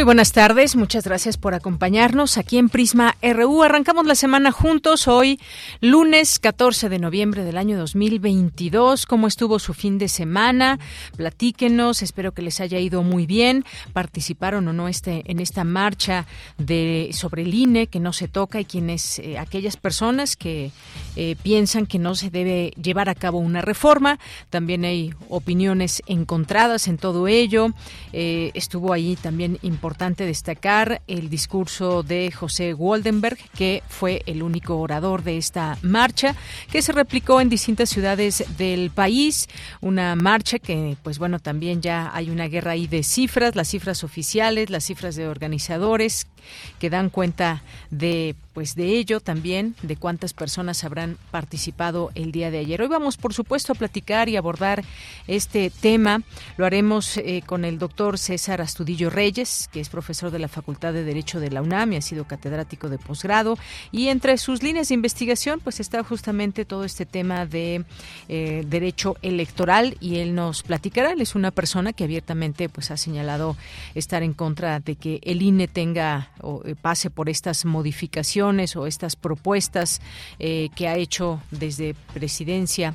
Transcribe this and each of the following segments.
Muy buenas tardes, muchas gracias por acompañarnos aquí en Prisma RU. Arrancamos la semana juntos hoy, lunes 14 de noviembre del año 2022. ¿Cómo estuvo su fin de semana? Platíquenos, espero que les haya ido muy bien. Participaron o no este, en esta marcha de sobre el INE que no se toca y quienes, eh, aquellas personas que eh, piensan que no se debe llevar a cabo una reforma. También hay opiniones encontradas en todo ello. Eh, estuvo ahí también importante destacar el discurso de José Waldenberg, que fue el único orador de esta marcha, que se replicó en distintas ciudades del país. Una marcha que, pues bueno, también ya hay una guerra ahí de cifras, las cifras oficiales, las cifras de organizadores que dan cuenta de pues de ello también, de cuántas personas habrán participado el día de ayer. Hoy vamos, por supuesto, a platicar y abordar este tema. Lo haremos eh, con el doctor César Astudillo Reyes, que es profesor de la Facultad de Derecho de la UNAM y ha sido catedrático de posgrado. Y entre sus líneas de investigación, pues está justamente todo este tema de eh, derecho electoral y él nos platicará. Él es una persona que abiertamente pues ha señalado estar en contra de que el INE tenga eh, pase por estas modificaciones o estas propuestas eh, que ha hecho desde presidencia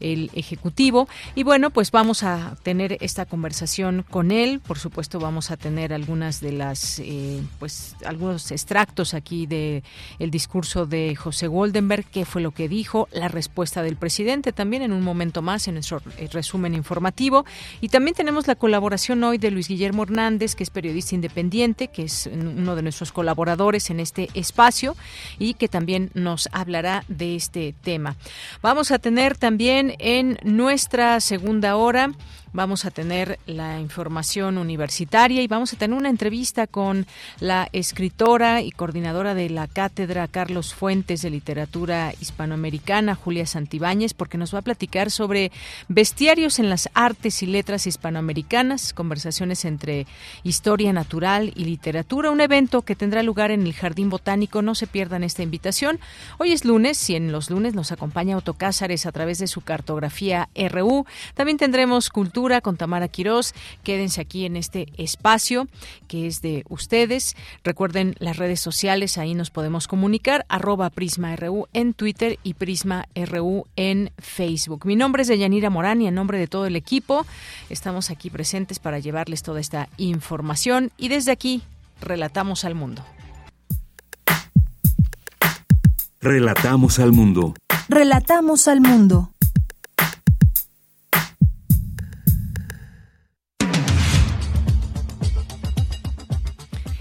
el ejecutivo. Y bueno pues vamos a tener esta conversación con él. Por supuesto vamos a tener algunas de las eh, pues algunos extractos aquí de el discurso de José Goldenberg qué fue lo que dijo la respuesta del presidente también en un momento más en nuestro resumen informativo. Y también tenemos la colaboración hoy de Luis Guillermo Hernández que es periodista independiente que es uno de nuestros colaboradores en este espacio y que también nos hablará de este tema. Vamos a tener también en nuestra segunda hora vamos a tener la información universitaria y vamos a tener una entrevista con la escritora y coordinadora de la cátedra Carlos Fuentes de Literatura Hispanoamericana, Julia Santibáñez, porque nos va a platicar sobre bestiarios en las artes y letras hispanoamericanas, conversaciones entre historia natural y literatura, un evento que tendrá lugar en el Jardín Botánico. No se pierdan esta invitación. Hoy es lunes y en los lunes nos acompaña Otto Cázares a través de su cartografía RU. También tendremos cultura con Tamara Quirós. Quédense aquí en este espacio que es de ustedes. Recuerden las redes sociales, ahí nos podemos comunicar, arroba PrismaRU en Twitter y PrismaRU en Facebook. Mi nombre es Deyanira Morán y en nombre de todo el equipo estamos aquí presentes para llevarles toda esta información y desde aquí relatamos al mundo. Relatamos al mundo. Relatamos al mundo.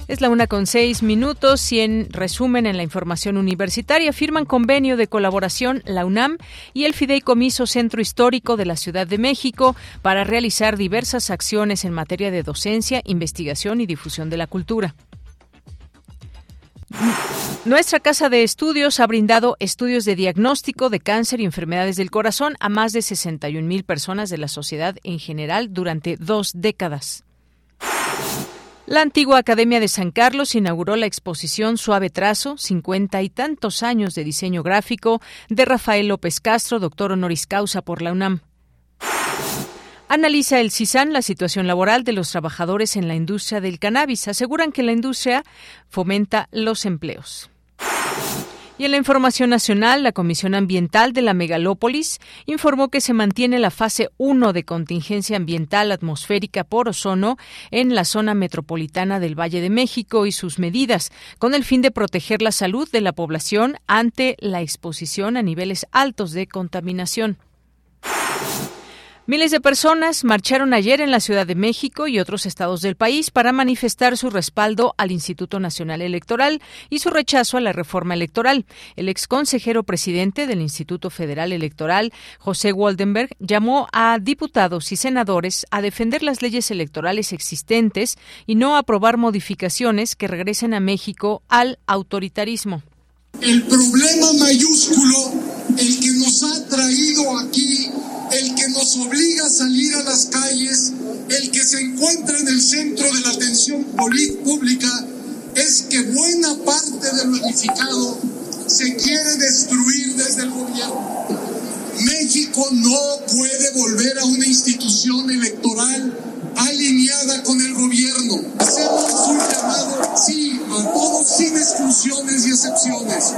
Es la una con seis minutos y en resumen en la información universitaria firman convenio de colaboración la UNAM y el Fideicomiso Centro Histórico de la Ciudad de México para realizar diversas acciones en materia de docencia, investigación y difusión de la cultura. Nuestra casa de estudios ha brindado estudios de diagnóstico de cáncer y enfermedades del corazón a más de 61 mil personas de la sociedad en general durante dos décadas. La antigua Academia de San Carlos inauguró la exposición Suave Trazo, cincuenta y tantos años de diseño gráfico, de Rafael López Castro, doctor honoris causa por la UNAM. Analiza el CISAN la situación laboral de los trabajadores en la industria del cannabis. Aseguran que la industria fomenta los empleos. Y en la información nacional, la Comisión Ambiental de la Megalópolis informó que se mantiene la fase 1 de contingencia ambiental atmosférica por ozono en la zona metropolitana del Valle de México y sus medidas, con el fin de proteger la salud de la población ante la exposición a niveles altos de contaminación. Miles de personas marcharon ayer en la Ciudad de México y otros estados del país para manifestar su respaldo al Instituto Nacional Electoral y su rechazo a la reforma electoral. El ex consejero presidente del Instituto Federal Electoral, José Waldenberg, llamó a diputados y senadores a defender las leyes electorales existentes y no aprobar modificaciones que regresen a México al autoritarismo. El problema mayúsculo, el que nos ha traído aquí el que nos obliga a salir a las calles, el que se encuentra en el centro de la atención pública, es que buena parte de lo edificado se quiere destruir desde el gobierno. México no puede volver a una institución electoral alineada con el gobierno. Hacemos un llamado, sí, a todos sin exclusiones y excepciones.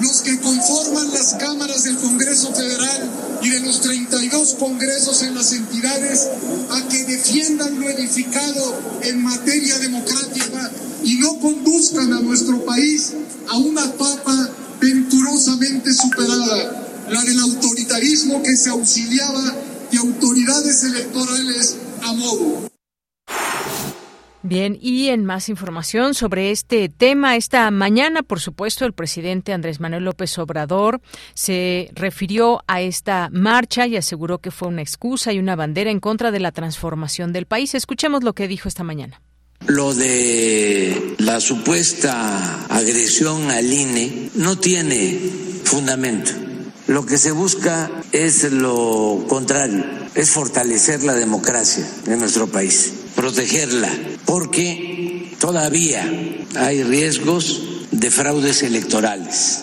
Los que conforman las cámaras del Congreso Federal y de los 32 congresos en las entidades a que defiendan lo edificado en materia democrática y no conduzcan a nuestro país a una papa venturosamente superada, la del autoritarismo que se auxiliaba de autoridades electorales a modo. Bien, y en más información sobre este tema, esta mañana, por supuesto, el presidente Andrés Manuel López Obrador se refirió a esta marcha y aseguró que fue una excusa y una bandera en contra de la transformación del país. Escuchemos lo que dijo esta mañana. Lo de la supuesta agresión al INE no tiene fundamento. Lo que se busca es lo contrario, es fortalecer la democracia de nuestro país protegerla, porque todavía hay riesgos de fraudes electorales.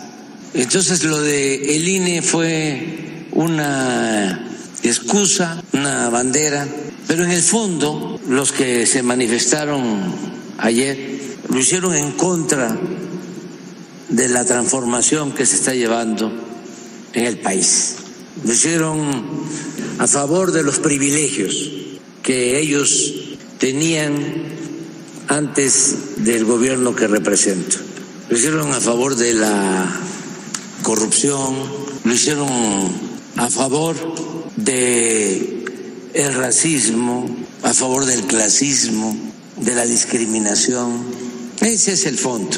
Entonces lo de el INE fue una excusa, una bandera, pero en el fondo los que se manifestaron ayer lo hicieron en contra de la transformación que se está llevando en el país. Lo hicieron a favor de los privilegios que ellos tenían antes del gobierno que represento. Lo hicieron a favor de la corrupción, lo hicieron a favor de el racismo, a favor del clasismo, de la discriminación. Ese es el fondo.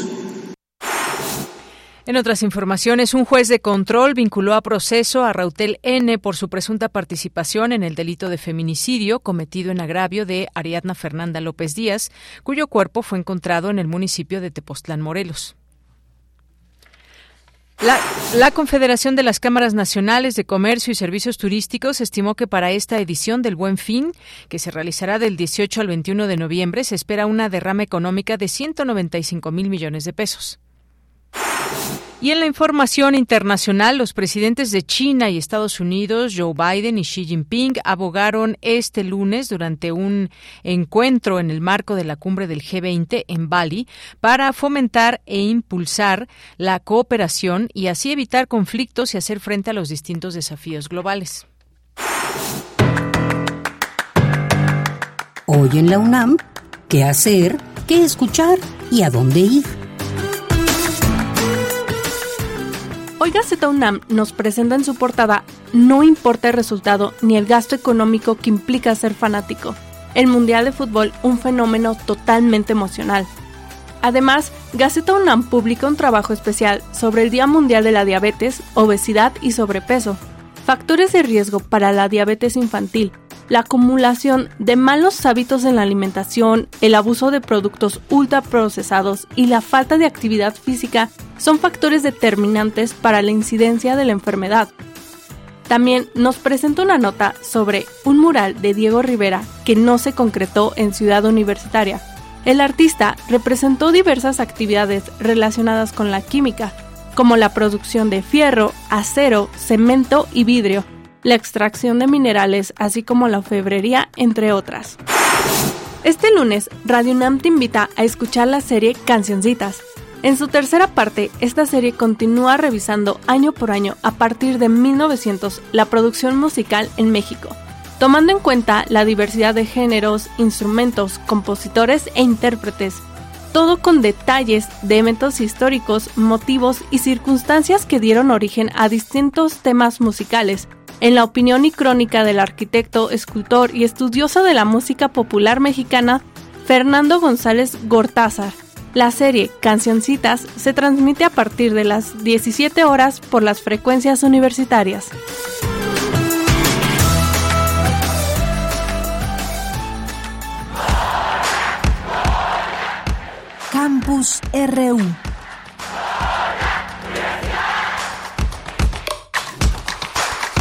En otras informaciones, un juez de control vinculó a proceso a Rautel N por su presunta participación en el delito de feminicidio cometido en agravio de Ariadna Fernanda López Díaz, cuyo cuerpo fue encontrado en el municipio de Tepoztlán, Morelos. La, la, Confederación de las Cámaras Nacionales de Comercio y Servicios Turísticos estimó que para esta edición del Buen Fin, que se realizará del 18 al 21 de noviembre, se espera una derrama económica de 195 mil millones de pesos. Y en la información internacional, los presidentes de China y Estados Unidos, Joe Biden y Xi Jinping, abogaron este lunes durante un encuentro en el marco de la cumbre del G20 en Bali para fomentar e impulsar la cooperación y así evitar conflictos y hacer frente a los distintos desafíos globales. Hoy en la UNAM, ¿qué hacer? ¿Qué escuchar? ¿Y a dónde ir? Hoy Gaceta UNAM nos presenta en su portada No importa el resultado ni el gasto económico que implica ser fanático. El Mundial de Fútbol, un fenómeno totalmente emocional. Además, Gaceta UNAM publica un trabajo especial sobre el Día Mundial de la Diabetes, Obesidad y Sobrepeso, factores de riesgo para la diabetes infantil, la acumulación de malos hábitos en la alimentación, el abuso de productos ultraprocesados y la falta de actividad física son factores determinantes para la incidencia de la enfermedad. También nos presenta una nota sobre un mural de Diego Rivera que no se concretó en Ciudad Universitaria. El artista representó diversas actividades relacionadas con la química, como la producción de fierro, acero, cemento y vidrio, la extracción de minerales, así como la febrería, entre otras. Este lunes, Radio UNAM te invita a escuchar la serie Cancioncitas. En su tercera parte, esta serie continúa revisando año por año a partir de 1900 la producción musical en México, tomando en cuenta la diversidad de géneros, instrumentos, compositores e intérpretes, todo con detalles de eventos históricos, motivos y circunstancias que dieron origen a distintos temas musicales, En la opinión y crónica del arquitecto, escultor y estudioso de la música popular mexicana, Fernando González Gortázar, la serie Cancioncitas se transmite a partir de las 17 horas por las frecuencias universitarias. Campus RU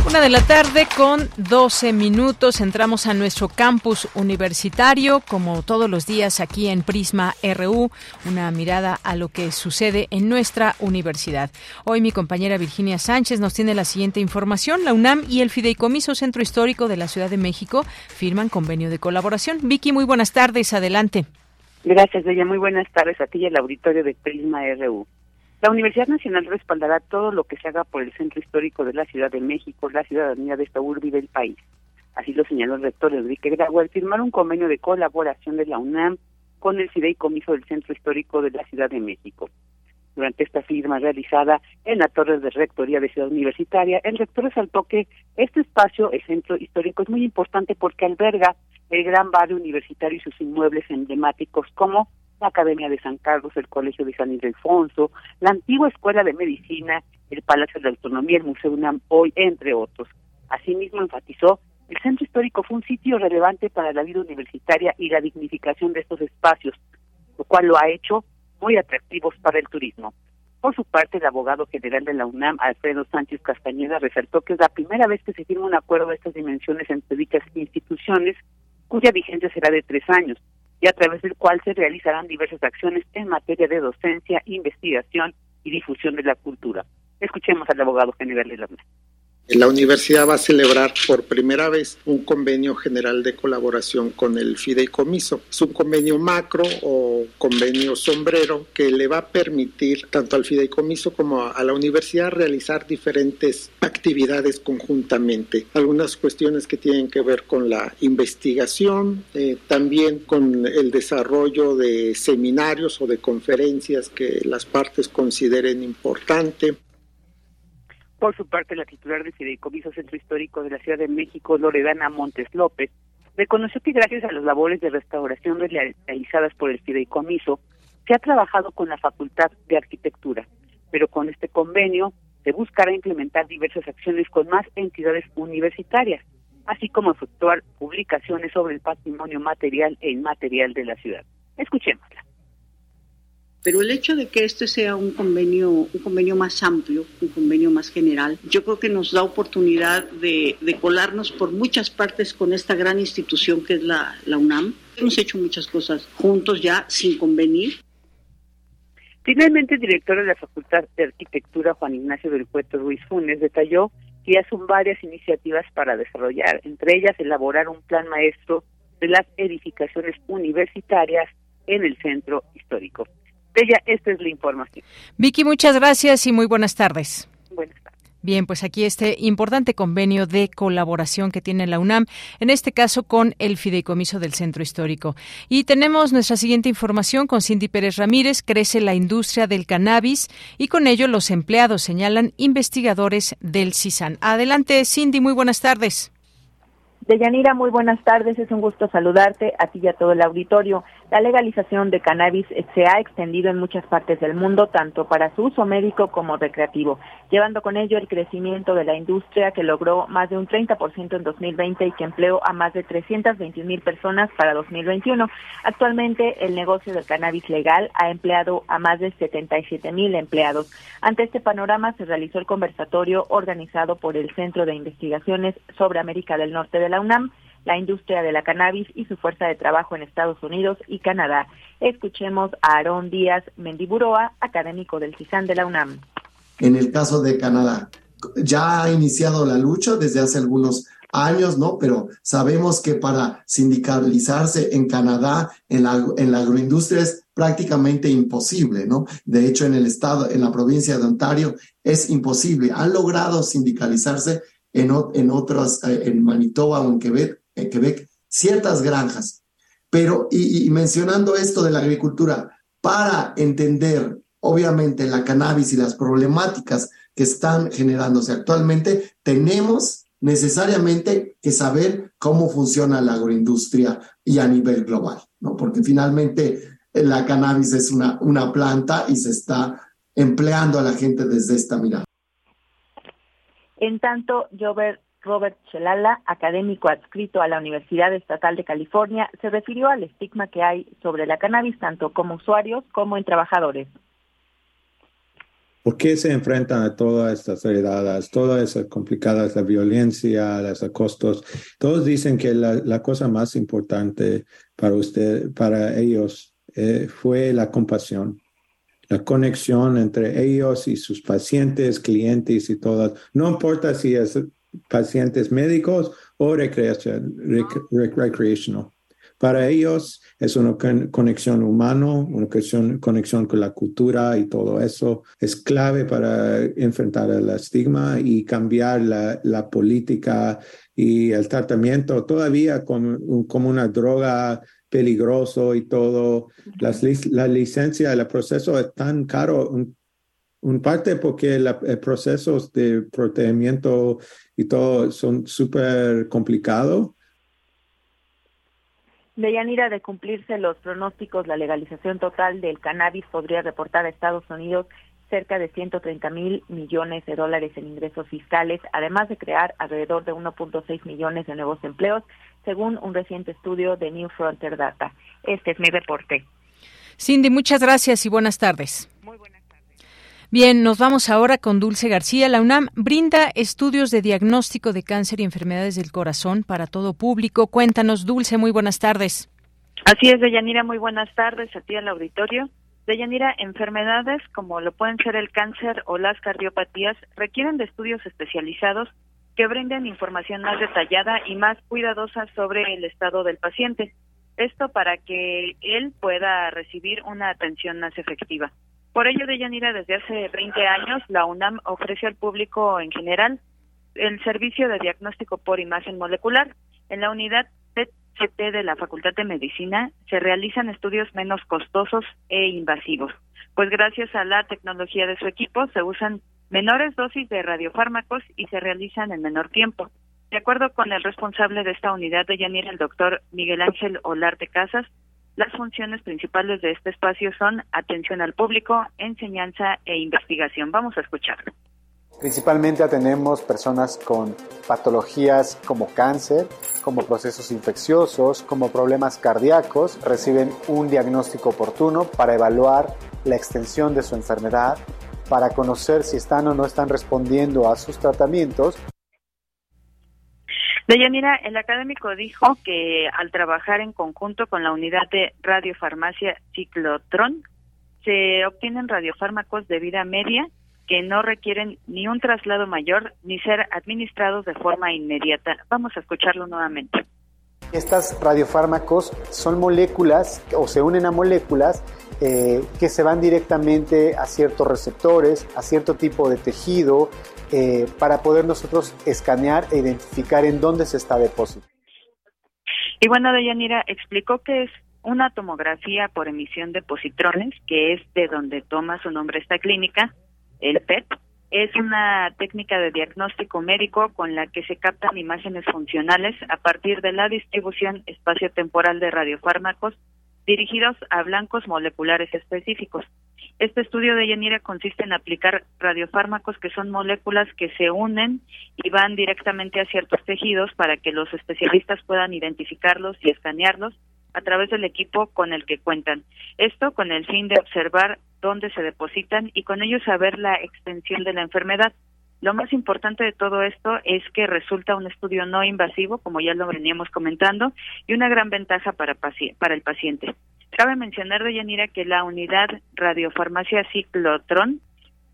Una de la tarde con 12 minutos entramos a nuestro campus universitario, como todos los días aquí en Prisma RU, una mirada a lo que sucede en nuestra universidad. Hoy mi compañera Virginia Sánchez nos tiene la siguiente información. La UNAM y el Fideicomiso Centro Histórico de la Ciudad de México firman convenio de colaboración. Vicky, muy buenas tardes, adelante. Gracias, ella. Muy buenas tardes a ti y al auditorio de Prisma RU. La Universidad Nacional respaldará todo lo que se haga por el centro histórico de la Ciudad de México, la ciudadanía de esta urbe del país. Así lo señaló el rector Enrique Grau al firmar un convenio de colaboración de la UNAM con el fideicomiso del centro histórico de la Ciudad de México. Durante esta firma realizada en la Torre de Rectoría de Ciudad Universitaria, el rector resaltó que este espacio, el centro histórico, es muy importante porque alberga el gran barrio universitario y sus inmuebles emblemáticos como la Academia de San Carlos, el Colegio de San Ildefonso, la antigua Escuela de Medicina, el Palacio de Autonomía, el Museo UNAM hoy, entre otros. Asimismo, enfatizó, el centro histórico fue un sitio relevante para la vida universitaria y la dignificación de estos espacios, lo cual lo ha hecho muy atractivos para el turismo. Por su parte, el abogado general de la UNAM, Alfredo Sánchez Castañeda, resaltó que es la primera vez que se firma un acuerdo de estas dimensiones entre dichas instituciones, cuya vigencia será de tres años, y a través del cual se realizarán diversas acciones en materia de docencia, investigación y difusión de la cultura. Escuchemos al abogado general de la. La universidad va a celebrar por primera vez un convenio general de colaboración con el fideicomiso. Es un convenio macro o convenio sombrero que le va a permitir tanto al fideicomiso como a la universidad realizar diferentes actividades conjuntamente. Algunas cuestiones que tienen que ver con la investigación, eh, también con el desarrollo de seminarios o de conferencias que las partes consideren importante por su parte, la titular del Fideicomiso Centro Histórico de la Ciudad de México, Loredana Montes López, reconoció que gracias a las labores de restauración realizadas por el Fideicomiso, se ha trabajado con la Facultad de Arquitectura, pero con este convenio se buscará implementar diversas acciones con más entidades universitarias, así como efectuar publicaciones sobre el patrimonio material e inmaterial de la ciudad. Escuchémosla. Pero el hecho de que este sea un convenio, un convenio más amplio, un convenio más general, yo creo que nos da oportunidad de, colarnos por muchas partes con esta gran institución que es la, UNAM. Hemos hecho muchas cosas juntos ya sin convenir. Finalmente, el director de la Facultad de Arquitectura, Juan Ignacio del Puerto Ruiz Funes, detalló que ya son varias iniciativas para desarrollar, entre ellas elaborar un plan maestro de las edificaciones universitarias en el centro histórico. Ella, esta es la información. Vicky, muchas gracias y muy buenas tardes. Buenas tardes. Bien, pues aquí este importante convenio de colaboración que tiene la UNAM, en este caso con el Fideicomiso del Centro Histórico. Y tenemos nuestra siguiente información con Cindy Pérez Ramírez. Crece la industria del cannabis y con ello los empleados, señalan investigadores del CISAN. Adelante, Cindy, muy buenas tardes. Deyanira, muy buenas tardes. Es un gusto saludarte a ti y a todo el auditorio. La legalización de cannabis se ha extendido en muchas partes del mundo, tanto para su uso médico como recreativo, llevando con ello el crecimiento de la industria que logró más de un 30% en 2020 y que empleó a más de 321 mil personas para 2021. Actualmente, el negocio del cannabis legal ha empleado a más de 77 mil empleados. Ante este panorama, se realizó el conversatorio organizado por el Centro de Investigaciones sobre América del Norte de la UNAM la industria de la cannabis y su fuerza de trabajo en Estados Unidos y Canadá. Escuchemos a Aarón Díaz Mendiburoa, académico del CISAN de la UNAM. En el caso de Canadá, ya ha iniciado la lucha desde hace algunos años, ¿no? Pero sabemos que para sindicalizarse en Canadá, en la, en la agroindustria es prácticamente imposible, ¿no? De hecho, en el estado, en la provincia de Ontario, es imposible. Han logrado sindicalizarse en, en otras, eh, en Manitoba o en Quebec, en Quebec ciertas granjas. Pero, y, mencionando esto de la agricultura, para entender, obviamente, la cannabis y las problemáticas que están generándose actualmente, tenemos necesariamente que saber cómo funciona la agroindustria y a nivel global, ¿no? Porque finalmente la cannabis es una, una planta y se está empleando a la gente desde esta mirada. En tanto, Robert, Robert Chelala, académico adscrito a la Universidad Estatal de California, se refirió al estigma que hay sobre la cannabis tanto como usuarios como en trabajadores. ¿Por qué se enfrentan a todas estas heredadas, todas esas complicadas, la violencia, los costos? Todos dicen que la, cosa más importante para usted, para ellos, eh, fue la compasión, la conexión entre ellos y sus pacientes, clientes y todas. No importa si es pacientes médicos o recreacional. Para ellos es una conexión humana, una conexión, con la cultura y todo eso. Es clave para enfrentar el estigma y cambiar la, política y el tratamiento todavía como, como una droga peligroso y todo. la licencia, el proceso es tan caro, un, parte porque los procesos de protegimiento y todo son súper complicados Deyanira, de cumplirse los pronósticos, la legalización total del cannabis podría reportar a Estados Unidos cerca de 130 mil millones de dólares en ingresos fiscales, además de crear alrededor de 1.6 millones de nuevos empleos, según un reciente estudio de New Frontier Data. Este es mi reporte. Cindy, muchas gracias y buenas tardes. Bien, nos vamos ahora con Dulce García. La UNAM brinda estudios de diagnóstico de cáncer y enfermedades del corazón para todo público. Cuéntanos, Dulce, muy buenas tardes. Así es, Deyanira, muy buenas tardes a ti al auditorio. Deyanira, enfermedades como lo pueden ser el cáncer o las cardiopatías requieren de estudios especializados que brinden información más detallada y más cuidadosa sobre el estado del paciente. Esto para que él pueda recibir una atención más efectiva. Por ello, Deyanira, desde hace 20 años, la UNAM ofrece al público en general el servicio de diagnóstico por imagen molecular. En la unidad PET-CT de la Facultad de Medicina se realizan estudios menos costosos e invasivos, pues gracias a la tecnología de su equipo se usan menores dosis de radiofármacos y se realizan en menor tiempo. De acuerdo con el responsable de esta unidad de Yanira, el doctor Miguel Ángel Olarte Casas, las funciones principales de este espacio son atención al público, enseñanza e investigación. Vamos a escucharlo. Principalmente atendemos personas con patologías como cáncer, como procesos infecciosos, como problemas cardíacos. Reciben un diagnóstico oportuno para evaluar la extensión de su enfermedad, para conocer si están o no están respondiendo a sus tratamientos Deyanira, el académico dijo que al trabajar en conjunto con la unidad de radiofarmacia Ciclotron, se obtienen radiofármacos de vida media que no requieren ni un traslado mayor ni ser administrados de forma inmediata. Vamos a escucharlo nuevamente. Estas radiofármacos son moléculas o se unen a moléculas eh, que se van directamente a ciertos receptores, a cierto tipo de tejido, eh, para poder nosotros escanear e identificar en dónde se está depósito. Y bueno, Deyanira explicó que es una tomografía por emisión de positrones, que es de donde toma su nombre esta clínica, el PET. Es una técnica de diagnóstico médico con la que se captan imágenes funcionales a partir de la distribución espacio-temporal de radiofármacos dirigidos a blancos moleculares específicos. Este estudio de Yanira consiste en aplicar radiofármacos que son moléculas que se unen y van directamente a ciertos tejidos para que los especialistas puedan identificarlos y escanearlos a través del equipo con el que cuentan. Esto con el fin de observar dónde se depositan y con ello saber la extensión de la enfermedad. Lo más importante de todo esto es que resulta un estudio no invasivo, como ya lo veníamos comentando, y una gran ventaja para, para el paciente. Cabe mencionar, Yanira, que la unidad radiofarmacia Ciclotron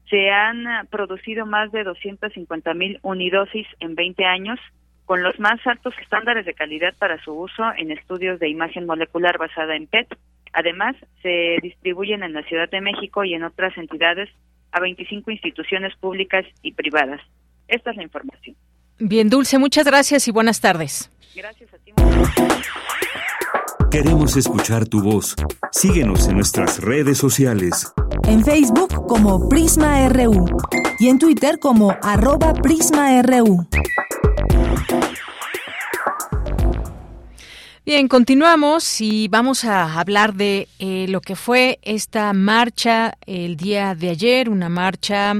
se han producido más de 250 mil unidosis en 20 años, con los más altos estándares de calidad para su uso en estudios de imagen molecular basada en PET. Además, se distribuyen en la Ciudad de México y en otras entidades a 25 instituciones públicas y privadas. Esta es la información. Bien, Dulce, muchas gracias y buenas tardes. Gracias a ti. Queremos escuchar tu voz. Síguenos en nuestras redes sociales. En Facebook como Prisma RU y en Twitter como arroba PrismaRU. Bien, continuamos y vamos a hablar de eh, lo que fue esta marcha el día de ayer, una marcha,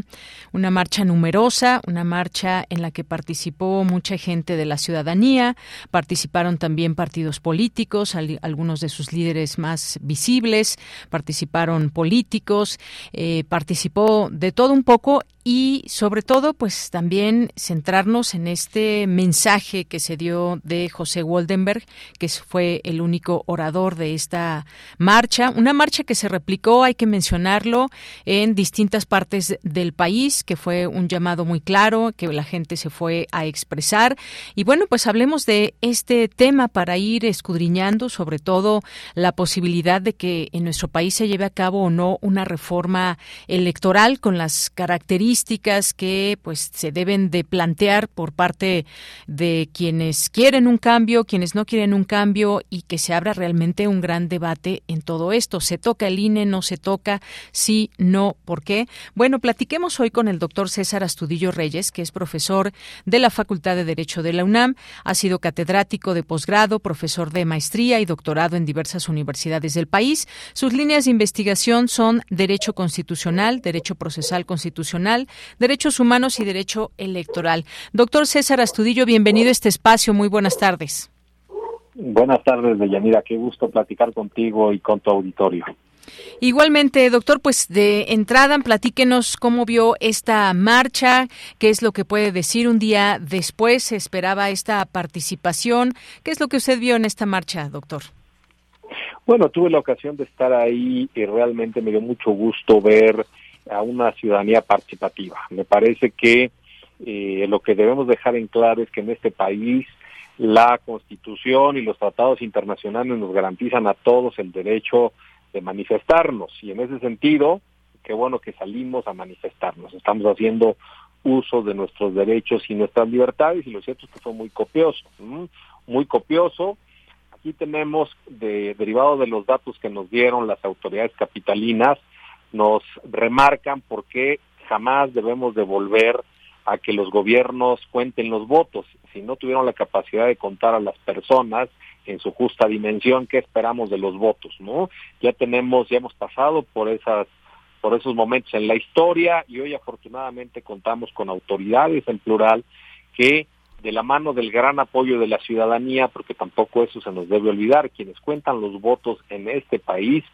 una marcha numerosa, una marcha en la que participó mucha gente de la ciudadanía, participaron también partidos políticos, algunos de sus líderes más visibles, participaron políticos, eh, participó de todo un poco y sobre todo pues también centrarnos en este mensaje que se dio de José Waldenberg, que fue el único orador de esta marcha, una marcha que se replicó, hay que mencionarlo, en distintas partes del país, que fue un llamado muy claro, que la gente se fue a expresar. Y bueno, pues hablemos de este tema para ir escudriñando sobre todo la posibilidad de que en nuestro país se lleve a cabo o no una reforma electoral con las características que pues se deben de plantear por parte de quienes quieren un cambio, quienes no quieren un cambio y que se abra realmente un gran debate en todo esto. ¿Se toca el INE? ¿No se toca? Sí, no, ¿por qué? Bueno, platiquemos hoy con el doctor César Astudillo Reyes, que es profesor de la Facultad de Derecho de la UNAM, ha sido catedrático de posgrado, profesor de maestría y doctorado en diversas universidades del país. Sus líneas de investigación son Derecho Constitucional, Derecho Procesal Constitucional, Derechos Humanos y Derecho Electoral. Doctor César Astudillo, bienvenido a este espacio. Muy buenas tardes. Buenas tardes, Deyanira. Qué gusto platicar contigo y con tu auditorio. Igualmente, doctor, pues de entrada, platíquenos cómo vio esta marcha, qué es lo que puede decir un día después, se esperaba esta participación. ¿Qué es lo que usted vio en esta marcha, doctor? Bueno, tuve la ocasión de estar ahí y realmente me dio mucho gusto ver a una ciudadanía participativa. Me parece que eh, lo que debemos dejar en claro es que en este país la Constitución y los tratados internacionales nos garantizan a todos el derecho de manifestarnos y en ese sentido, qué bueno que salimos a manifestarnos. Estamos haciendo uso de nuestros derechos y nuestras libertades y lo cierto es que fue muy copioso, muy copioso. Aquí tenemos, de, derivado de los datos que nos dieron las autoridades capitalinas, nos remarcan por qué jamás debemos devolver a que los gobiernos cuenten los votos. Si no tuvieron la capacidad de contar a las personas en su justa dimensión, ¿qué esperamos de los votos? ¿No? Ya tenemos, ya hemos pasado por esas por esos momentos en la historia y hoy afortunadamente contamos con autoridades en plural que de la mano del gran apoyo de la ciudadanía, porque tampoco eso se nos debe olvidar, quienes cuentan los votos en este país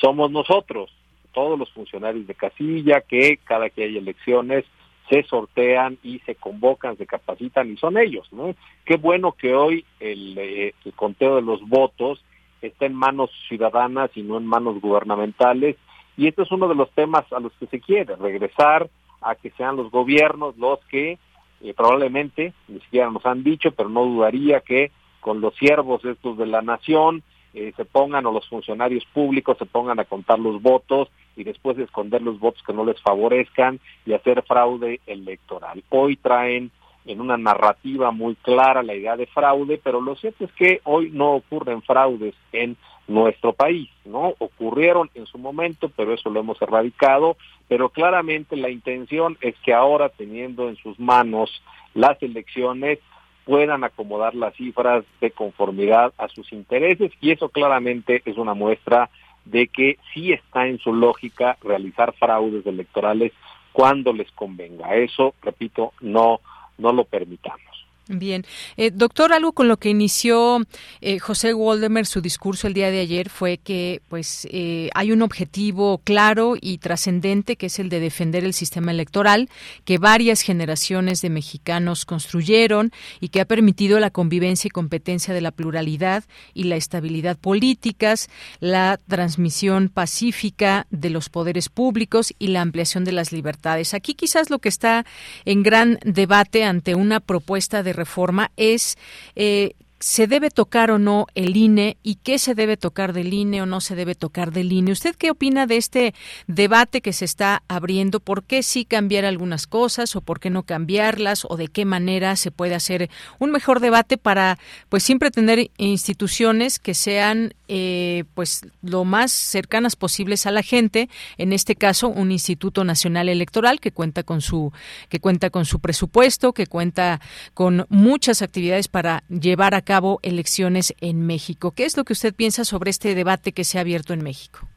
somos nosotros, todos los funcionarios de casilla que cada que hay elecciones se sortean y se convocan, se capacitan y son ellos, ¿no? Qué bueno que hoy el, eh, el conteo de los votos está en manos ciudadanas y no en manos gubernamentales y este es uno de los temas a los que se quiere, regresar a que sean los gobiernos los que eh, probablemente, ni siquiera nos han dicho, pero no dudaría que con los siervos estos de la nación eh, se pongan o los funcionarios públicos se pongan a contar los votos y después esconder los votos que no les favorezcan y hacer fraude electoral. Hoy traen en una narrativa muy clara la idea de fraude, pero lo cierto es que hoy no ocurren fraudes en nuestro país, ¿no? Ocurrieron en su momento, pero eso lo hemos erradicado, pero claramente la intención es que ahora teniendo en sus manos las elecciones puedan acomodar las cifras de conformidad a sus intereses y eso claramente es una muestra de que sí está en su lógica realizar fraudes electorales cuando les convenga. Eso, repito, no, no lo permitamos. Bien, eh, doctor, algo con lo que inició eh, José Waldemer su discurso el día de ayer fue que, pues, eh, hay un objetivo claro y trascendente que es el de defender el sistema electoral que varias generaciones de mexicanos construyeron y que ha permitido la convivencia y competencia de la pluralidad y la estabilidad políticas, la transmisión pacífica de los poderes públicos y la ampliación de las libertades. Aquí quizás lo que está en gran debate ante una propuesta de reforma es eh, ¿Se debe tocar o no el INE y qué se debe tocar del INE o no se debe tocar del INE? ¿Usted qué opina de este debate que se está abriendo? ¿Por qué sí cambiar algunas cosas o por qué no cambiarlas o de qué manera se puede hacer un mejor debate para pues siempre tener instituciones que sean eh, pues lo más cercanas posibles a la gente, en este caso un Instituto Nacional Electoral que cuenta con su que cuenta con su presupuesto, que cuenta con muchas actividades para llevar a cabo elecciones en México. ¿Qué es lo que usted piensa sobre este debate que se ha abierto en México?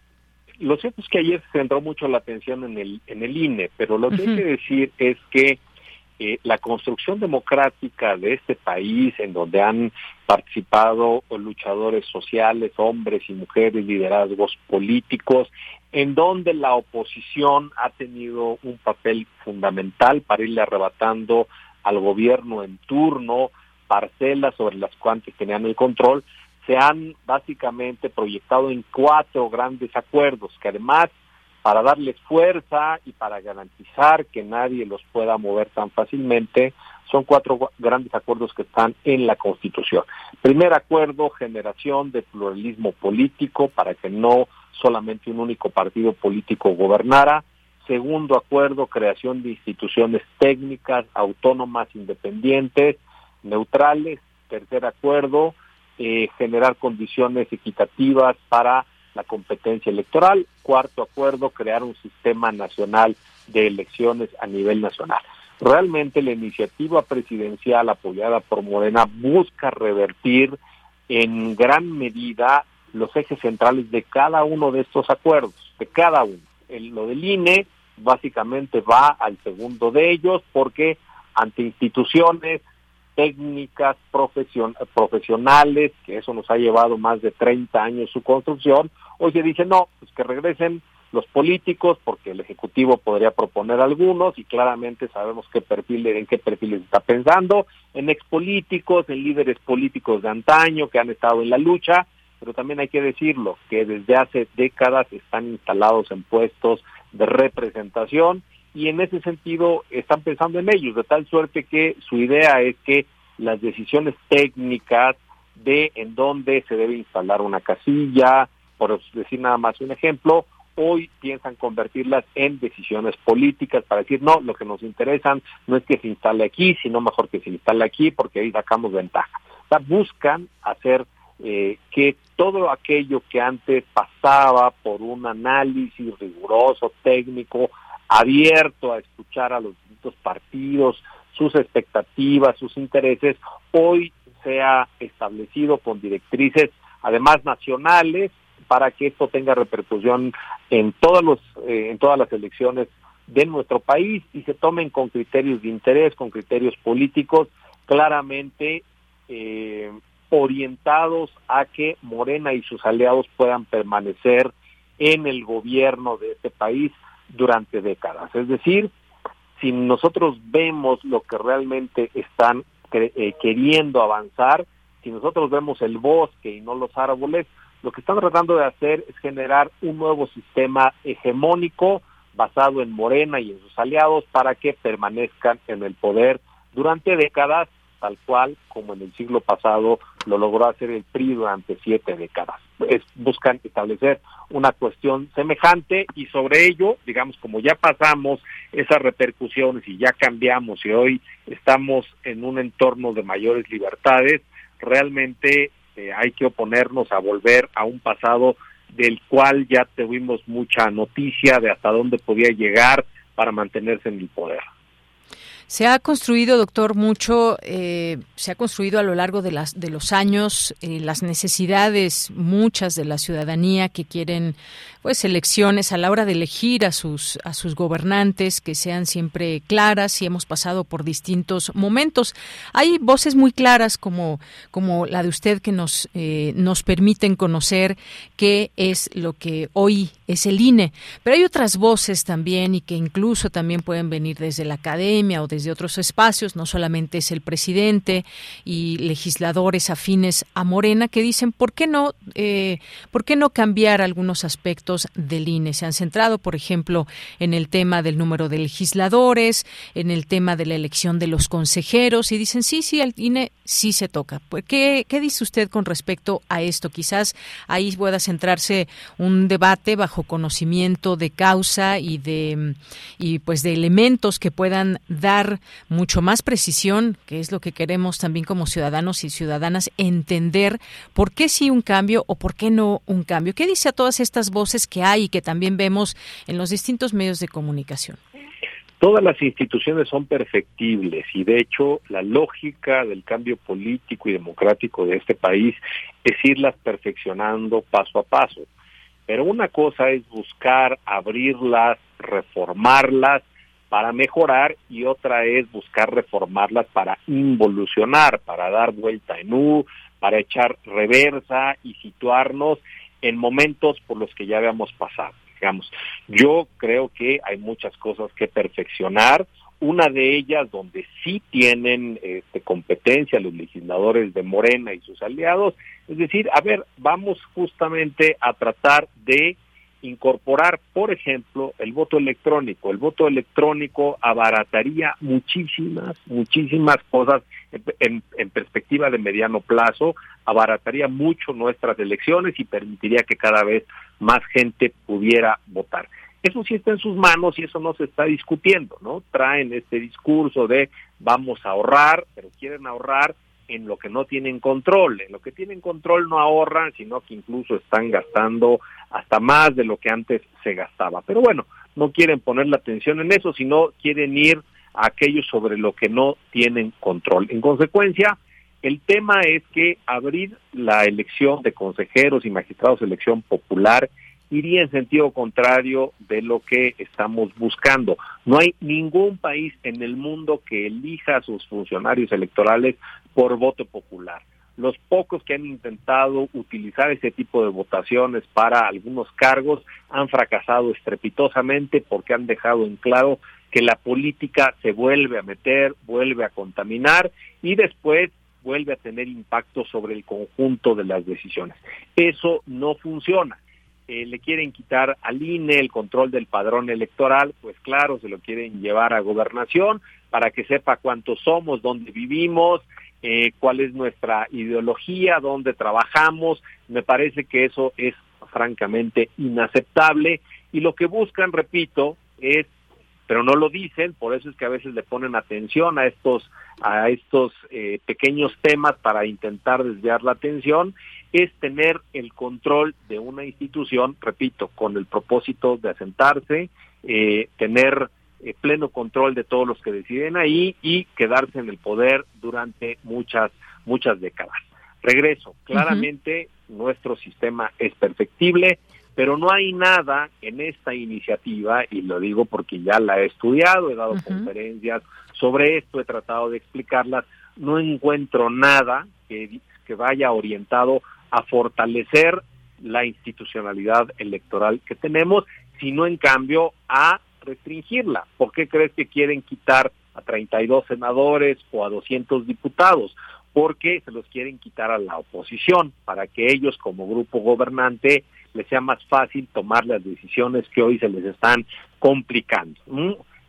Lo cierto es que ayer se centró mucho la atención en el, en el INE, pero lo que hay que decir es que eh, la construcción democrática de este país, en donde han participado luchadores sociales, hombres y mujeres, liderazgos políticos, en donde la oposición ha tenido un papel fundamental para irle arrebatando al gobierno en turno parcelas sobre las cuales tenían el control, se han básicamente proyectado en cuatro grandes acuerdos que además para darles fuerza y para garantizar que nadie los pueda mover tan fácilmente, son cuatro grandes acuerdos que están en la Constitución. Primer acuerdo, generación de pluralismo político para que no solamente un único partido político gobernara. Segundo acuerdo, creación de instituciones técnicas, autónomas, independientes, neutrales. Tercer acuerdo, eh, generar condiciones equitativas para la competencia electoral. Cuarto acuerdo, crear un sistema nacional de elecciones a nivel nacional. Realmente la iniciativa presidencial apoyada por Morena busca revertir en gran medida los ejes centrales de cada uno de estos acuerdos, de cada uno. El, lo del INE básicamente va al segundo de ellos porque ante instituciones técnicas profesionales, que eso nos ha llevado más de 30 años su construcción, hoy se dice no, pues que regresen los políticos, porque el Ejecutivo podría proponer algunos y claramente sabemos qué perfil, en qué perfiles está pensando, en expolíticos, en líderes políticos de antaño que han estado en la lucha, pero también hay que decirlo, que desde hace décadas están instalados en puestos de representación y en ese sentido están pensando en ellos, de tal suerte que su idea es que las decisiones técnicas de en dónde se debe instalar una casilla, por decir nada más un ejemplo, hoy piensan convertirlas en decisiones políticas para decir, no, lo que nos interesan no es que se instale aquí, sino mejor que se instale aquí porque ahí sacamos ventaja. Buscan hacer eh, que todo aquello que antes pasaba por un análisis riguroso, técnico, abierto a escuchar a los distintos partidos, sus expectativas, sus intereses, hoy se ha establecido con directrices, además nacionales, para que esto tenga repercusión en todos los, eh, en todas las elecciones de nuestro país y se tomen con criterios de interés, con criterios políticos, claramente eh, orientados a que Morena y sus aliados puedan permanecer en el gobierno de este país durante décadas. Es decir, si nosotros vemos lo que realmente están eh, queriendo avanzar, si nosotros vemos el bosque y no los árboles, lo que están tratando de hacer es generar un nuevo sistema hegemónico basado en Morena y en sus aliados para que permanezcan en el poder durante décadas tal cual como en el siglo pasado lo logró hacer el PRI durante siete décadas. Es, buscan establecer una cuestión semejante y sobre ello, digamos, como ya pasamos esas repercusiones y ya cambiamos y hoy estamos en un entorno de mayores libertades, realmente eh, hay que oponernos a volver a un pasado del cual ya tuvimos mucha noticia de hasta dónde podía llegar para mantenerse en el poder. Se ha construido, doctor, mucho, eh, se ha construido a lo largo de, las, de los años eh, las necesidades, muchas de la ciudadanía que quieren pues elecciones a la hora de elegir a sus a sus gobernantes que sean siempre claras y hemos pasado por distintos momentos. Hay voces muy claras como como la de usted que nos eh, nos permiten conocer qué es lo que hoy es el INE, pero hay otras voces también y que incluso también pueden venir desde la academia o desde otros espacios, no solamente es el presidente y legisladores afines a Morena que dicen por qué no, eh, por qué no cambiar algunos aspectos del INE. Se han centrado, por ejemplo, en el tema del número de legisladores, en el tema de la elección de los consejeros y dicen sí, sí, al INE sí se toca. ¿Qué, qué dice usted con respecto a esto? Quizás ahí pueda centrarse un debate bajo conocimiento de causa y de y pues de elementos que puedan dar mucho más precisión, que es lo que queremos también como ciudadanos y ciudadanas entender por qué sí un cambio o por qué no un cambio. ¿Qué dice a todas estas voces que hay y que también vemos en los distintos medios de comunicación? Todas las instituciones son perfectibles y de hecho la lógica del cambio político y democrático de este país es irlas perfeccionando paso a paso. Pero una cosa es buscar abrirlas, reformarlas para mejorar y otra es buscar reformarlas para involucionar, para dar vuelta en U, para echar reversa y situarnos en momentos por los que ya habíamos pasado. Digamos, yo creo que hay muchas cosas que perfeccionar. Una de ellas donde sí tienen este, competencia los legisladores de Morena y sus aliados, es decir, a ver, vamos justamente a tratar de incorporar, por ejemplo, el voto electrónico. El voto electrónico abarataría muchísimas, muchísimas cosas en, en, perspectiva de mediano plazo, abarataría mucho nuestras elecciones y permitiría que cada vez más gente pudiera votar. Eso sí está en sus manos y eso no se está discutiendo, ¿no? Traen este discurso de vamos a ahorrar, pero quieren ahorrar en lo que no tienen control. En lo que tienen control no ahorran, sino que incluso están gastando hasta más de lo que antes se gastaba. Pero bueno, no quieren poner la atención en eso, sino quieren ir a aquello sobre lo que no tienen control. En consecuencia, el tema es que abrir la elección de consejeros y magistrados elección popular iría en sentido contrario de lo que estamos buscando. No hay ningún país en el mundo que elija a sus funcionarios electorales por voto popular. Los pocos que han intentado utilizar ese tipo de votaciones para algunos cargos han fracasado estrepitosamente porque han dejado en claro que la política se vuelve a meter, vuelve a contaminar y después vuelve a tener impacto sobre el conjunto de las decisiones. Eso no funciona. Eh, le quieren quitar al INE el control del padrón electoral, pues claro, se lo quieren llevar a gobernación para que sepa cuántos somos, dónde vivimos, eh, cuál es nuestra ideología, dónde trabajamos. Me parece que eso es francamente inaceptable y lo que buscan, repito, es pero no lo dicen, por eso es que a veces le ponen atención a estos a estos eh, pequeños temas para intentar desviar la atención es tener el control de una institución, repito, con el propósito de asentarse, eh, tener eh, pleno control de todos los que deciden ahí y quedarse en el poder durante muchas muchas décadas. Regreso, claramente nuestro sistema es perfectible, pero no hay nada en esta iniciativa, y lo digo porque ya la he estudiado, he dado conferencias sobre esto, he tratado de explicarlas, no encuentro nada que, que vaya orientado a fortalecer la institucionalidad electoral que tenemos, sino en cambio a restringirla. ¿Por qué crees que quieren quitar a 32 senadores o a 200 diputados? Porque se los quieren quitar a la oposición para que ellos como grupo gobernante les sea más fácil tomar las decisiones que hoy se les están complicando.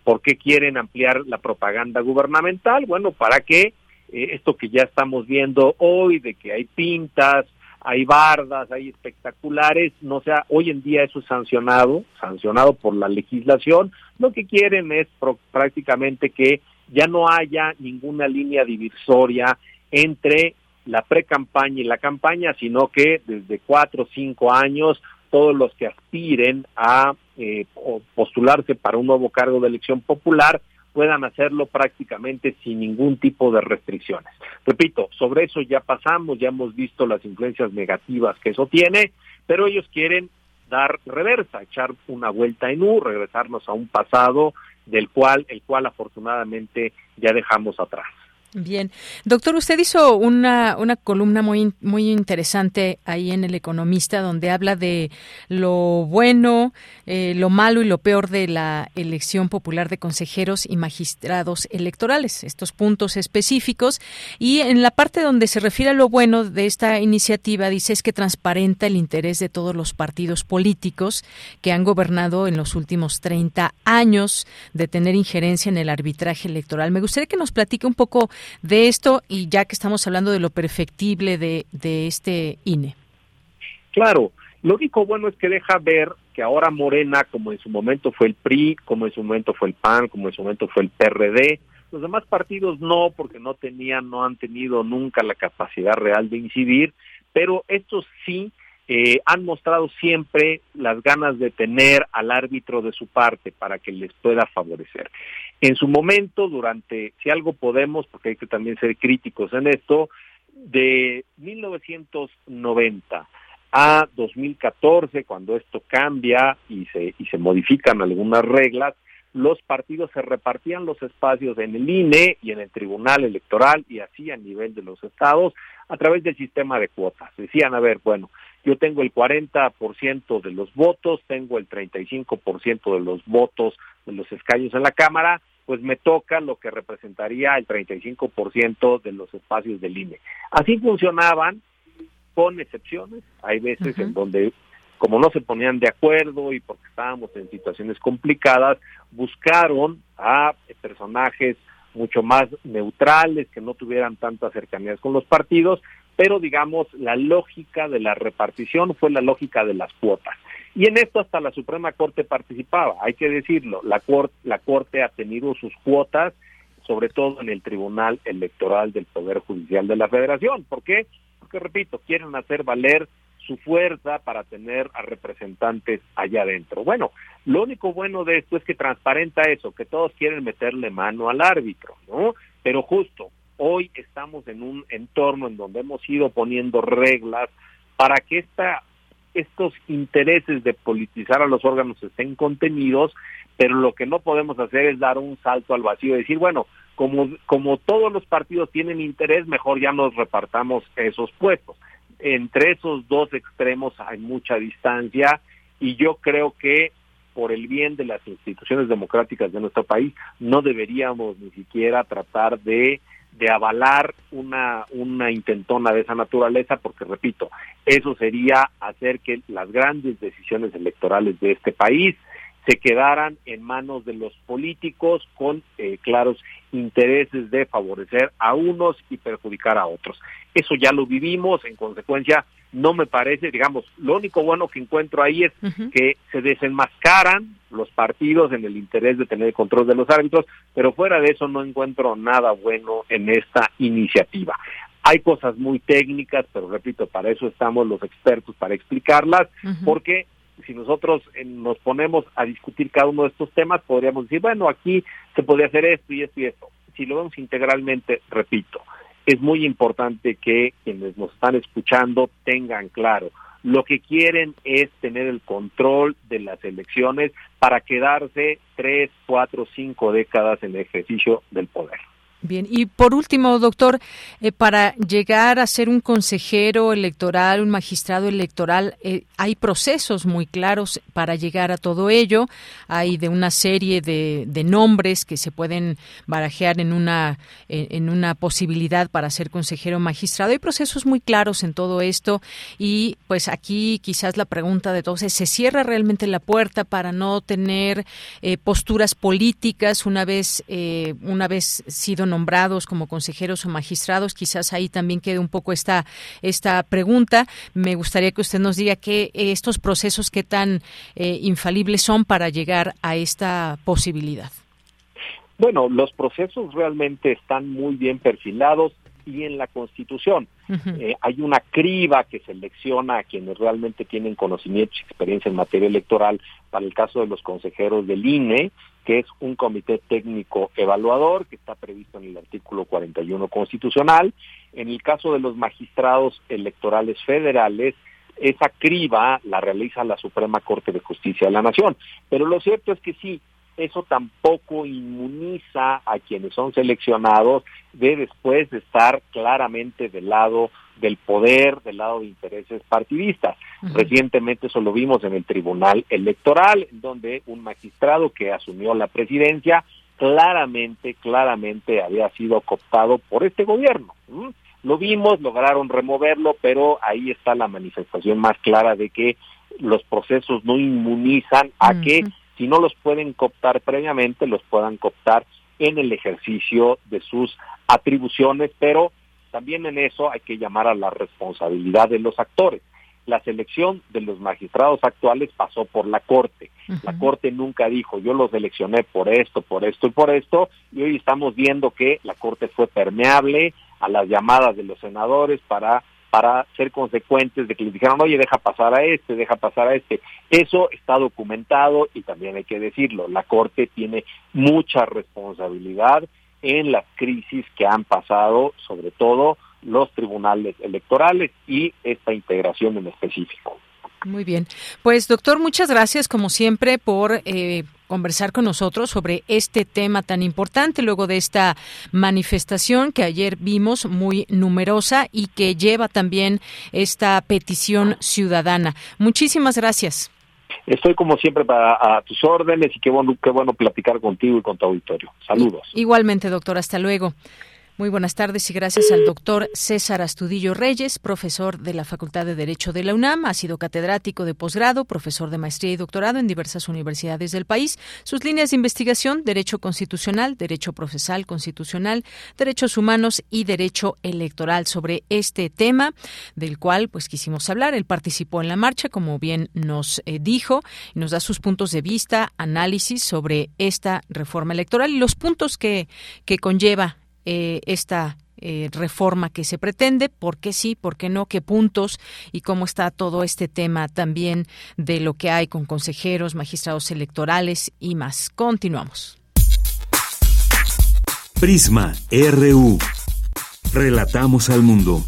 ¿Por qué quieren ampliar la propaganda gubernamental? Bueno, para que eh, esto que ya estamos viendo hoy, de que hay pintas, hay bardas, hay espectaculares, no sea, hoy en día eso es sancionado, sancionado por la legislación, lo que quieren es prácticamente que ya no haya ninguna línea divisoria entre la pre-campaña y la campaña, sino que desde cuatro o cinco años todos los que aspiren a eh, postularse para un nuevo cargo de elección popular puedan hacerlo prácticamente sin ningún tipo de restricciones. Repito, sobre eso ya pasamos, ya hemos visto las influencias negativas que eso tiene, pero ellos quieren dar reversa, echar una vuelta en U, regresarnos a un pasado del cual, el cual afortunadamente ya dejamos atrás. Bien, doctor, usted hizo una, una columna muy, muy interesante ahí en El Economista donde habla de lo bueno, eh, lo malo y lo peor de la elección popular de consejeros y magistrados electorales, estos puntos específicos. Y en la parte donde se refiere a lo bueno de esta iniciativa, dice es que transparenta el interés de todos los partidos políticos que han gobernado en los últimos 30 años de tener injerencia en el arbitraje electoral. Me gustaría que nos platique un poco de esto y ya que estamos hablando de lo perfectible de, de este INE. Claro, lo único bueno es que deja ver que ahora Morena, como en su momento fue el PRI, como en su momento fue el PAN, como en su momento fue el PRD, los demás partidos no, porque no tenían, no han tenido nunca la capacidad real de incidir, pero estos sí eh, han mostrado siempre las ganas de tener al árbitro de su parte para que les pueda favorecer. En su momento, durante, si algo podemos, porque hay que también ser críticos en esto, de 1990 a 2014, cuando esto cambia y se, y se modifican algunas reglas, los partidos se repartían los espacios en el INE y en el Tribunal Electoral y así a nivel de los estados a través del sistema de cuotas. Decían, a ver, bueno, yo tengo el 40% de los votos, tengo el 35% de los votos de los escaños en la Cámara, pues me toca lo que representaría el 35% de los espacios del INE. Así funcionaban, con excepciones. Hay veces en donde, como no se ponían de acuerdo y porque estábamos en situaciones complicadas, buscaron a personajes mucho más neutrales, que no tuvieran tantas cercanías con los partidos, pero digamos, la lógica de la repartición fue la lógica de las cuotas. Y en esto hasta la Suprema Corte participaba, hay que decirlo, la, corte, la Corte ha tenido sus cuotas, sobre todo en el Tribunal Electoral del Poder Judicial de la Federación. ¿Por qué? Porque, repito, quieren hacer valer su fuerza para tener a representantes allá adentro. Bueno, lo único bueno de esto es que transparenta eso, que todos quieren meterle mano al árbitro, ¿no? Pero justo, Hoy estamos en un entorno en donde hemos ido poniendo reglas para que esta, estos intereses de politizar a los órganos estén contenidos, pero lo que no podemos hacer es dar un salto al vacío y decir, bueno, como, como todos los partidos tienen interés, mejor ya nos repartamos esos puestos. Entre esos dos extremos hay mucha distancia y yo creo que por el bien de las instituciones democráticas de nuestro país no deberíamos ni siquiera tratar de de avalar una, una intentona de esa naturaleza, porque repito, eso sería hacer que las grandes decisiones electorales de este país se quedaran en manos de los políticos con eh, claros intereses de favorecer a unos y perjudicar a otros. Eso ya lo vivimos, en consecuencia, no me parece, digamos, lo único bueno que encuentro ahí es que se desenmascaran los partidos en el interés de tener el control de los árbitros, pero fuera de eso no encuentro nada bueno en esta iniciativa. Hay cosas muy técnicas, pero repito, para eso estamos los expertos, para explicarlas, porque si nosotros eh, nos ponemos a discutir cada uno de estos temas, podríamos decir, bueno, aquí se podría hacer esto y esto y esto. Si lo vemos integralmente, repito, es muy importante que quienes nos están escuchando tengan claro, lo que quieren es tener el control de las elecciones para quedarse tres, cuatro, cinco décadas en el ejercicio del poder. Bien, y por último, doctor, eh, para llegar a ser un consejero electoral, un magistrado electoral, eh, hay procesos muy claros para llegar a todo ello. Hay de una serie de, nombres que se pueden barajear en una, en una posibilidad para ser consejero magistrado. Hay procesos muy claros en todo esto y pues aquí quizás la pregunta de todos es, ¿se cierra realmente la puerta para no tener eh, posturas políticas una vez, una vez sido nombrados como consejeros o magistrados. Quizás ahí también quede un poco esta, esta pregunta. Me gustaría que usted nos diga que estos procesos qué tan eh, infalibles son para llegar a esta posibilidad. Bueno, los procesos realmente están muy bien perfilados y en la Constitución. Eh, hay una criba que selecciona a quienes realmente tienen conocimiento y experiencia en materia electoral para el caso de los consejeros del INE, que es un comité técnico evaluador que está previsto en el artículo 41 constitucional. En el caso de los magistrados electorales federales, esa criba la realiza la Suprema Corte de Justicia de la Nación. Pero lo cierto es que sí, eso tampoco inmuniza a quienes son seleccionados de después de estar claramente del lado del poder, del lado de intereses partidistas. Recientemente eso lo vimos en el Tribunal Electoral, donde un magistrado que asumió la presidencia claramente, claramente había sido cooptado por este gobierno. Lo vimos, lograron removerlo, pero ahí está la manifestación más clara de que los procesos no inmunizan a que si no los pueden cooptar previamente, los puedan cooptar en el ejercicio de sus atribuciones, pero también en eso hay que llamar a la responsabilidad de los actores. La selección de los magistrados actuales pasó por la Corte. La Corte nunca dijo, yo los seleccioné por esto, por esto y por esto, y hoy estamos viendo que la Corte fue permeable a las llamadas de los senadores para para ser consecuentes de que les dijeron, oye, deja pasar a este, deja pasar a este. Eso está documentado y también hay que decirlo, la Corte tiene mucha responsabilidad en las crisis que han pasado, sobre todo los tribunales electorales y esta integración en específico. Muy bien. Pues doctor, muchas gracias como siempre por eh, conversar con nosotros sobre este tema tan importante luego de esta manifestación que ayer vimos muy numerosa y que lleva también esta petición ciudadana. Muchísimas gracias. Estoy como siempre para a tus órdenes y qué bueno, qué bueno platicar contigo y con tu auditorio. Saludos. Igualmente, doctor, hasta luego. Muy buenas tardes y gracias al doctor César Astudillo Reyes, profesor de la Facultad de Derecho de la UNAM. Ha sido catedrático de posgrado, profesor de maestría y doctorado en diversas universidades del país. Sus líneas de investigación, Derecho Constitucional, Derecho Procesal Constitucional, Derechos Humanos y Derecho Electoral. Sobre este tema, del cual pues quisimos hablar, él participó en la marcha, como bien nos eh, dijo, y nos da sus puntos de vista, análisis sobre esta reforma electoral y los puntos que, que conlleva eh, esta eh, reforma que se pretende, por qué sí, por qué no, qué puntos y cómo está todo este tema también de lo que hay con consejeros, magistrados electorales y más. Continuamos. Prisma RU. Relatamos al mundo.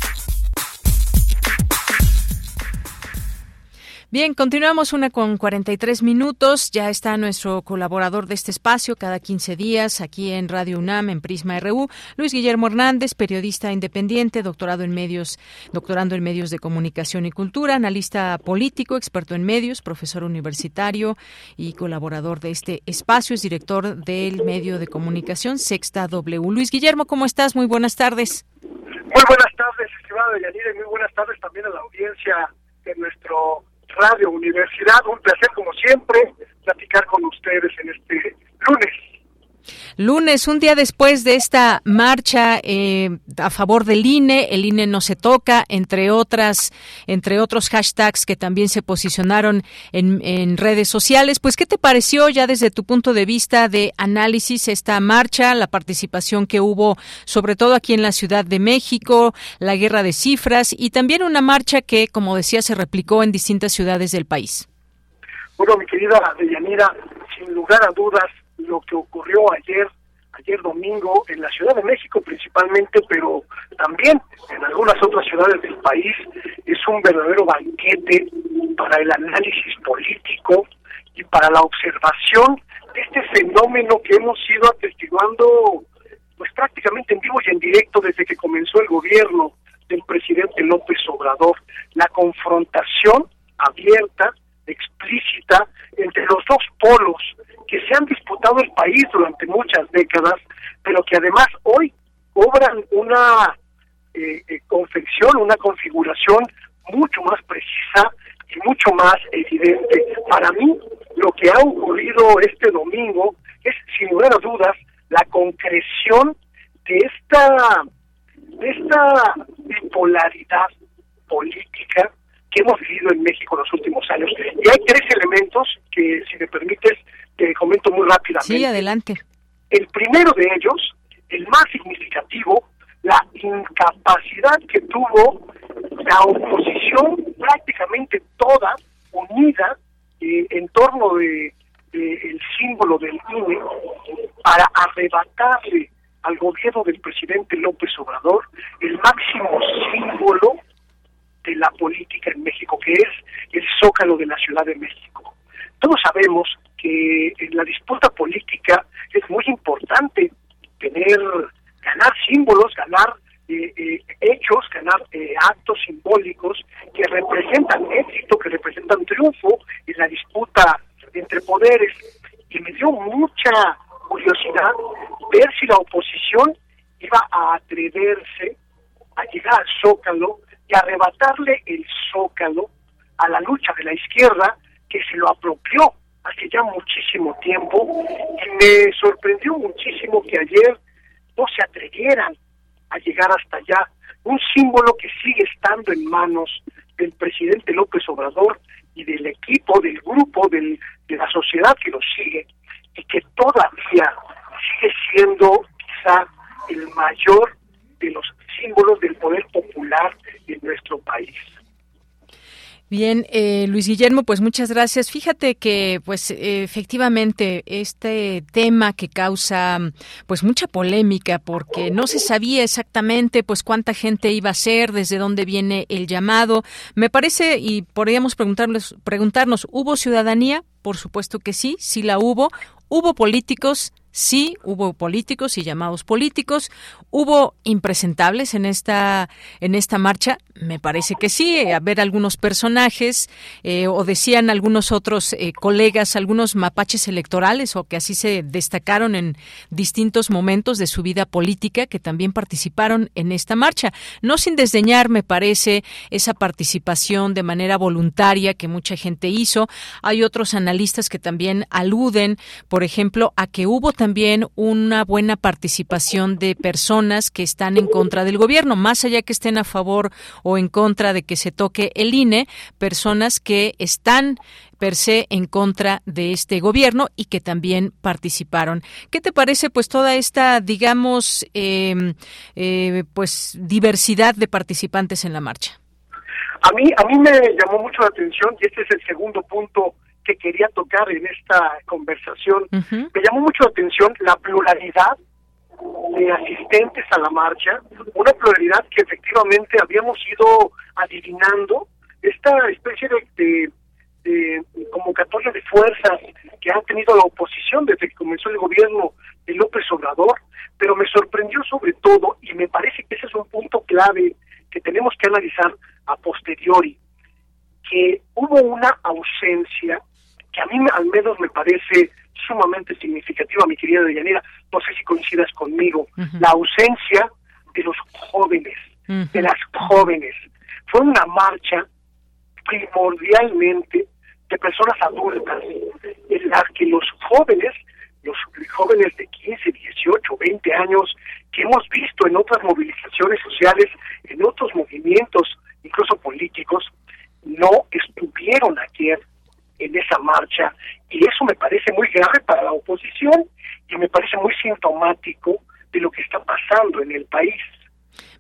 Bien, continuamos una con 43 minutos. Ya está nuestro colaborador de este espacio cada 15 días aquí en Radio UNAM, en Prisma RU, Luis Guillermo Hernández, periodista independiente, doctorado en medios, doctorando en medios de comunicación y cultura, analista político, experto en medios, profesor universitario y colaborador de este espacio. Es director del medio de comunicación Sexta W. Luis Guillermo, ¿cómo estás? Muy buenas tardes. Muy buenas tardes, estimada Yanira, y muy buenas tardes también a la audiencia de nuestro Radio Universidad. Un placer, como siempre, platicar con ustedes en este lunes. Lunes, un día después de esta marcha eh, a favor del INE, el INE no se toca, entre otras, entre otros hashtags que también se posicionaron en, redes sociales. Pues, ¿qué te pareció ya desde tu punto de vista de análisis esta marcha, la participación que hubo, sobre todo aquí en la Ciudad de México, la guerra de cifras y también una marcha que, como decía, se replicó en distintas ciudades del país? Bueno, mi querida Deyanira, sin lugar a dudas, lo que ocurrió ayer, ayer domingo en la Ciudad de México principalmente, pero también en algunas otras ciudades del país, es un verdadero banquete para el análisis político y para la observación de este fenómeno que hemos ido atestiguando pues prácticamente en vivo y en directo desde que comenzó el gobierno del presidente López Obrador, la confrontación abierta, explícita entre los dos polos que se han disputado el país durante muchas décadas, pero que además hoy cobran una eh, eh, confección, una configuración mucho más precisa y mucho más evidente. Para mí, lo que ha ocurrido este domingo es, sin lugar a dudas, la concreción de esta, de esta bipolaridad política que hemos vivido en México en los últimos años. Y hay tres elementos que, si me permites, te comento muy rápidamente. Sí, adelante. El primero de ellos, el más significativo, la incapacidad que tuvo la oposición prácticamente toda unida eh, en torno de, el símbolo del INE para arrebatarle al gobierno del presidente López Obrador el máximo símbolo de la política en México, que es el zócalo de la Ciudad de México. Todos sabemos que en la disputa política es muy importante tener, ganar símbolos, ganar eh, eh, hechos, ganar eh, actos simbólicos que representan éxito, que representan triunfo en la disputa entre poderes. Y me dio mucha curiosidad ver si la oposición iba a atreverse a llegar al zócalo y arrebatarle el zócalo a la lucha de la izquierda que se lo apropió hace ya muchísimo tiempo y me sorprendió muchísimo que ayer no se atrevieran a llegar hasta allá. Un símbolo que sigue estando en manos del presidente López Obrador y del equipo, del grupo, del, de la sociedad que lo sigue y que todavía sigue siendo quizá el mayor de los símbolos del poder popular en nuestro país. Bien, eh, Luis Guillermo, pues muchas gracias. Fíjate que, pues, efectivamente, este tema que causa, pues, mucha polémica, porque no se sabía exactamente, pues, cuánta gente iba a ser, desde dónde viene el llamado. Me parece, y podríamos preguntarles, preguntarnos, ¿hubo ciudadanía? Por supuesto que sí, sí la hubo. Hubo políticos, Sí, hubo políticos y llamados políticos. Hubo impresentables en esta en esta marcha. Me parece que sí. A ver algunos personajes eh, o decían algunos otros eh, colegas, algunos mapaches electorales o que así se destacaron en distintos momentos de su vida política que también participaron en esta marcha. No sin desdeñar, me parece, esa participación de manera voluntaria que mucha gente hizo. Hay otros analistas que también aluden, por ejemplo, a que hubo también una buena participación de personas que están en contra del gobierno, más allá que estén a favor o en contra de que se toque el INE, personas que están per se en contra de este gobierno y que también participaron. ¿Qué te parece, pues, toda esta, digamos, eh, eh, pues, diversidad de participantes en la marcha? A mí, a mí me llamó mucho la atención y este es el segundo punto que quería tocar en esta conversación. Me llamó mucho la atención la pluralidad de asistentes a la marcha, una pluralidad que efectivamente habíamos ido adivinando, esta especie de, de, convocatoria de fuerzas que ha tenido la oposición desde que comenzó el gobierno de López Obrador, pero me sorprendió sobre todo, y me parece que ese es un punto clave que tenemos que analizar a posteriori, que hubo una ausencia que a mí al menos me parece sumamente significativa, mi querida Deyanira, no sé si coincidas conmigo, la ausencia de los jóvenes, de las jóvenes. Fue una marcha primordialmente de personas adultas, en la que los jóvenes, los jóvenes de 15, 18, 20 años, que hemos visto en otras movilizaciones sociales, en otros movimientos, incluso políticos, no estuvieron ayer en esa marcha y eso me parece muy grave para la oposición y me parece muy sintomático de lo que está pasando en el país.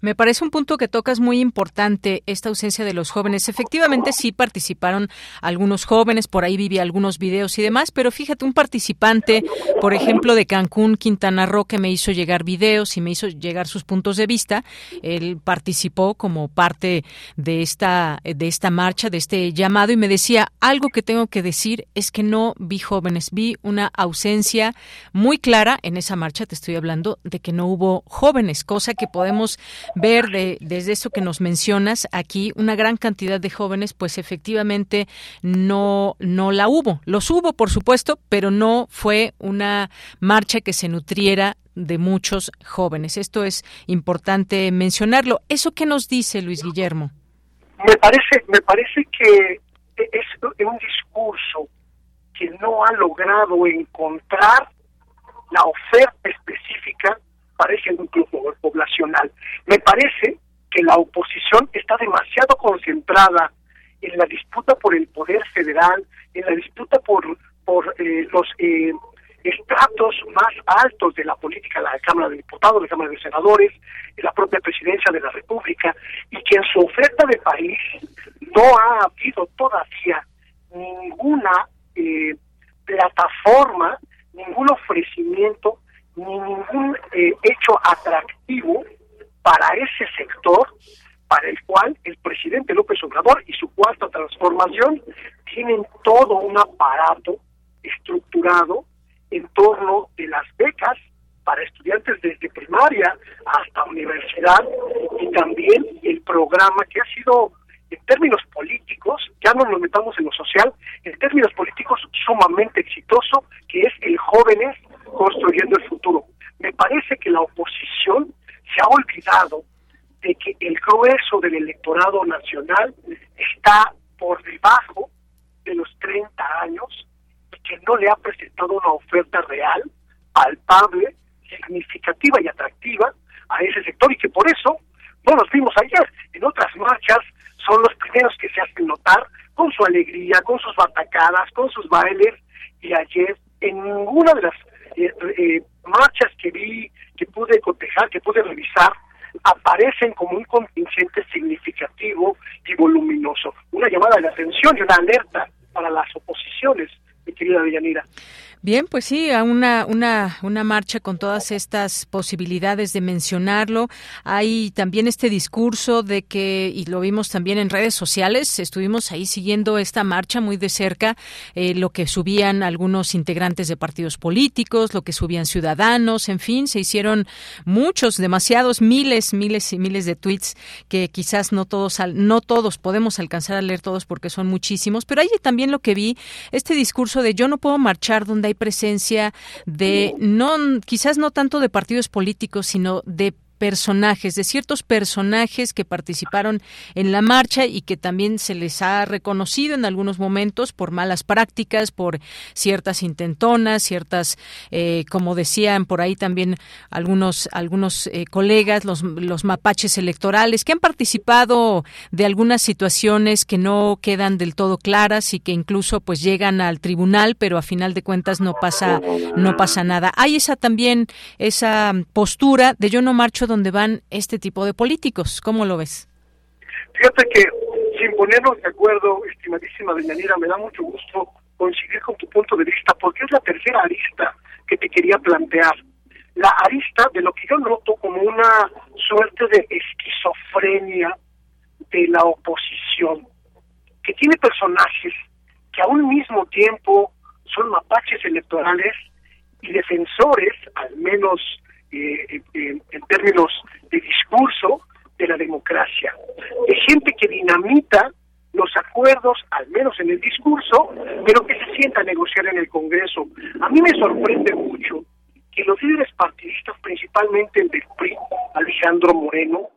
Me parece un punto que tocas muy importante, esta ausencia de los jóvenes. Efectivamente, sí participaron algunos jóvenes, por ahí viví algunos videos y demás, pero fíjate, un participante, por ejemplo, de Cancún, Quintana Roo, que me hizo llegar videos y me hizo llegar sus puntos de vista, él participó como parte de esta, de esta marcha, de este llamado, y me decía, algo que tengo que decir es que no vi jóvenes, vi una ausencia muy clara en esa marcha, te estoy hablando de que no hubo jóvenes, cosa que podemos ver desde eso que nos mencionas aquí, una gran cantidad de jóvenes, pues efectivamente no, no la hubo. Los hubo, por supuesto, pero no fue una marcha que se nutriera de muchos jóvenes. Esto es importante mencionarlo. ¿Eso qué nos dice Luis Guillermo? Me parece, me parece que es un discurso que no ha logrado encontrar la oferta específica parece un grupo poblacional. Me parece que la oposición está demasiado concentrada en la disputa por el poder federal, en la disputa por, por eh, los eh, estratos más altos de la política, la Cámara de Diputados, la Cámara de Senadores, la propia presidencia de la República, y que en su oferta de país no ha habido todavía ninguna eh, plataforma, ningún ofrecimiento ningún eh, hecho atractivo para ese sector para el cual el presidente López Obrador y su cuarta transformación tienen todo un aparato estructurado en torno de las becas para estudiantes desde primaria hasta universidad y también el programa que ha sido en términos políticos, ya no nos metamos en lo social, en términos políticos sumamente exitoso, que es el jóvenes construyendo el futuro. Me parece que la oposición se ha olvidado de que el grueso del electorado nacional está por debajo de los 30 años y que no le ha presentado una oferta real, palpable, significativa y atractiva a ese sector y que por eso no nos vimos ayer. En otras marchas son los primeros que se hacen notar con su alegría, con sus batacadas, con sus bailes y ayer en ninguna de las eh, eh, marchas que vi, que pude cotejar, que pude revisar, aparecen como un contingente significativo y voluminoso. Una llamada de atención y una alerta para las oposiciones, mi querida Villanira. Bien, pues sí, a una, una, una marcha con todas estas posibilidades de mencionarlo. Hay también este discurso de que, y lo vimos también en redes sociales, estuvimos ahí siguiendo esta marcha muy de cerca, eh, lo que subían algunos integrantes de partidos políticos, lo que subían ciudadanos, en fin, se hicieron muchos, demasiados, miles, miles y miles de tweets que quizás no todos, no todos podemos alcanzar a leer todos porque son muchísimos, pero hay también lo que vi, este discurso de yo no puedo marchar donde hay presencia de no quizás no tanto de partidos políticos, sino de personajes, de ciertos personajes que participaron en la marcha y que también se les ha reconocido en algunos momentos por malas prácticas, por ciertas intentonas, ciertas, eh, como decían por ahí también algunos algunos eh, colegas, los, los mapaches electorales, que han participado de algunas situaciones que no quedan del todo claras y que incluso pues llegan al tribunal, pero a final de cuentas no pasa no pasa nada. Hay esa también esa postura de yo no marcho donde van este tipo de políticos. ¿Cómo lo ves? Fíjate que, sin ponernos de acuerdo, estimadísima Deyanira, me da mucho gusto coincidir con tu punto de vista, porque es la tercera arista que te quería plantear. La arista de lo que yo noto como una suerte de esquizofrenia de la oposición, que tiene personajes que a un mismo tiempo son mapaches electorales y defensores, al menos eh, en términos de discurso de la democracia, de gente que dinamita los acuerdos, al menos en el discurso, pero que se sienta a negociar en el Congreso. A mí me sorprende mucho que los líderes partidistas, principalmente el del PRI, Alejandro Moreno,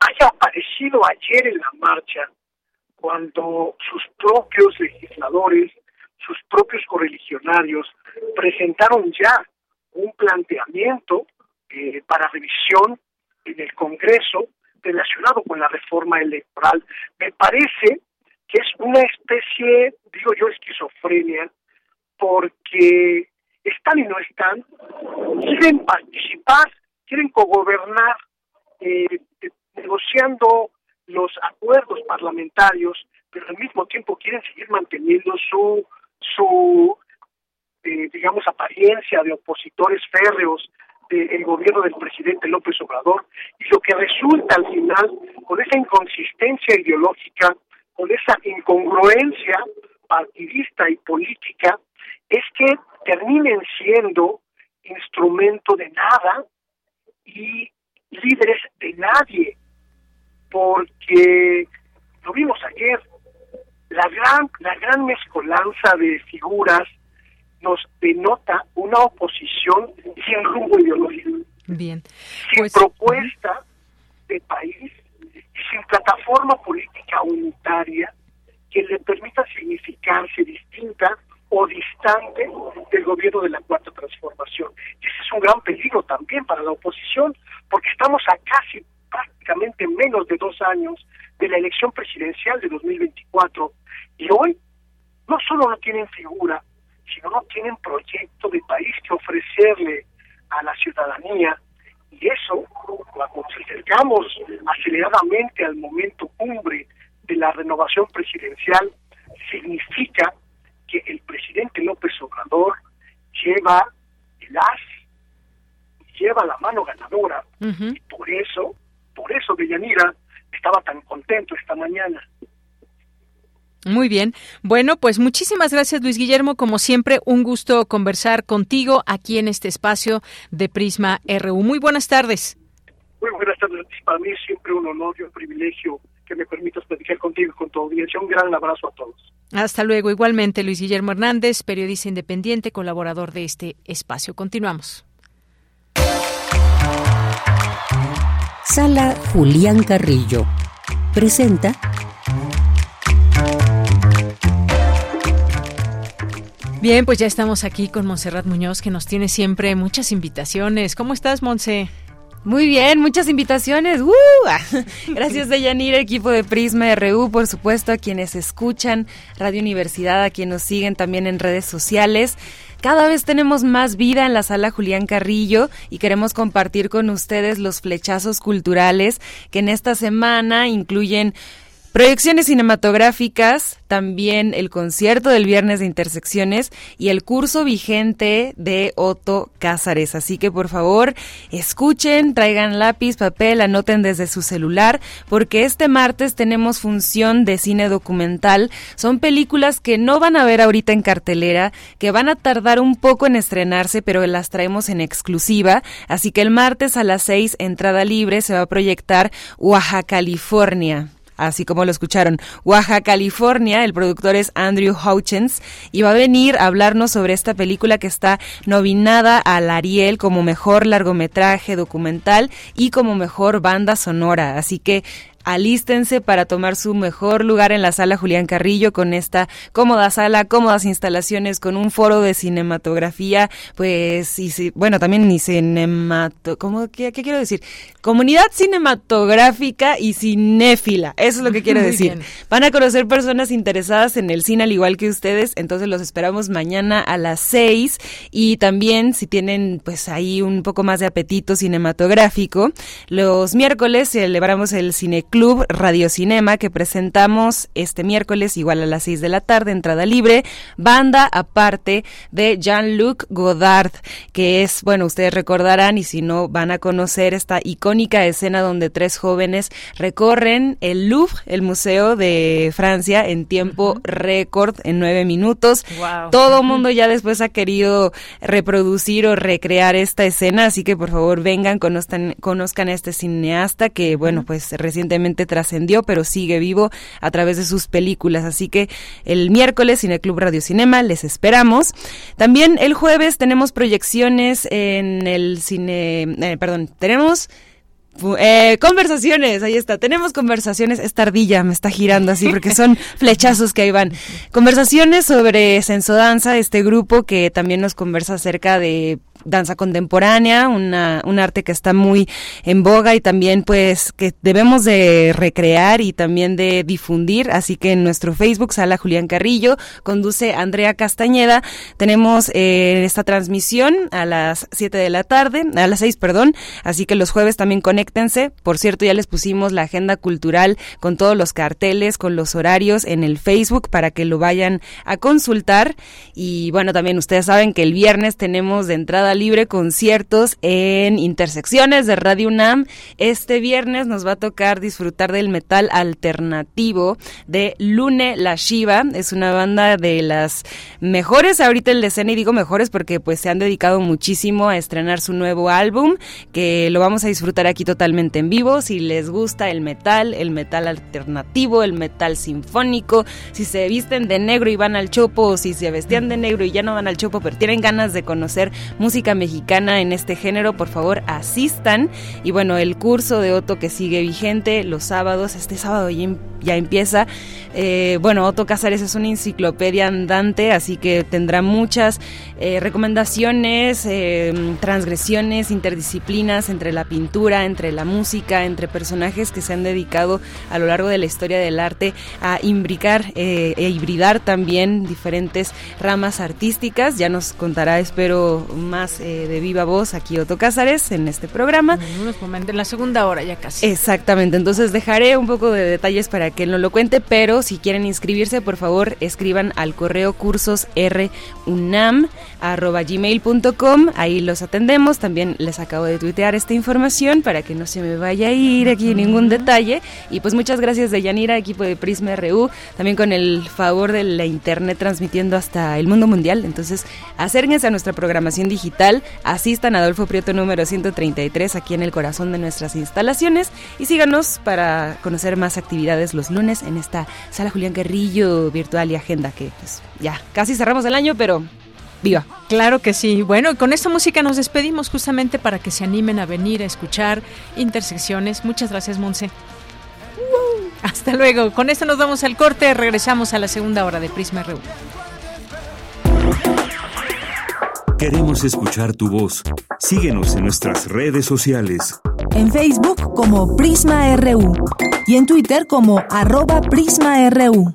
haya aparecido ayer en la marcha cuando sus propios legisladores, sus propios correligionarios presentaron ya un planteamiento eh, para revisión en el Congreso relacionado con la reforma electoral. Me parece que es una especie, digo yo, esquizofrenia, porque están y no están, quieren participar, quieren cogobernar, eh, negociando los acuerdos parlamentarios, pero al mismo tiempo quieren seguir manteniendo su, su eh, digamos, apariencia de opositores férreos del gobierno del presidente López Obrador y lo que resulta al final con esa inconsistencia ideológica, con esa incongruencia partidista y política, es que terminen siendo instrumento de nada y líderes de nadie, porque lo vimos ayer, la gran, la gran mezcolanza de figuras nos denota una oposición sin rumbo ideológico. Bien. Sin pues, propuesta de país y sin plataforma política unitaria que le permita significarse distinta o distante del gobierno de la cuarta transformación. Y ese es un gran peligro también para la oposición, porque estamos a casi prácticamente menos de dos años de la elección presidencial de 2024 y hoy no solo no tienen figura, sino no tienen proyecto de país que ofrecerle a la ciudadanía. Y eso, cuando nos acercamos aceleradamente al momento cumbre de la renovación presidencial, significa que el presidente López Obrador lleva el as, lleva la mano ganadora. Y por eso, por eso Deyanira estaba tan contento esta mañana. Muy bien. Bueno, pues muchísimas gracias Luis Guillermo. Como siempre, un gusto conversar contigo aquí en este espacio de Prisma RU. Muy buenas tardes. Muy buenas tardes. Para mí es siempre un honor y un privilegio que me permitas platicar contigo y con tu audiencia. Un gran abrazo a todos. Hasta luego. Igualmente, Luis Guillermo Hernández, periodista independiente, colaborador de este espacio. Continuamos. Sala Julián Carrillo presenta Bien, pues ya estamos aquí con Montserrat Muñoz, que nos tiene siempre muchas invitaciones. ¿Cómo estás, Monse? Muy bien, muchas invitaciones. ¡Uh! Gracias, Deyanira, equipo de Prisma RU, por supuesto, a quienes escuchan Radio Universidad, a quienes nos siguen también en redes sociales. Cada vez tenemos más vida en la sala Julián Carrillo y queremos compartir con ustedes los flechazos culturales que en esta semana incluyen Proyecciones cinematográficas, también el concierto del viernes de Intersecciones y el curso vigente de Otto Cázares. Así que por favor, escuchen, traigan lápiz, papel, anoten desde su celular, porque este martes tenemos función de cine documental. Son películas que no van a ver ahorita en cartelera, que van a tardar un poco en estrenarse, pero las traemos en exclusiva. Así que el martes a las seis, entrada libre, se va a proyectar Oaxaca, California así como lo escucharon. Oaxaca, California, el productor es Andrew Houchens y va a venir a hablarnos sobre esta película que está nominada al Ariel como mejor largometraje documental y como mejor banda sonora. Así que alístense para tomar su mejor lugar en la sala Julián Carrillo con esta cómoda sala, cómodas instalaciones, con un foro de cinematografía, pues, y bueno, también ni cinemato, ¿cómo, qué, quiero decir? Comunidad cinematográfica y cinéfila, eso es lo que quiero decir. Van a conocer personas interesadas en el cine al igual que ustedes, entonces los esperamos mañana a las seis y también si tienen pues ahí un poco más de apetito cinematográfico, los miércoles celebramos el cine Club Radio Cinema que presentamos este miércoles igual a las 6 de la tarde, entrada libre, banda aparte de Jean-Luc Godard, que es, bueno, ustedes recordarán y si no van a conocer esta icónica escena donde tres jóvenes recorren el Louvre, el Museo de Francia, en tiempo récord, en nueve minutos. Todo mundo ya después ha querido reproducir o recrear esta escena, así que por favor vengan, conozcan, conozcan a este cineasta que, bueno, pues recientemente trascendió, pero sigue vivo a través de sus películas. Así que el miércoles Cineclub Radio Cinema les esperamos. También el jueves tenemos proyecciones en el cine, eh, perdón, tenemos eh, conversaciones, ahí está. Tenemos conversaciones. Esta ardilla me está girando así porque son flechazos que ahí van. Conversaciones sobre Sensodanza, este grupo que también nos conversa acerca de danza contemporánea, una, un arte que está muy en boga y también pues que debemos de recrear y también de difundir. Así que en nuestro Facebook, Sala Julián Carrillo, conduce Andrea Castañeda. Tenemos eh, esta transmisión a las 7 de la tarde, a las 6, perdón. Así que los jueves también conéctense. Por cierto, ya les pusimos la agenda cultural con todos los carteles, con los horarios en el Facebook para que lo vayan a consultar. Y bueno, también ustedes saben que el viernes tenemos de entrada libre conciertos en intersecciones de Radio UNAM. Este viernes nos va a tocar disfrutar del metal alternativo de Lune La Shiva. Es una banda de las mejores ahorita en la escena y digo mejores porque pues se han dedicado muchísimo a estrenar su nuevo álbum que lo vamos a disfrutar aquí totalmente en vivo. Si les gusta el metal, el metal alternativo, el metal sinfónico, si se visten de negro y van al chopo o si se vestían de negro y ya no van al chopo pero tienen ganas de conocer música mexicana en este género, por favor asistan. Y bueno, el curso de Otto que sigue vigente los sábados, este sábado ya, em, empieza. Eh, bueno, Otto Casares es una enciclopedia andante, así que tendrá muchas eh, recomendaciones, eh, transgresiones, interdisciplinas entre la pintura, entre la música, entre personajes que se han dedicado a lo largo de la historia del arte a imbricar e hibridar también diferentes ramas artísticas. Ya nos contará, espero, más eh, de viva voz aquí Otto Cázares en este programa. En unos momentos, en la segunda hora ya casi. Exactamente, entonces dejaré un poco de detalles para que él no lo cuente, pero si quieren inscribirse, por favor, escriban al correo cursosrunam.gmail.com, ahí los atendemos, también les acabo de tuitear esta información para que no se me vaya a ir aquí ningún detalle. Y pues muchas gracias de Yanira, equipo de Prisma RU, también con el favor de la internet transmitiendo hasta el mundo mundial. Entonces, acérquense a nuestra programación digital, asistan a Adolfo Prieto número 133 aquí en el corazón de nuestras instalaciones. Y síganos para conocer más actividades los lunes en esta sala Julián Guerrillo virtual y agenda que pues ya casi cerramos el año, pero viva. Claro que sí. Bueno, con esta música nos despedimos justamente para que se animen a venir a escuchar Intersecciones. Muchas gracias, Monse. Hasta luego. Con esto nos damos al corte. Regresamos a la segunda hora de Prisma RU. Queremos escuchar tu voz. Síguenos en nuestras redes sociales. En Facebook como Prisma RU y en Twitter como arroba PrismaRU.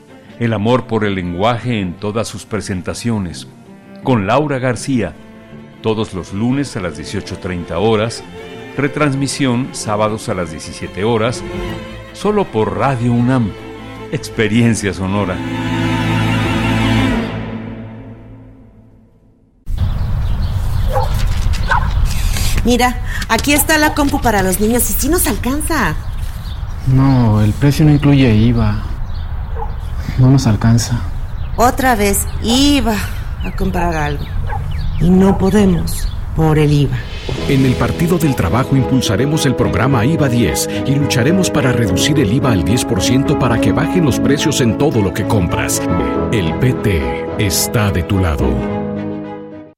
el amor por el lenguaje en todas sus presentaciones, con Laura García, todos los lunes a las 18.30 horas, retransmisión sábados a las 17 horas, solo por Radio UNAM, Experiencia Sonora. Mira, aquí está la compu para los niños y si nos alcanza. No, el precio no incluye IVA. No nos alcanza. Otra vez iba a comprar algo. Y no podemos por el IVA. En el Partido del Trabajo impulsaremos el programa IVA 10 y lucharemos para reducir el IVA al 10% para que bajen los precios en todo lo que compras. El PT está de tu lado.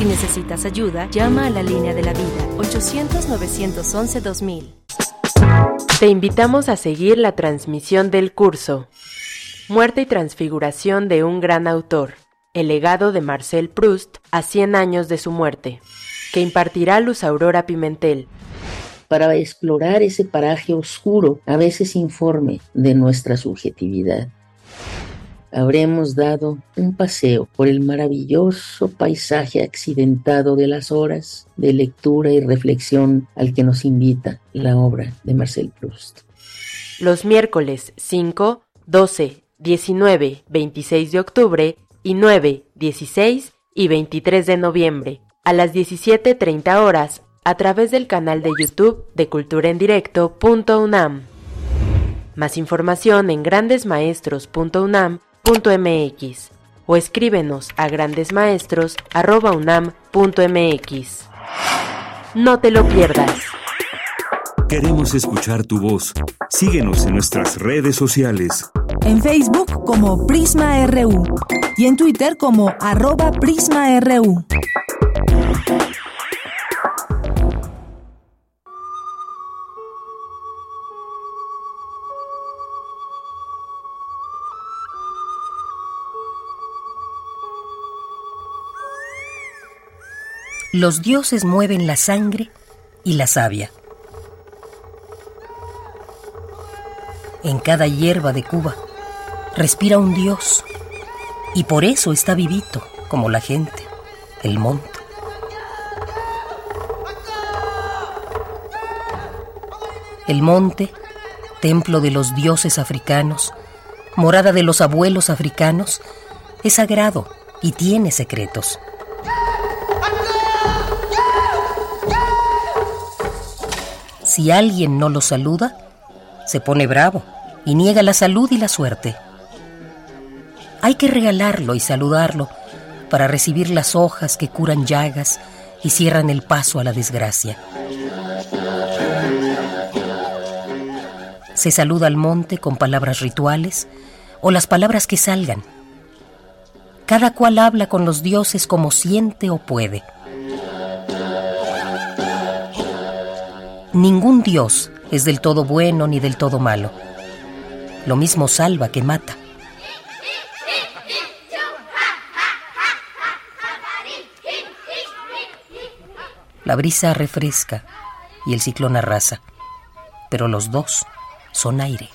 Si necesitas ayuda, llama a la línea de la vida 800-911-2000. Te invitamos a seguir la transmisión del curso Muerte y Transfiguración de un gran autor, el legado de Marcel Proust a 100 años de su muerte, que impartirá Luz Aurora Pimentel. Para explorar ese paraje oscuro, a veces informe de nuestra subjetividad habremos dado un paseo por el maravilloso paisaje accidentado de las horas de lectura y reflexión al que nos invita la obra de Marcel Proust. Los miércoles 5, 12, 19, 26 de octubre y 9, 16 y 23 de noviembre a las 17.30 horas a través del canal de YouTube de Cultura en Directo.unam. Más información en grandesmaestros.unam mx o escríbenos a grandesmaestros.unam.mx. No te lo pierdas. Queremos escuchar tu voz. Síguenos en nuestras redes sociales. En Facebook como Prisma RU y en Twitter como arroba PrismaRU. Los dioses mueven la sangre y la savia. En cada hierba de Cuba respira un dios y por eso está vivito como la gente, el monte. El monte, templo de los dioses africanos, morada de los abuelos africanos, es sagrado y tiene secretos. si alguien no lo saluda, se pone bravo y niega la salud y la suerte. Hay que regalarlo y saludarlo para recibir las hojas que curan llagas y cierran el paso a la desgracia. Se saluda al monte con palabras rituales o las palabras que salgan. Cada cual habla con los dioses como siente o puede. Ningún dios es del todo bueno ni del todo malo. Lo mismo salva que mata. La brisa refresca y el ciclón arrasa, pero los dos son aire.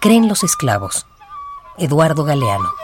Creen los esclavos. Eduardo Galeano.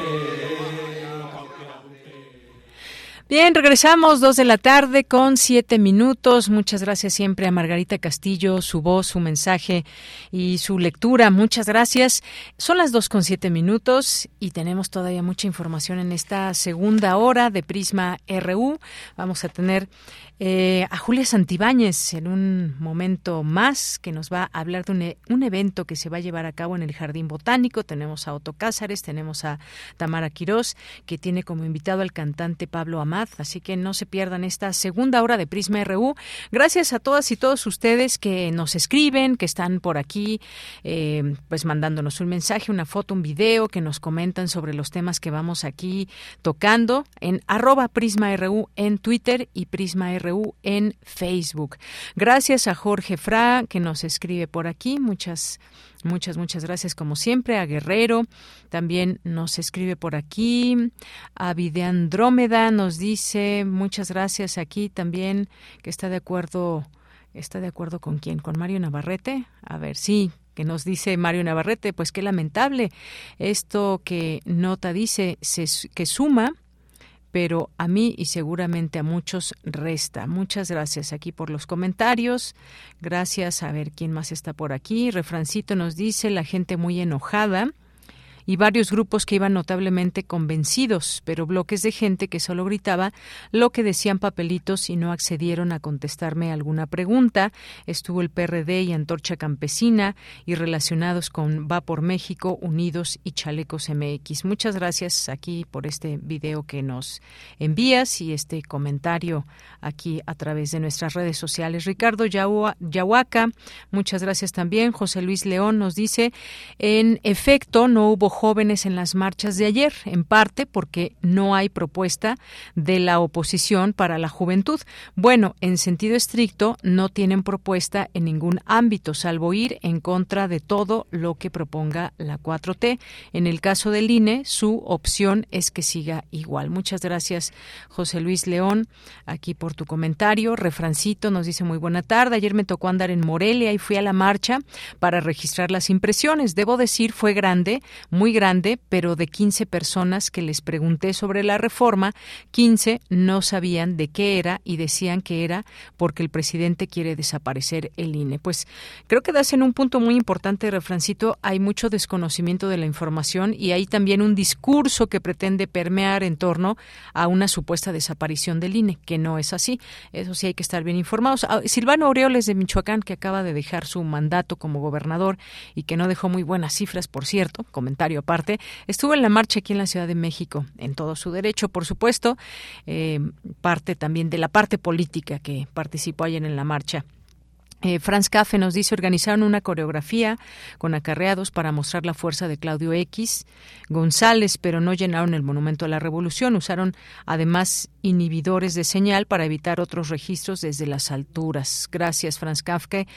Bien, regresamos dos de la tarde con siete minutos. Muchas gracias siempre a Margarita Castillo, su voz, su mensaje y su lectura. Muchas gracias. Son las dos con siete minutos y tenemos todavía mucha información en esta segunda hora de Prisma RU. Vamos a tener eh, a Julia Santibáñez en un momento más que nos va a hablar de un, e, un, evento que se va a llevar a cabo en el Jardín Botánico. Tenemos a Otto Cázares, tenemos a Tamara Quirós, que tiene como invitado al cantante Pablo Amad. Así que no se pierdan esta segunda hora de Prisma RU. Gracias a todas y todos ustedes que nos escriben, que están por aquí, eh, pues mandándonos un mensaje, una foto, un video, que nos comentan sobre los temas que vamos aquí tocando en arroba Prisma RU en Twitter y Prisma RU en Facebook. Gracias a Jorge Fra, que nos escribe por aquí. Muchas Muchas, muchas gracias como siempre a Guerrero. También nos escribe por aquí. A Videandrómeda nos dice muchas gracias aquí también que está de acuerdo. ¿Está de acuerdo con quién? ¿Con Mario Navarrete? A ver, sí, que nos dice Mario Navarrete, pues qué lamentable esto que Nota dice que suma pero a mí y seguramente a muchos resta. Muchas gracias aquí por los comentarios. Gracias a ver quién más está por aquí. Refrancito nos dice la gente muy enojada y varios grupos que iban notablemente convencidos, pero bloques de gente que solo gritaba lo que decían papelitos y no accedieron a contestarme alguna pregunta. Estuvo el PRD y Antorcha Campesina y relacionados con Va por México, Unidos y Chalecos MX. Muchas gracias aquí por este video que nos envías y este comentario aquí a través de nuestras redes sociales. Ricardo Yahuaca, muchas gracias también. José Luis León nos dice, en efecto, no hubo jóvenes en las marchas de ayer, en parte porque no hay propuesta de la oposición para la juventud. Bueno, en sentido estricto, no tienen propuesta en ningún ámbito, salvo ir en contra de todo lo que proponga la 4T. En el caso del INE, su opción es que siga igual. Muchas gracias, José Luis León, aquí por tu comentario. Refrancito nos dice muy buena tarde. Ayer me tocó andar en Morelia y fui a la marcha para registrar las impresiones. Debo decir, fue grande, grande, pero de 15 personas que les pregunté sobre la reforma, 15 no sabían de qué era y decían que era porque el presidente quiere desaparecer el INE. Pues creo que das en un punto muy importante, Refrancito, hay mucho desconocimiento de la información y hay también un discurso que pretende permear en torno a una supuesta desaparición del INE, que no es así. Eso sí hay que estar bien informados. Ah, Silvano Aureoles de Michoacán, que acaba de dejar su mandato como gobernador y que no dejó muy buenas cifras, por cierto, comentario aparte, estuvo en la marcha aquí en la Ciudad de México, en todo su derecho, por supuesto, eh, parte también de la parte política que participó ayer en la marcha. Eh, Franz Café nos dice organizaron una coreografía con acarreados para mostrar la fuerza de Claudio X González, pero no llenaron el monumento a la revolución. Usaron además inhibidores de señal para evitar otros registros desde las alturas. Gracias, Franz Kafke.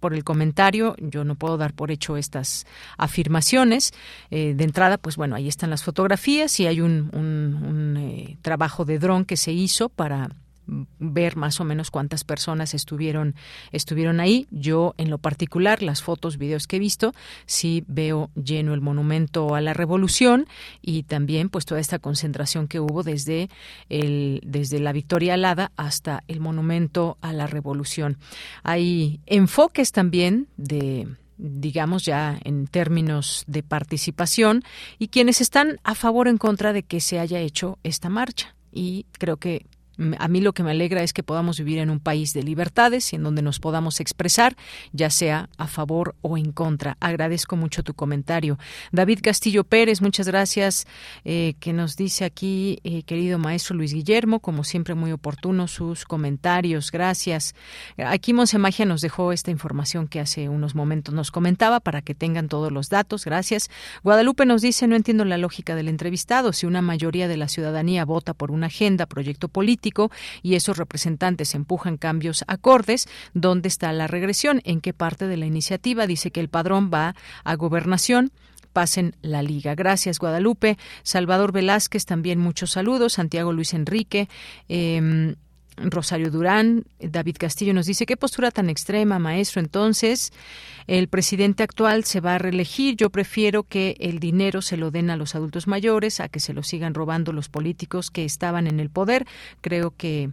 Por el comentario. Yo no puedo dar por hecho estas afirmaciones. Eh, de entrada, pues bueno, ahí están las fotografías y hay un, eh, trabajo de dron que se hizo para ver más o menos cuántas personas estuvieron estuvieron ahí. Yo en lo particular las fotos, videos que he visto, sí veo lleno el monumento a la Revolución y también pues toda esta concentración que hubo desde el desde la Victoria Alada hasta el monumento a la Revolución. Hay enfoques también de digamos ya en términos de participación, y quienes están a favor o en contra de que se haya hecho esta marcha. Y creo que a mí lo que me alegra es que podamos vivir en un país de libertades y en donde nos podamos expresar, ya sea a favor o en contra. Agradezco mucho tu comentario. David Castillo Pérez, muchas gracias, eh, que nos dice aquí, eh, querido maestro Luis Guillermo, como siempre muy oportuno sus comentarios. Gracias. Aquí Monse Magia nos dejó esta información que hace unos momentos nos comentaba para que tengan todos los datos. Gracias. Guadalupe nos dice, no entiendo la lógica del entrevistado. Si una mayoría de la ciudadanía vota por una agenda, proyecto político, y esos representantes empujan cambios acordes. ¿Dónde está la regresión? ¿En qué parte de la iniciativa? Dice que el padrón va a gobernación pasen la liga. Gracias, Guadalupe. Salvador Velázquez, también muchos saludos. Santiago Luis Enrique. Eh, Rosario Durán, David Castillo nos dice, ¿qué postura tan extrema, maestro? Entonces, el presidente actual se va a reelegir. Yo prefiero que el dinero se lo den a los adultos mayores, a que se lo sigan robando los políticos que estaban en el poder. Creo que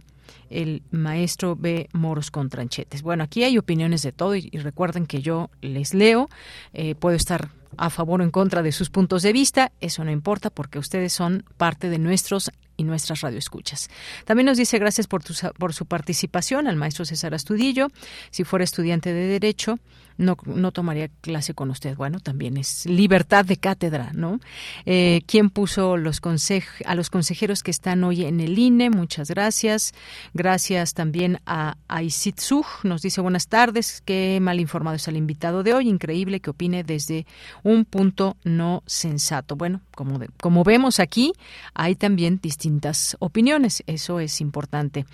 el maestro ve moros con tranchetes. Bueno, aquí hay opiniones de todo y, recuerden que yo les leo, eh, puedo estar a favor o en contra de sus puntos de vista, eso no importa porque ustedes son parte de nuestros y nuestras radioescuchas. También nos dice gracias por, tu, por su participación al maestro César Astudillo. Si fuera estudiante de Derecho, no, no tomaría clase con usted. Bueno, también es libertad de cátedra, ¿no? Eh, ¿Quién puso los a los consejeros que están hoy en el INE? Muchas gracias. Gracias también a Aisitsuj. Nos dice buenas tardes. Qué mal informado es el invitado de hoy. Increíble que opine desde un punto no sensato. Bueno, como, como vemos aquí, hay también distintas opiniones. Eso es importante.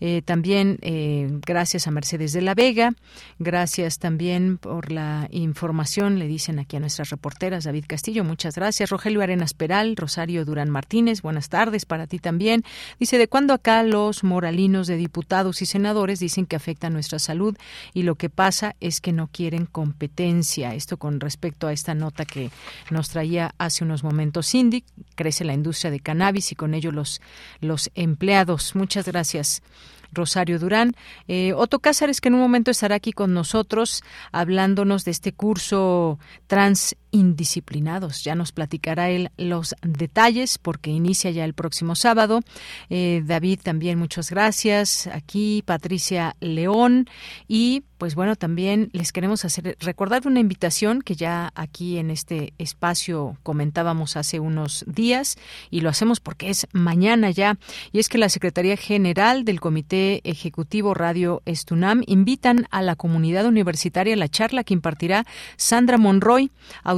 Eh, también eh, gracias a Mercedes de la Vega. Gracias también por la información, le dicen aquí a nuestras reporteras, David Castillo, muchas gracias. Rogelio Arenas Peral, Rosario Durán Martínez, buenas tardes para ti también. Dice, ¿de cuándo acá los moralinos de diputados y senadores dicen que afecta nuestra salud y lo que pasa es que no quieren competencia? Esto con respecto a esta nota que nos traía hace unos momentos Cindy, crece la industria de cannabis y con ello los, los empleados. Muchas gracias. Rosario Durán. Eh, Otto Cázares, que en un momento estará aquí con nosotros hablándonos de este curso trans indisciplinados. Ya nos platicará él los detalles porque inicia ya el próximo sábado. Eh, David, también muchas gracias. Aquí Patricia León y pues bueno, también les queremos hacer recordar una invitación que ya aquí en este espacio comentábamos hace unos días y lo hacemos porque es mañana ya y es que la Secretaría General del Comité Ejecutivo Radio Estunam invitan a la comunidad universitaria a la charla que impartirá Sandra Monroy,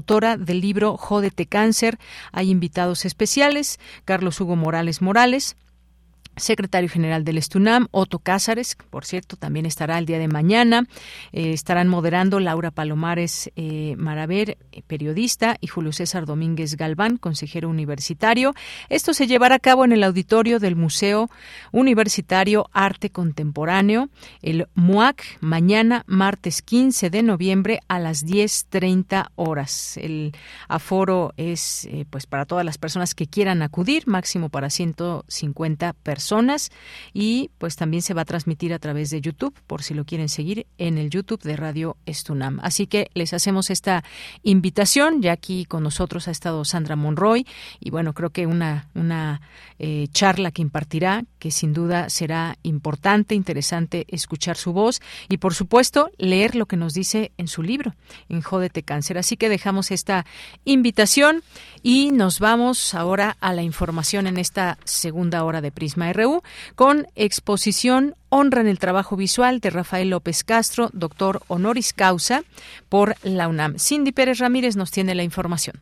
del libro Jódete Cáncer. Hay invitados especiales, Carlos Hugo Morales Morales, secretario general del Estunam, Otto Cázares, por cierto, también estará el día de mañana. Eh, estarán moderando Laura Palomares eh, Maraver, eh, periodista, y Julio César Domínguez Galván, consejero universitario. Esto se llevará a cabo en el auditorio del Museo Universitario Arte Contemporáneo, el MUAC, mañana, martes 15 de noviembre a las 10.30 horas. El aforo es pues para todas las personas que quieran acudir, máximo para 150 personas y pues también se va a transmitir a través de YouTube por si lo quieren seguir en el YouTube de Radio Estunam. Así que les hacemos esta invitación. Ya aquí con nosotros ha estado Sandra Monroy y bueno, creo que una, una eh, charla que impartirá que sin duda será importante, interesante escuchar su voz y por supuesto leer lo que nos dice en su libro, en Jódete Cáncer. Así que dejamos esta invitación y nos vamos ahora a la información en esta segunda hora de Prisma con exposición Honra en el trabajo visual de Rafael López Castro, doctor honoris causa por la UNAM. Cindy Pérez Ramírez nos tiene la información.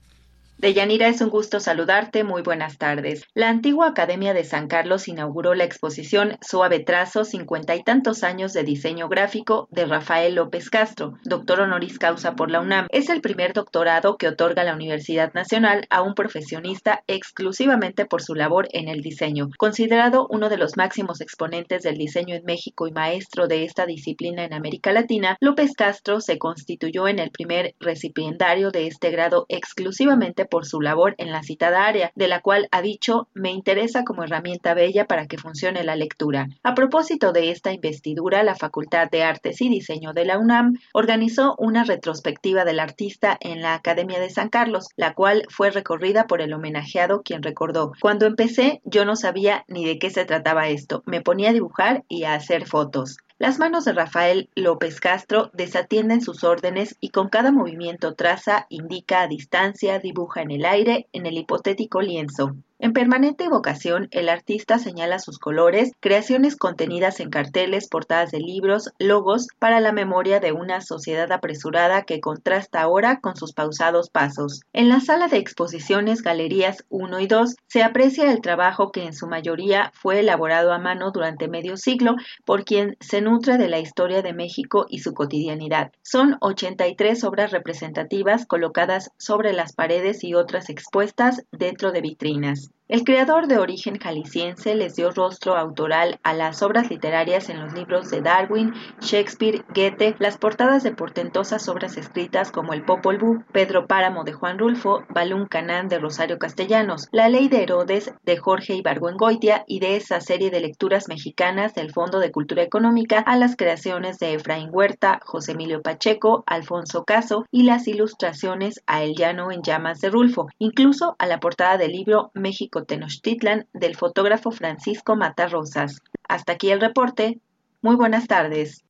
Deyanira, es un gusto saludarte. Muy buenas tardes. La antigua Academia de San Carlos inauguró la exposición Suave Trazo, cincuenta y tantos años de diseño gráfico de Rafael López Castro, doctor honoris causa por la UNAM. Es el primer doctorado que otorga la Universidad Nacional a un profesionista exclusivamente por su labor en el diseño. Considerado uno de los máximos exponentes del diseño en México y maestro de esta disciplina en América Latina, López Castro se constituyó en el primer recipiendario de este grado exclusivamente por su labor en la citada área, de la cual ha dicho me interesa como herramienta bella para que funcione la lectura. A propósito de esta investidura, la Facultad de Artes y Diseño de la UNAM organizó una retrospectiva del artista en la Academia de San Carlos, la cual fue recorrida por el homenajeado quien recordó, cuando empecé yo no sabía ni de qué se trataba esto, me ponía a dibujar y a hacer fotos. Las manos de Rafael López Castro desatienden sus órdenes y con cada movimiento traza, indica a distancia, dibuja en el aire, en el hipotético lienzo. En permanente evocación, el artista señala sus colores, creaciones contenidas en carteles, portadas de libros, logos para la memoria de una sociedad apresurada que contrasta ahora con sus pausados pasos. En la sala de exposiciones Galerías 1 y 2 se aprecia el trabajo que en su mayoría fue elaborado a mano durante medio siglo por quien se nutre de la historia de México y su cotidianidad. Son 83 obras representativas colocadas sobre las paredes y otras expuestas dentro de vitrinas. El creador de origen jalisciense les dio rostro autoral a las obras literarias en los libros de Darwin, Shakespeare, Goethe, las portadas de portentosas obras escritas como El Popol Vuh, Pedro Páramo de Juan Rulfo, Balún Canán de Rosario Castellanos, La Ley de Herodes de Jorge Ibargüengoitia y de esa serie de lecturas mexicanas del Fondo de Cultura Económica a las creaciones de Efraín Huerta, José Emilio Pacheco, Alfonso Caso y las ilustraciones a El Llano en Llamas de Rulfo, incluso a la portada del libro México Tenochtitlan del fotógrafo Francisco Matarrosas. Hasta aquí el reporte. Muy buenas tardes.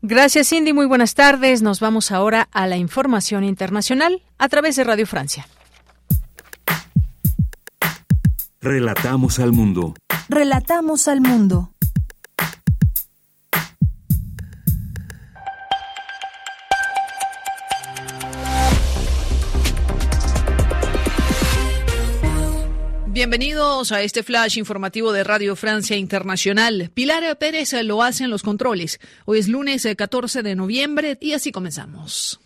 Gracias, Cindy. Muy buenas tardes. Nos vamos ahora a la información internacional a través de Radio Francia. Relatamos al mundo. Relatamos al mundo. Bienvenidos a este flash informativo de Radio Francia Internacional. Pilar Pérez lo hace en los controles. Hoy es lunes 14 de noviembre y así comenzamos.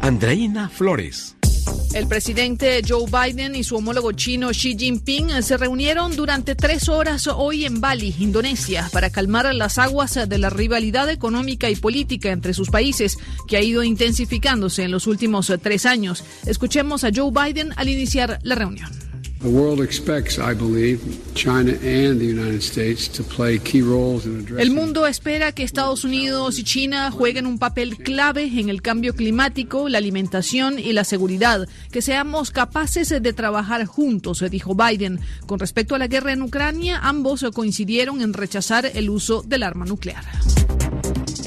Andreina Flores. El presidente Joe Biden y su homólogo chino Xi Jinping se reunieron durante tres horas hoy en Bali, Indonesia, para calmar las aguas de la rivalidad económica y política entre sus países, que ha ido intensificándose en los últimos tres años. Escuchemos a Joe Biden al iniciar la reunión. El mundo espera que Estados Unidos y China jueguen un papel clave en el cambio climático, la alimentación y la seguridad, que seamos capaces de trabajar juntos, dijo Biden. Con respecto a la guerra en Ucrania, ambos coincidieron en rechazar el uso del arma nuclear.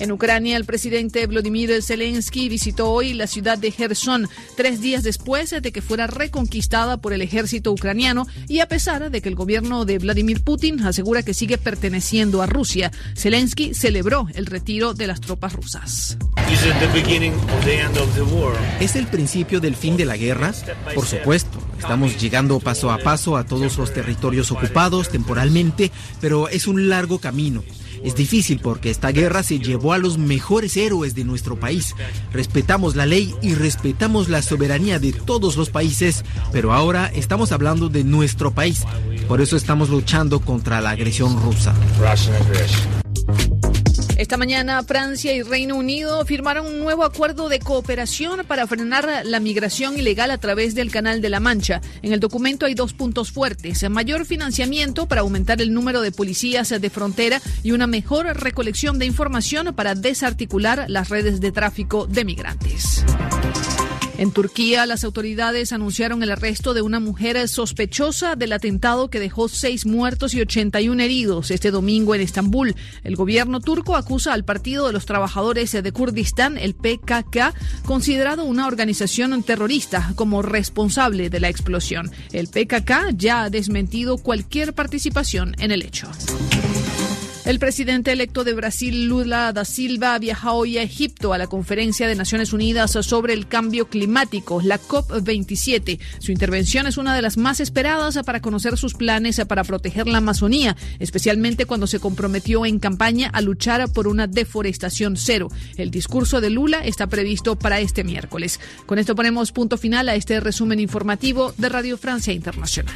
En Ucrania, el presidente Vladimir Zelensky visitó hoy la ciudad de Gerson, tres días después de que fuera reconquistada por el ejército ucraniano y a pesar de que el gobierno de Vladimir Putin asegura que sigue perteneciendo a Rusia. Zelensky celebró el retiro de las tropas rusas. ¿Es el principio del fin de la guerra? Por supuesto. Estamos llegando paso a paso a todos los territorios ocupados temporalmente, pero es un largo camino. Es difícil porque esta guerra se llevó a los mejores héroes de nuestro país. Respetamos la ley y respetamos la soberanía de todos los países, pero ahora estamos hablando de nuestro país. Por eso estamos luchando contra la agresión rusa. Esta mañana Francia y Reino Unido firmaron un nuevo acuerdo de cooperación para frenar la migración ilegal a través del Canal de la Mancha. En el documento hay dos puntos fuertes, mayor financiamiento para aumentar el número de policías de frontera y una mejor recolección de información para desarticular las redes de tráfico de migrantes. En Turquía, las autoridades anunciaron el arresto de una mujer sospechosa del atentado que dejó seis muertos y 81 heridos este domingo en Estambul. El gobierno turco acusa al Partido de los Trabajadores de Kurdistán, el PKK, considerado una organización terrorista, como responsable de la explosión. El PKK ya ha desmentido cualquier participación en el hecho. El presidente electo de Brasil, Lula da Silva, viaja hoy a Egipto a la Conferencia de Naciones Unidas sobre el Cambio Climático, la COP27. Su intervención es una de las más esperadas para conocer sus planes para proteger la Amazonía, especialmente cuando se comprometió en campaña a luchar por una deforestación cero. El discurso de Lula está previsto para este miércoles. Con esto ponemos punto final a este resumen informativo de Radio Francia Internacional.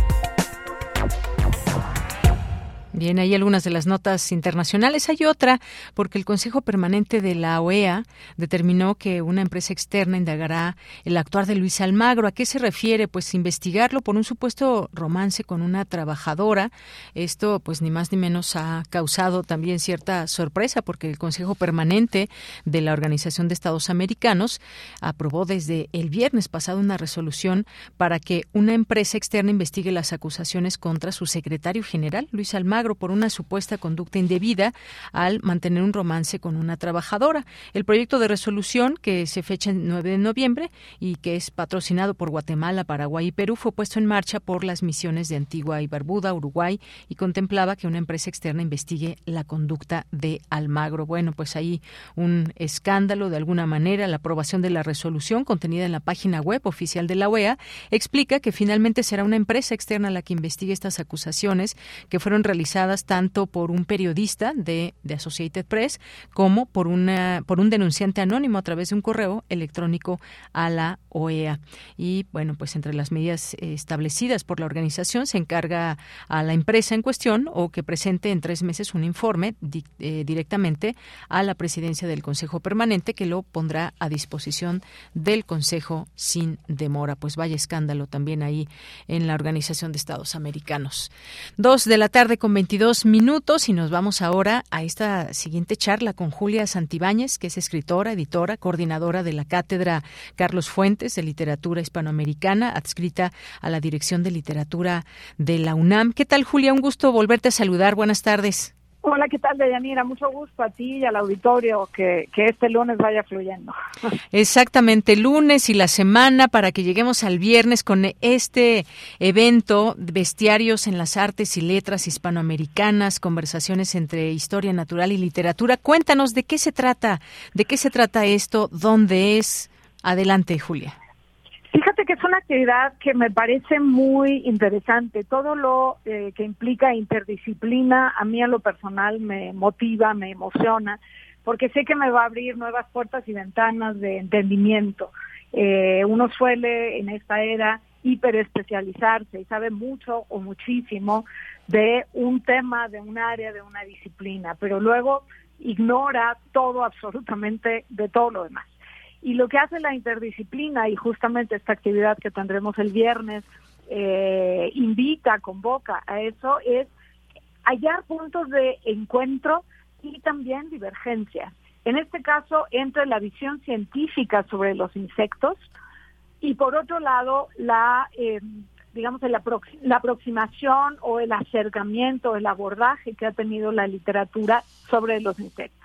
Bien, hay algunas de las notas internacionales. Hay otra, porque el Consejo Permanente de la OEA determinó que una empresa externa indagará el actuar de Luis Almagro. ¿A qué se refiere? Pues investigarlo por un supuesto romance con una trabajadora. Esto, pues ni más ni menos, ha causado también cierta sorpresa, porque el Consejo Permanente de la Organización de Estados Americanos aprobó desde el viernes pasado una resolución para que una empresa externa investigue las acusaciones contra su secretario general, Luis Almagro por una supuesta conducta indebida al mantener un romance con una trabajadora. El proyecto de resolución, que se fecha el 9 de noviembre y que es patrocinado por Guatemala, Paraguay y Perú, fue puesto en marcha por las misiones de Antigua y Barbuda, Uruguay, y contemplaba que una empresa externa investigue la conducta de Almagro. Bueno, pues ahí un escándalo de alguna manera. La aprobación de la resolución contenida en la página web oficial de la OEA explica que finalmente será una empresa externa la que investigue estas acusaciones que fueron realizadas tanto por un periodista de, de Associated Press como por, una, por un denunciante anónimo a través de un correo electrónico a la OEA. Y bueno, pues entre las medidas establecidas por la organización se encarga a la empresa en cuestión o que presente en tres meses un informe eh, directamente a la presidencia del Consejo Permanente que lo pondrá a disposición del Consejo sin demora. Pues vaya escándalo también ahí en la Organización de Estados Americanos. Dos de la tarde con 22 minutos y nos vamos ahora a esta siguiente charla con Julia Santibáñez, que es escritora, editora, coordinadora de la cátedra Carlos Fuentes de Literatura Hispanoamericana, adscrita a la Dirección de Literatura de la UNAM. ¿Qué tal, Julia? Un gusto volverte a saludar. Buenas tardes. Hola, ¿qué tal, Deyanira? Mucho gusto a ti y al auditorio que, que este lunes vaya fluyendo. Exactamente, lunes y la semana para que lleguemos al viernes con este evento, Bestiarios en las Artes y Letras Hispanoamericanas, conversaciones entre historia natural y literatura. Cuéntanos de qué se trata, de qué se trata esto, dónde es. Adelante, Julia. Fíjate que es una actividad que me parece muy interesante. Todo lo eh, que implica interdisciplina a mí a lo personal me motiva, me emociona, porque sé que me va a abrir nuevas puertas y ventanas de entendimiento. Eh, uno suele en esta era hiperespecializarse y sabe mucho o muchísimo de un tema, de un área, de una disciplina, pero luego ignora todo absolutamente de todo lo demás. Y lo que hace la interdisciplina y justamente esta actividad que tendremos el viernes eh, invita, convoca a eso, es hallar puntos de encuentro y también divergencias. En este caso, entre la visión científica sobre los insectos y por otro lado, la, eh, digamos, la, la aproximación o el acercamiento, el abordaje que ha tenido la literatura sobre los insectos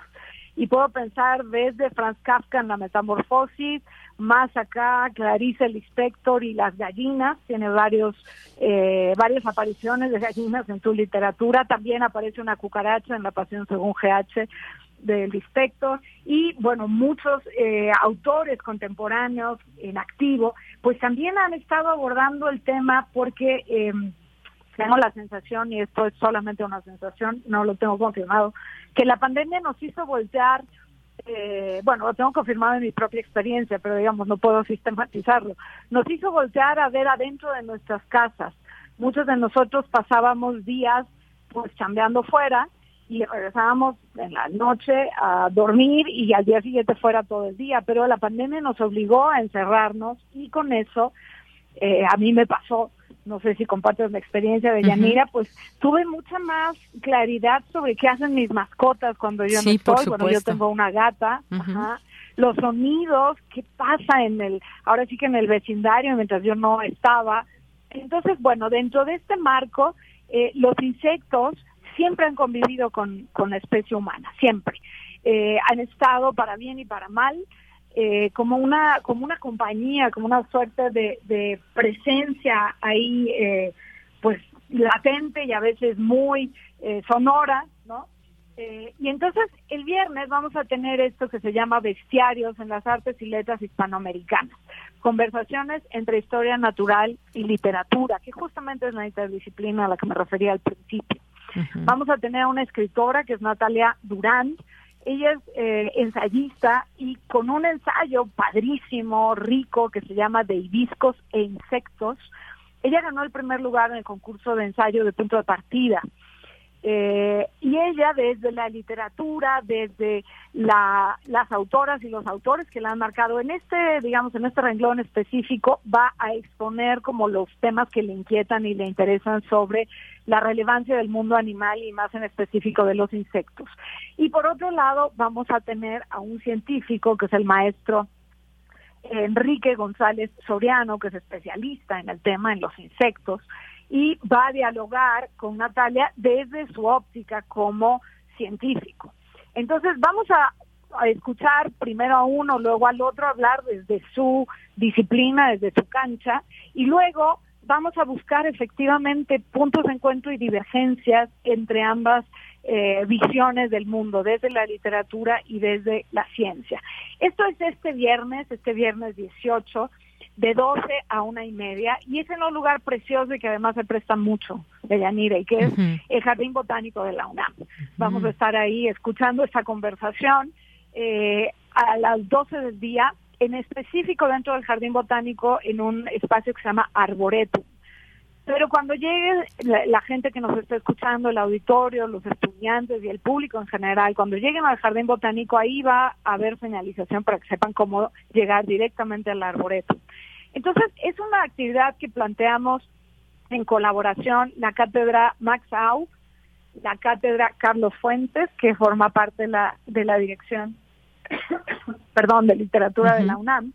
y puedo pensar desde Franz Kafka en la metamorfosis, más acá Clarice Lispector y las gallinas, tiene varios eh, varias apariciones de gallinas en su literatura, también aparece una cucaracha en la Pasión según GH de Lispector y bueno, muchos eh, autores contemporáneos en activo, pues también han estado abordando el tema porque eh, tengo la sensación, y esto es solamente una sensación, no lo tengo confirmado, que la pandemia nos hizo voltear, eh, bueno, lo tengo confirmado en mi propia experiencia, pero digamos, no puedo sistematizarlo, nos hizo voltear a ver adentro de nuestras casas. Muchos de nosotros pasábamos días pues chambeando fuera y regresábamos en la noche a dormir y al día siguiente fuera todo el día, pero la pandemia nos obligó a encerrarnos y con eso eh, a mí me pasó no sé si compartes la experiencia de Yanira, pues tuve mucha más claridad sobre qué hacen mis mascotas cuando yo no estoy, cuando yo tengo una gata, los sonidos, qué pasa en el, ahora sí que en el vecindario mientras yo no estaba. Entonces, bueno, dentro de este marco, eh, los insectos siempre han convivido con, con la especie humana, siempre. Eh, han estado para bien y para mal, eh, como una como una compañía, como una suerte de, presencia ahí, eh, pues latente y a veces muy eh, sonora, ¿no? y entonces el viernes vamos a tener esto que se llama Bestiarios en las Artes y Letras Hispanoamericanas, conversaciones entre historia natural y literatura, que justamente es la interdisciplina a la que me refería al principio. Vamos a tener una escritora que es Natalia Durán, Ella es eh, ensayista y con un ensayo padrísimo, rico, que se llama De hibiscos e insectos, ella ganó el primer lugar en el concurso de ensayo de punto de partida. Eh, y ella desde la literatura, desde la, las autoras y los autores que la han marcado en este, digamos, en este renglón específico, va a exponer como los temas que le inquietan y le interesan sobre la relevancia del mundo animal y más en específico de los insectos. Y por otro lado, vamos a tener a un científico que es el maestro Enrique González Soriano, que es especialista en el tema, en los insectos, y va a dialogar con Natalia desde su óptica como científico. Entonces vamos a, escuchar primero a uno, luego al otro hablar desde su disciplina, desde su cancha, y luego vamos a buscar efectivamente puntos de encuentro y divergencias entre ambas eh, visiones del mundo, desde la literatura y desde la ciencia. Esto es este viernes, este viernes 18, de 12 a una y media, y es en un lugar precioso y que además se presta mucho de Yanira, y que es el Jardín Botánico de la UNAM. Vamos a estar ahí escuchando esta conversación eh, a las 12 del día, en específico dentro del Jardín Botánico, en un espacio que se llama Arboretum. Pero cuando llegue la, gente que nos está escuchando, el auditorio, los estudiantes y el público en general, cuando lleguen al jardín botánico, ahí va a haber señalización para que sepan cómo llegar directamente al arboreto. Entonces, es una actividad que planteamos en colaboración la cátedra Max Au, la cátedra Carlos Fuentes, que forma parte de la, de la dirección, perdón, de literatura de la UNAM,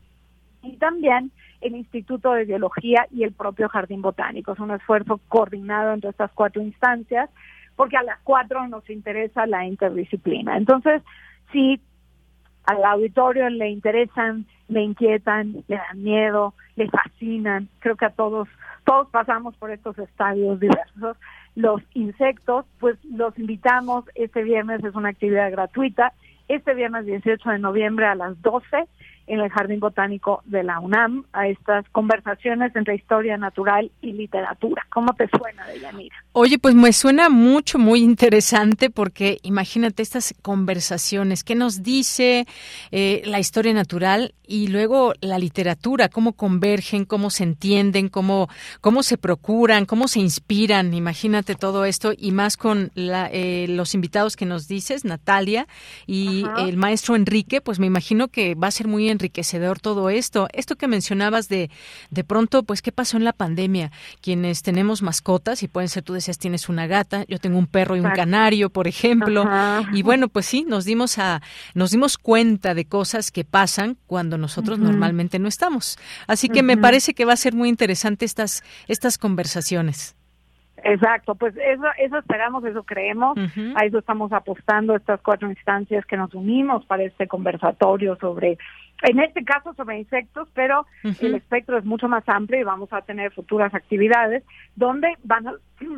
y también el Instituto de Biología y el propio Jardín Botánico. Es un esfuerzo coordinado entre estas cuatro instancias, porque a las cuatro nos interesa la interdisciplina. Entonces, si al auditorio le interesan, le inquietan, le dan miedo, le fascinan, creo que a todos, todos pasamos por estos estadios diversos. Los insectos, pues los invitamos, este viernes es una actividad gratuita, este viernes 18 de noviembre a las 12 en el Jardín Botánico de la UNAM a estas conversaciones entre historia natural y literatura. ¿Cómo te suena, Deyanira? Oye, pues me suena mucho, muy interesante porque imagínate estas conversaciones, ¿qué nos dice eh, la historia natural y luego la literatura? ¿Cómo convergen, cómo se entienden, cómo, cómo se procuran, cómo se inspiran? Imagínate todo esto y más con eh, los invitados que nos dices, Natalia y el maestro Enrique, pues me imagino que va a ser muy enriquecedor todo esto. Esto que mencionabas de de pronto, pues, ¿qué pasó en la pandemia? Quienes tenemos mascotas, y pueden ser, tú decías, tienes una gata, yo tengo un perro y un canario, por ejemplo, y bueno, pues sí, nos dimos a, nos dimos cuenta de cosas que pasan cuando nosotros normalmente no estamos. Así que me parece que va a ser muy interesante estas, estas conversaciones. Exacto, pues eso, eso esperamos, eso creemos, a eso estamos apostando estas cuatro instancias que nos unimos para este conversatorio sobre en este caso sobre insectos, pero el espectro es mucho más amplio y vamos a tener futuras actividades donde van a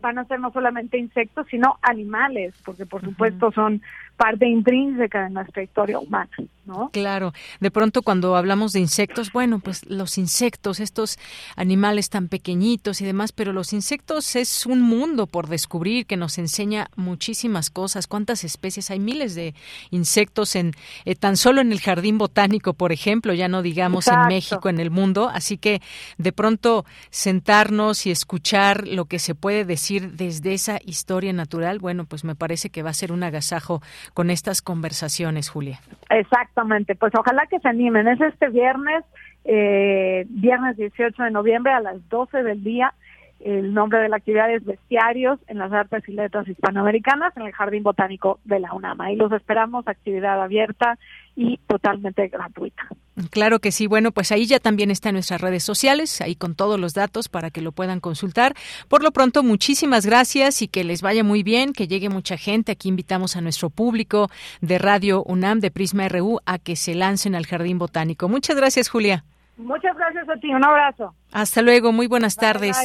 van a ser no solamente insectos, sino animales, porque por supuesto son parte intrínseca de nuestra historia humana, ¿no? Claro. De pronto cuando hablamos de insectos, bueno, pues los insectos, estos animales tan pequeñitos y demás, pero los insectos es un mundo por descubrir que nos enseña muchísimas cosas. ¿Cuántas especies? Hay miles de insectos en eh, tan solo en el jardín botánico, por ejemplo, ya no digamos en México, en el mundo. Así que de pronto sentarnos y escuchar lo que se puede decir desde esa historia natural, bueno, pues me parece que va a ser un agasajo con estas conversaciones, Julia. Exactamente, pues ojalá que se animen. Es este viernes, eh, viernes 18 de noviembre a las 12 del día. El nombre de la actividad es Bestiarios en las Artes y Letras Hispanoamericanas en el Jardín Botánico de la UNAMA. Y los esperamos, actividad abierta y totalmente gratuita. Claro que sí. Bueno, pues ahí ya también está nuestras redes sociales, ahí con todos los datos para que lo puedan consultar. Por lo pronto, muchísimas gracias y que les vaya muy bien, que llegue mucha gente. Aquí invitamos a nuestro público de Radio UNAM, de Prisma RU, a que se lancen al Jardín Botánico. Muchas gracias, Julia. Muchas gracias a ti, un abrazo. Hasta luego, muy buenas tardes.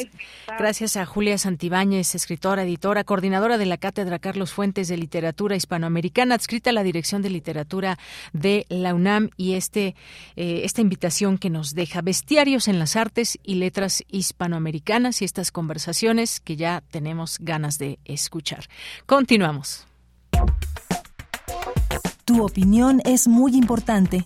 Gracias a Julia Santibáñez, escritora, editora, coordinadora de la Cátedra Carlos Fuentes de Literatura Hispanoamericana, adscrita a la Dirección de Literatura de la UNAM y este eh, esta invitación que nos deja bestiarios en las artes y letras hispanoamericanas y estas conversaciones que ya tenemos ganas de escuchar. Continuamos. Tu opinión es muy importante.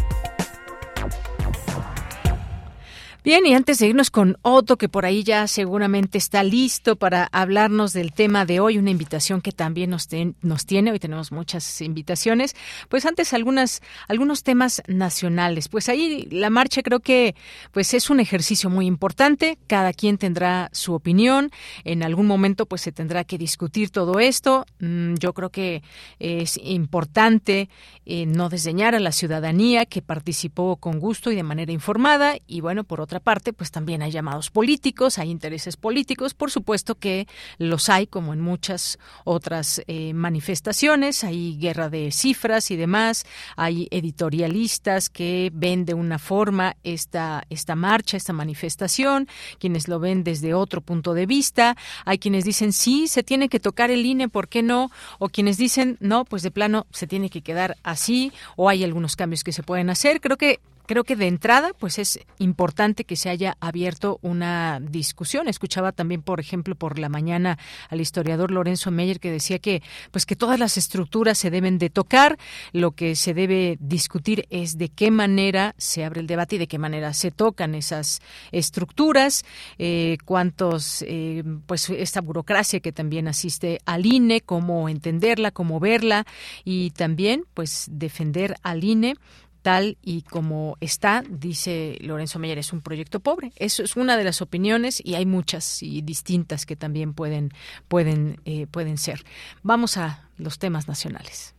Bien, y antes de irnos con Otto, que por ahí ya seguramente está listo para hablarnos del tema de hoy, una invitación que también nos, nos tiene, hoy tenemos muchas invitaciones, pues antes algunas, algunos temas nacionales. Pues ahí la marcha creo que pues es un ejercicio muy importante, cada quien tendrá su opinión, en algún momento pues se tendrá que discutir todo esto. Mm, yo creo que es importante eh, no desdeñar a la ciudadanía que participó con gusto y de manera informada y bueno, por otro otra parte, pues también hay llamados políticos, hay intereses políticos, por supuesto que los hay, como en muchas otras eh, manifestaciones, hay guerra de cifras y demás, hay editorialistas que ven de una forma esta, esta marcha, esta manifestación, quienes lo ven desde otro punto de vista, hay quienes dicen sí, se tiene que tocar el INE, ¿por qué no? O quienes dicen no, pues de plano se tiene que quedar así, o hay algunos cambios que se pueden hacer. Creo que creo que de entrada, pues es importante que se haya abierto una discusión. Escuchaba también, por ejemplo, por la mañana al historiador Lorenzo Meyer que decía que, pues que todas las estructuras se deben de tocar. Lo que se debe discutir es de qué manera se abre el debate y de qué manera se tocan esas estructuras, eh, cuántos, eh, pues esta burocracia que también asiste al INE, cómo entenderla, cómo verla y también, pues defender al INE tal y como está, dice Lorenzo Meyer, es un proyecto pobre. Eso es una de las opiniones y hay muchas y distintas que también pueden, pueden, eh, pueden ser. Vamos a los temas nacionales.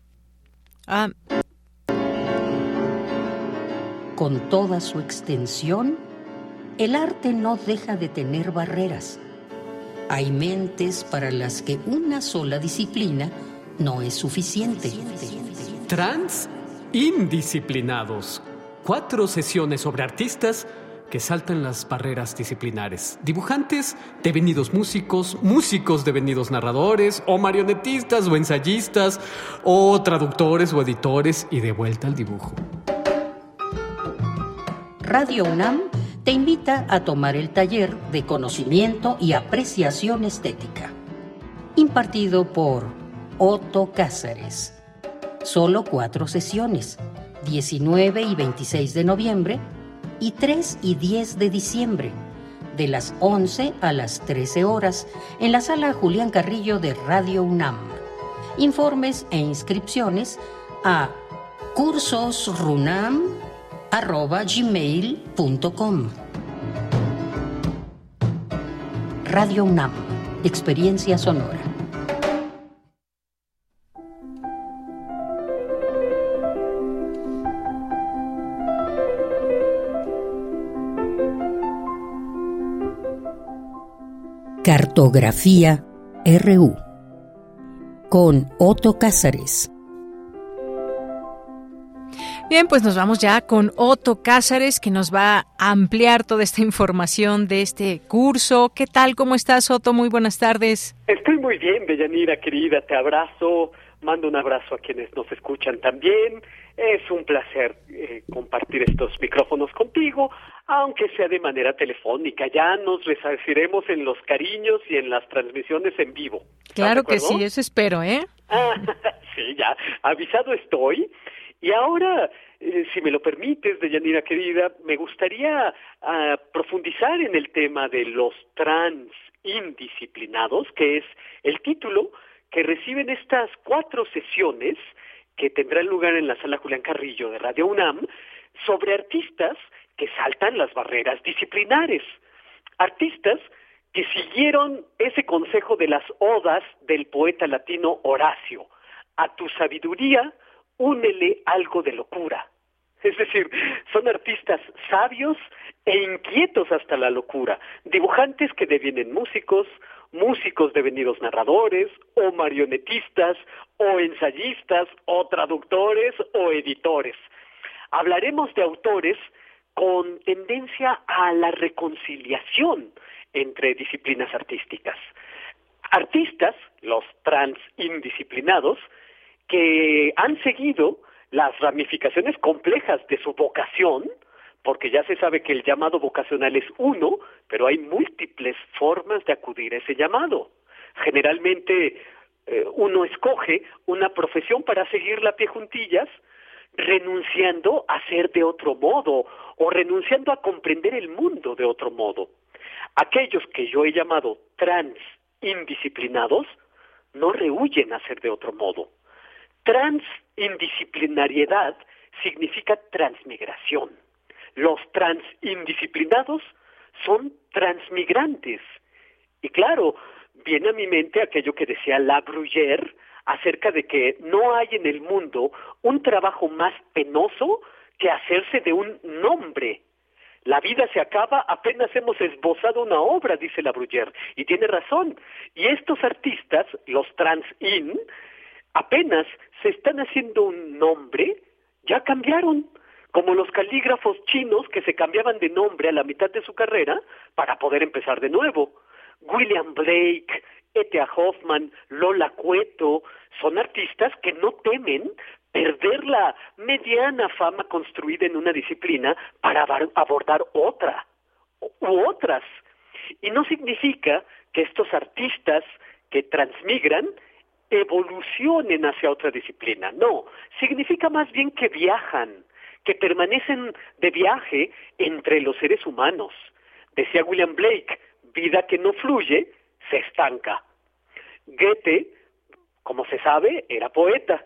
Ah. Con toda su extensión, el arte no deja de tener barreras. Hay mentes para las que una sola disciplina no es suficiente. Trans Indisciplinados. Cuatro sesiones sobre artistas que saltan las barreras disciplinares. Dibujantes devenidos músicos, músicos devenidos narradores, o marionetistas o ensayistas, o traductores o editores y de vuelta al dibujo. Radio UNAM te invita a tomar el taller de conocimiento y apreciación estética, impartido por Otto Cáceres Solo cuatro sesiones, 19 y 26 de noviembre y 3 y 10 de diciembre, de las 11 a las 13 horas, en la sala Julián Carrillo de Radio UNAM. Informes e inscripciones a cursosrunam.gmail.com Radio UNAM, Experiencia Sonora. Cartografía RU con Otto Cázares. Bien, pues nos vamos ya con Otto Cázares que nos va a ampliar toda esta información de este curso. ¿Qué tal? ¿Cómo estás, Otto? Muy buenas tardes. Estoy muy bien, Deyanira, querida. Te abrazo. Mando un abrazo a quienes nos escuchan también. Es un placer eh, compartir estos micrófonos contigo, aunque sea de manera telefónica. Ya nos resarciremos en los cariños y en las transmisiones en vivo. Claro que sí, eso espero, ¿eh? Ah, sí, ya, avisado estoy. Y ahora, eh, si me lo permites, Deyanira querida, me gustaría ah, profundizar en el tema de los trans indisciplinados, que es el título que reciben estas cuatro sesiones que tendrán lugar en la sala Julián Carrillo de Radio UNAM sobre artistas que saltan las barreras disciplinares. Artistas que siguieron ese consejo de las odas del poeta latino Horacio. A tu sabiduría, únele algo de locura. Es decir, son artistas sabios e inquietos hasta la locura, dibujantes que devienen músicos, músicos devenidos narradores, o marionetistas, o ensayistas, o traductores, o editores. Hablaremos de autores con tendencia a la reconciliación entre disciplinas artísticas. Artistas, los trans indisciplinados, que han seguido las ramificaciones complejas de su vocación porque ya se sabe que el llamado vocacional es uno, pero hay múltiples formas de acudir a ese llamado. Generalmente eh, uno escoge una profesión para seguirla a pie juntillas, renunciando a ser de otro modo o renunciando a comprender el mundo de otro modo. Aquellos que yo he llamado trans indisciplinados no rehuyen a ser de otro modo. Trans indisciplinariedad significa transmigración. Los trans indisciplinados son transmigrantes. Y claro, viene a mi mente aquello que decía La Bruyère acerca de que no hay en el mundo un trabajo más penoso que hacerse de un nombre. La vida se acaba apenas hemos esbozado una obra, dice la y tiene razón. Y estos artistas, los trans-in, apenas se están haciendo un nombre, ya cambiaron, como los calígrafos chinos que se cambiaban de nombre a la mitad de su carrera para poder empezar de nuevo. William Blake, E.T.A. Hoffman, Lola Cueto, son artistas que no temen perder la mediana fama construida en una disciplina para abordar otra u otras. Y no significa que estos artistas que transmigran evolucionen hacia otra disciplina, no, significa más bien que viajan, que permanecen de viaje entre los seres humanos. Decía William Blake, vida que no fluye, se estanca. Goethe, como se sabe, era poeta,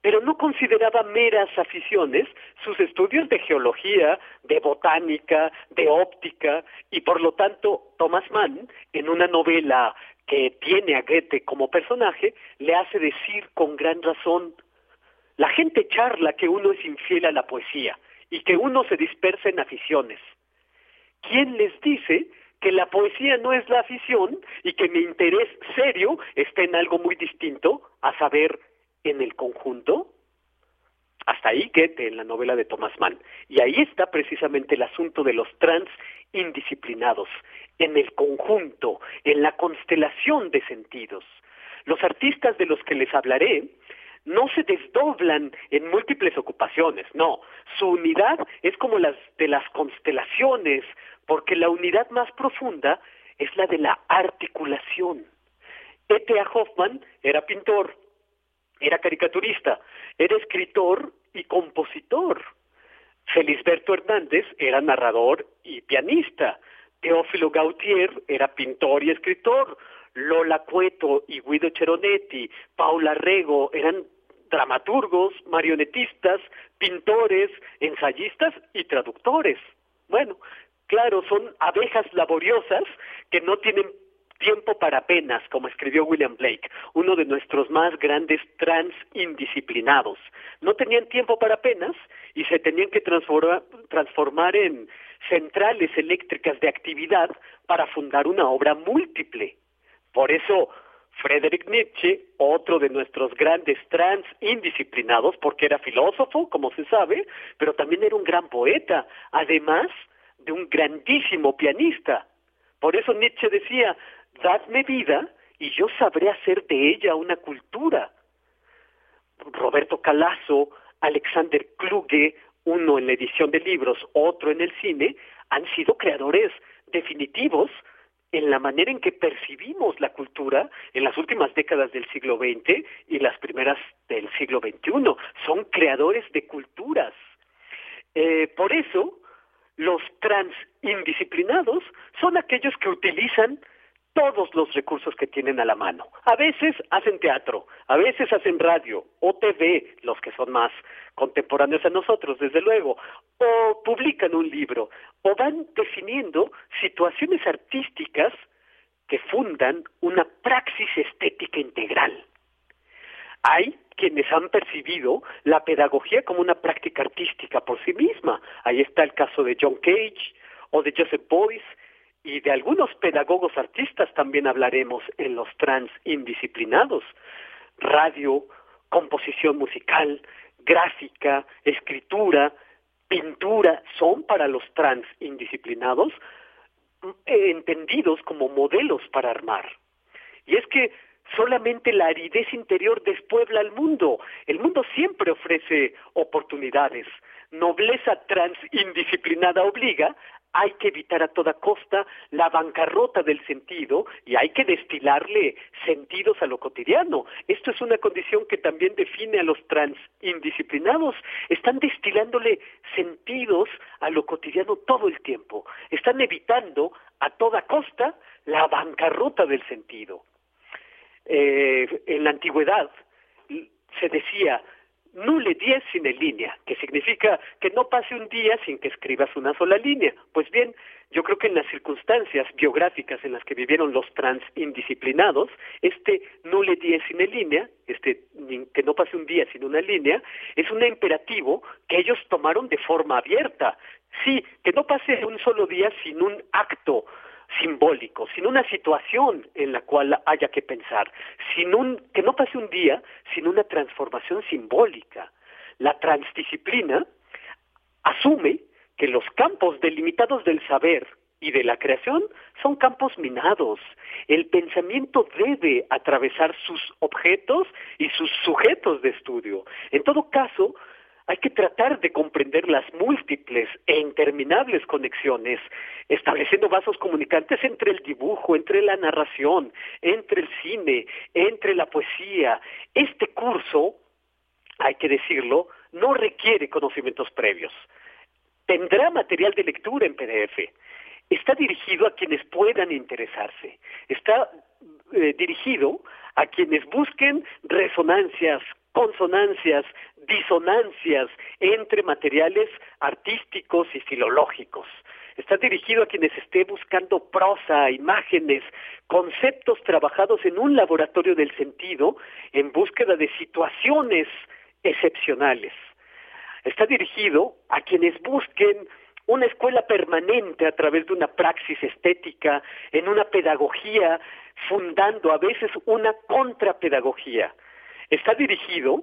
pero no consideraba meras aficiones sus estudios de geología, de botánica, de óptica, y por lo tanto Thomas Mann, en una novela que tiene a Goethe como personaje, le hace decir con gran razón, la gente charla que uno es infiel a la poesía y que uno se dispersa en aficiones. ¿Quién les dice que la poesía no es la afición y que mi interés serio está en algo muy distinto, a saber, en el conjunto? Hasta ahí Goethe en la novela de Thomas Mann. Y ahí está precisamente el asunto de los trans indisciplinados, en el conjunto, en la constelación de sentidos. Los artistas de los que les hablaré no se desdoblan en múltiples ocupaciones, no, su unidad es como las de las constelaciones, porque la unidad más profunda es la de la articulación. E.T.A. Hoffman era pintor, era caricaturista, era escritor y compositor. Felisberto Hernández era narrador y pianista. Teófilo Gautier era pintor y escritor. Lola Cueto y Guido Cheronetti, Paula Rego eran dramaturgos, marionetistas, pintores, ensayistas y traductores. Bueno, claro, son abejas laboriosas que no tienen tiempo para penas, como escribió William Blake, uno de nuestros más grandes trans indisciplinados. No tenían tiempo para penas y se tenían que transformar, transformar en centrales eléctricas de actividad para fundar una obra múltiple. Por eso Friedrich Nietzsche, otro de nuestros grandes trans indisciplinados, porque era filósofo, como se sabe, pero también era un gran poeta, además de un grandísimo pianista. Por eso Nietzsche decía, dadme vida y yo sabré hacer de ella una cultura. Roberto Calazo, Alexander Kluge, uno en la edición de libros, otro en el cine, han sido creadores definitivos en la manera en que percibimos la cultura en las últimas décadas del siglo XX y las primeras del siglo XXI. Son creadores de culturas. Eh, por eso, los trans indisciplinados son aquellos que utilizan todos los recursos que tienen a la mano. A veces hacen teatro, a veces hacen radio o TV, los que son más contemporáneos a nosotros, desde luego, o publican un libro, o van definiendo situaciones artísticas que fundan una praxis estética integral. Hay quienes han percibido la pedagogía como una práctica artística por sí misma. Ahí está el caso de John Cage o de Joseph Boyce, y de algunos pedagogos artistas también hablaremos en los trans indisciplinados. Radio, composición musical, gráfica, escritura, pintura, son para los trans indisciplinados eh, entendidos como modelos para armar. Y es que solamente la aridez interior despuebla al mundo. El mundo siempre ofrece oportunidades. nobleza transindisciplinada obliga, hay que evitar a toda costa la bancarrota del sentido y hay que destilarle sentidos a lo cotidiano. Esto es una condición que también define a los transindisciplinados. Están destilándole sentidos a lo cotidiano todo el tiempo. Están evitando a toda costa la bancarrota del sentido. Eh, en la antigüedad se decía Nule 10 sin línea, que significa que no pase un día sin que escribas una sola línea. Pues bien, yo creo que en las circunstancias biográficas en las que vivieron los transindisciplinados, este nule 10 sin línea, este que no pase un día sin una línea, es un imperativo que ellos tomaron de forma abierta. Sí, que no pase un solo día sin un acto, simbólico, sin una situación en la cual haya que pensar, sin un, que no pase un día sin una transformación simbólica. La transdisciplina asume que los campos delimitados del saber y de la creación son campos minados. El pensamiento debe atravesar sus objetos y sus sujetos de estudio. En todo caso, hay que tratar de comprender las múltiples e interminables conexiones, estableciendo vasos comunicantes entre el dibujo, entre la narración, entre el cine, entre la poesía. Este curso, hay que decirlo, no requiere conocimientos previos. Tendrá material de lectura en PDF. Está dirigido a quienes puedan interesarse. Está eh, dirigido a quienes busquen resonancias, consonancias, disonancias entre materiales artísticos y filológicos. Está dirigido a quienes esté buscando prosa, imágenes, conceptos trabajados en un laboratorio del sentido en búsqueda de situaciones excepcionales. Está dirigido a quienes busquen una escuela permanente a través de una praxis estética, en una pedagogía, fundando a veces una contrapedagogía está dirigido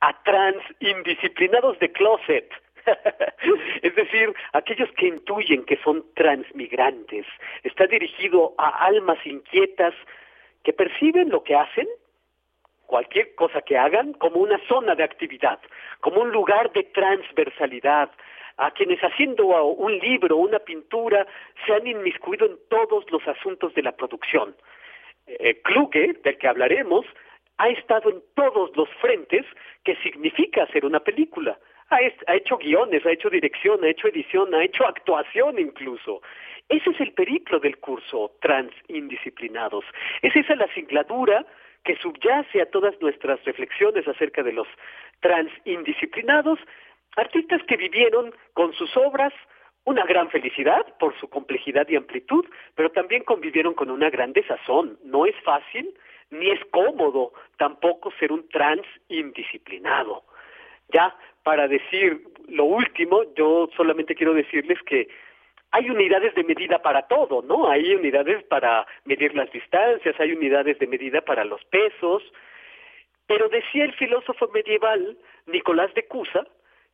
a trans indisciplinados de closet, es decir, aquellos que intuyen que son transmigrantes. Está dirigido a almas inquietas que perciben lo que hacen, cualquier cosa que hagan, como una zona de actividad, como un lugar de transversalidad, a quienes haciendo un libro, una pintura, se han inmiscuido en todos los asuntos de la producción. Eh, Kluge, del que hablaremos, ha estado en todos los frentes que significa hacer una película. Ha, hecho guiones, ha hecho dirección, ha hecho edición, ha hecho actuación incluso. Ese es el periplo del curso Transindisciplinados. Es esa la singladura que subyace a todas nuestras reflexiones acerca de los transindisciplinados, artistas que vivieron con sus obras una gran felicidad por su complejidad y amplitud, pero también convivieron con una gran desazón. No es fácil, ni es cómodo tampoco ser un trans indisciplinado. Ya, para decir lo último, yo solamente quiero decirles que hay unidades de medida para todo, ¿no? Hay unidades para medir las distancias, hay unidades de medida para los pesos, pero decía el filósofo medieval Nicolás de Cusa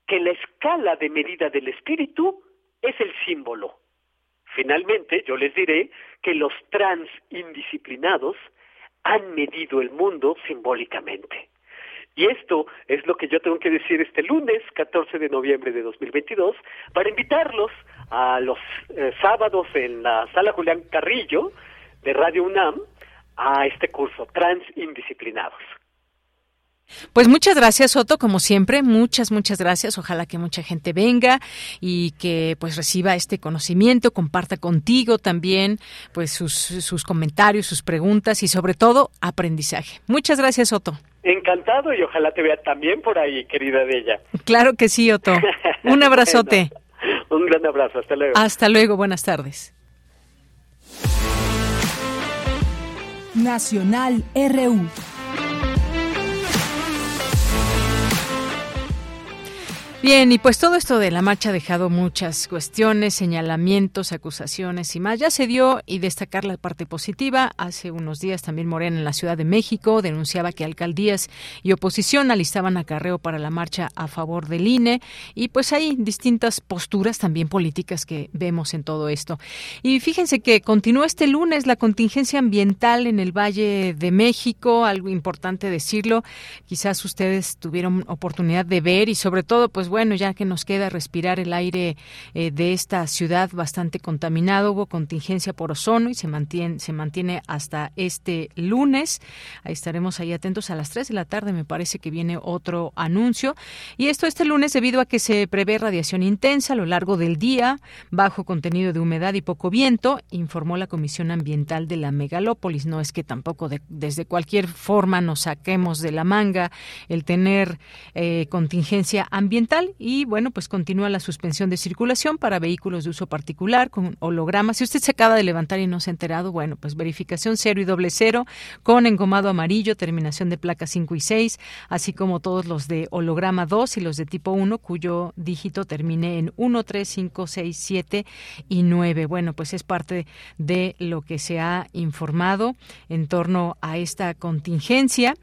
que la escala de medida del espíritu es el símbolo. Finalmente, yo les diré que los trans indisciplinados han medido el mundo simbólicamente. Y esto es lo que yo tengo que decir este lunes, 14 de noviembre de 2022, para invitarlos a los eh, sábados en la sala Julián Carrillo de Radio UNAM a este curso, Transindisciplinados. Pues muchas gracias, Soto, como siempre, muchas, muchas gracias. Ojalá que mucha gente venga y que pues reciba este conocimiento, comparta contigo también pues sus, sus comentarios, sus preguntas y sobre todo aprendizaje. Muchas gracias, Soto. Encantado y ojalá te vea también por ahí, querida de ella. Claro que sí, Otto. Un abrazote. un gran abrazo, hasta luego. Hasta luego, buenas tardes. Nacional RU. Bien, y pues todo esto de la marcha ha dejado muchas cuestiones, señalamientos, acusaciones y más. Ya se dio y destacar la parte positiva. Hace unos días también Morena en la Ciudad de México denunciaba que alcaldías y oposición alistaban acarreo para la marcha a favor del INE y pues hay distintas posturas también políticas que vemos en todo esto. Y fíjense que continúa este lunes la contingencia ambiental en el Valle de México, algo importante decirlo. Quizás ustedes tuvieron oportunidad de ver y sobre todo pues bueno, ya que nos queda respirar el aire eh, de esta ciudad bastante contaminado, hubo contingencia por ozono y se mantiene, se mantiene hasta este lunes. Ahí estaremos ahí atentos a las 3 de la tarde, me parece que viene otro anuncio. Y esto este lunes debido a que se prevé radiación intensa a lo largo del día, bajo contenido de humedad y poco viento, informó la Comisión Ambiental de la Megalópolis. No es que tampoco desde cualquier forma nos saquemos de la manga el tener eh, contingencia ambiental y bueno, pues continúa la suspensión de circulación para vehículos de uso particular con hologramas. Si usted se acaba de levantar y no se ha enterado, bueno, pues verificación cero y doble cero con engomado amarillo, terminación de placa 5 y 6, así como todos los de holograma 2 y los de tipo 1 cuyo dígito termine en 1, 3, 5, 6, 7 y 9. Bueno, pues es parte de lo que se ha informado en torno a esta contingencia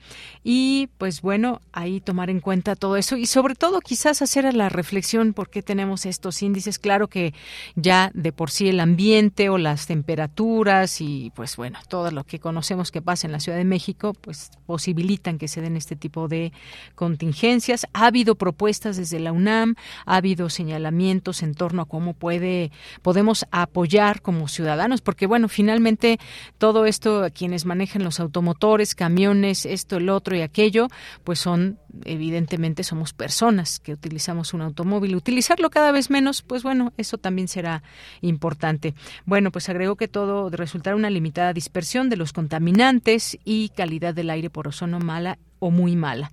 y pues bueno, ahí tomar en cuenta todo eso y sobre todo quizás hacer la reflexión por qué tenemos estos índices. Claro que ya de por sí el ambiente o las temperaturas y pues bueno, todo lo que conocemos que pasa en la Ciudad de México pues posibilitan que se den este tipo de contingencias. Ha habido propuestas desde la UNAM, ha habido señalamientos en torno a cómo puede podemos apoyar como ciudadanos, porque bueno, finalmente todo esto quienes manejan los automotores, camiones, esto, el otro y aquello, pues son evidentemente somos personas que utilizamos un automóvil. Utilizarlo cada vez menos, pues bueno, eso también será importante. Bueno, pues agregó que todo resultará una limitada dispersión de los contaminantes y calidad del aire por ozono mala o muy mala.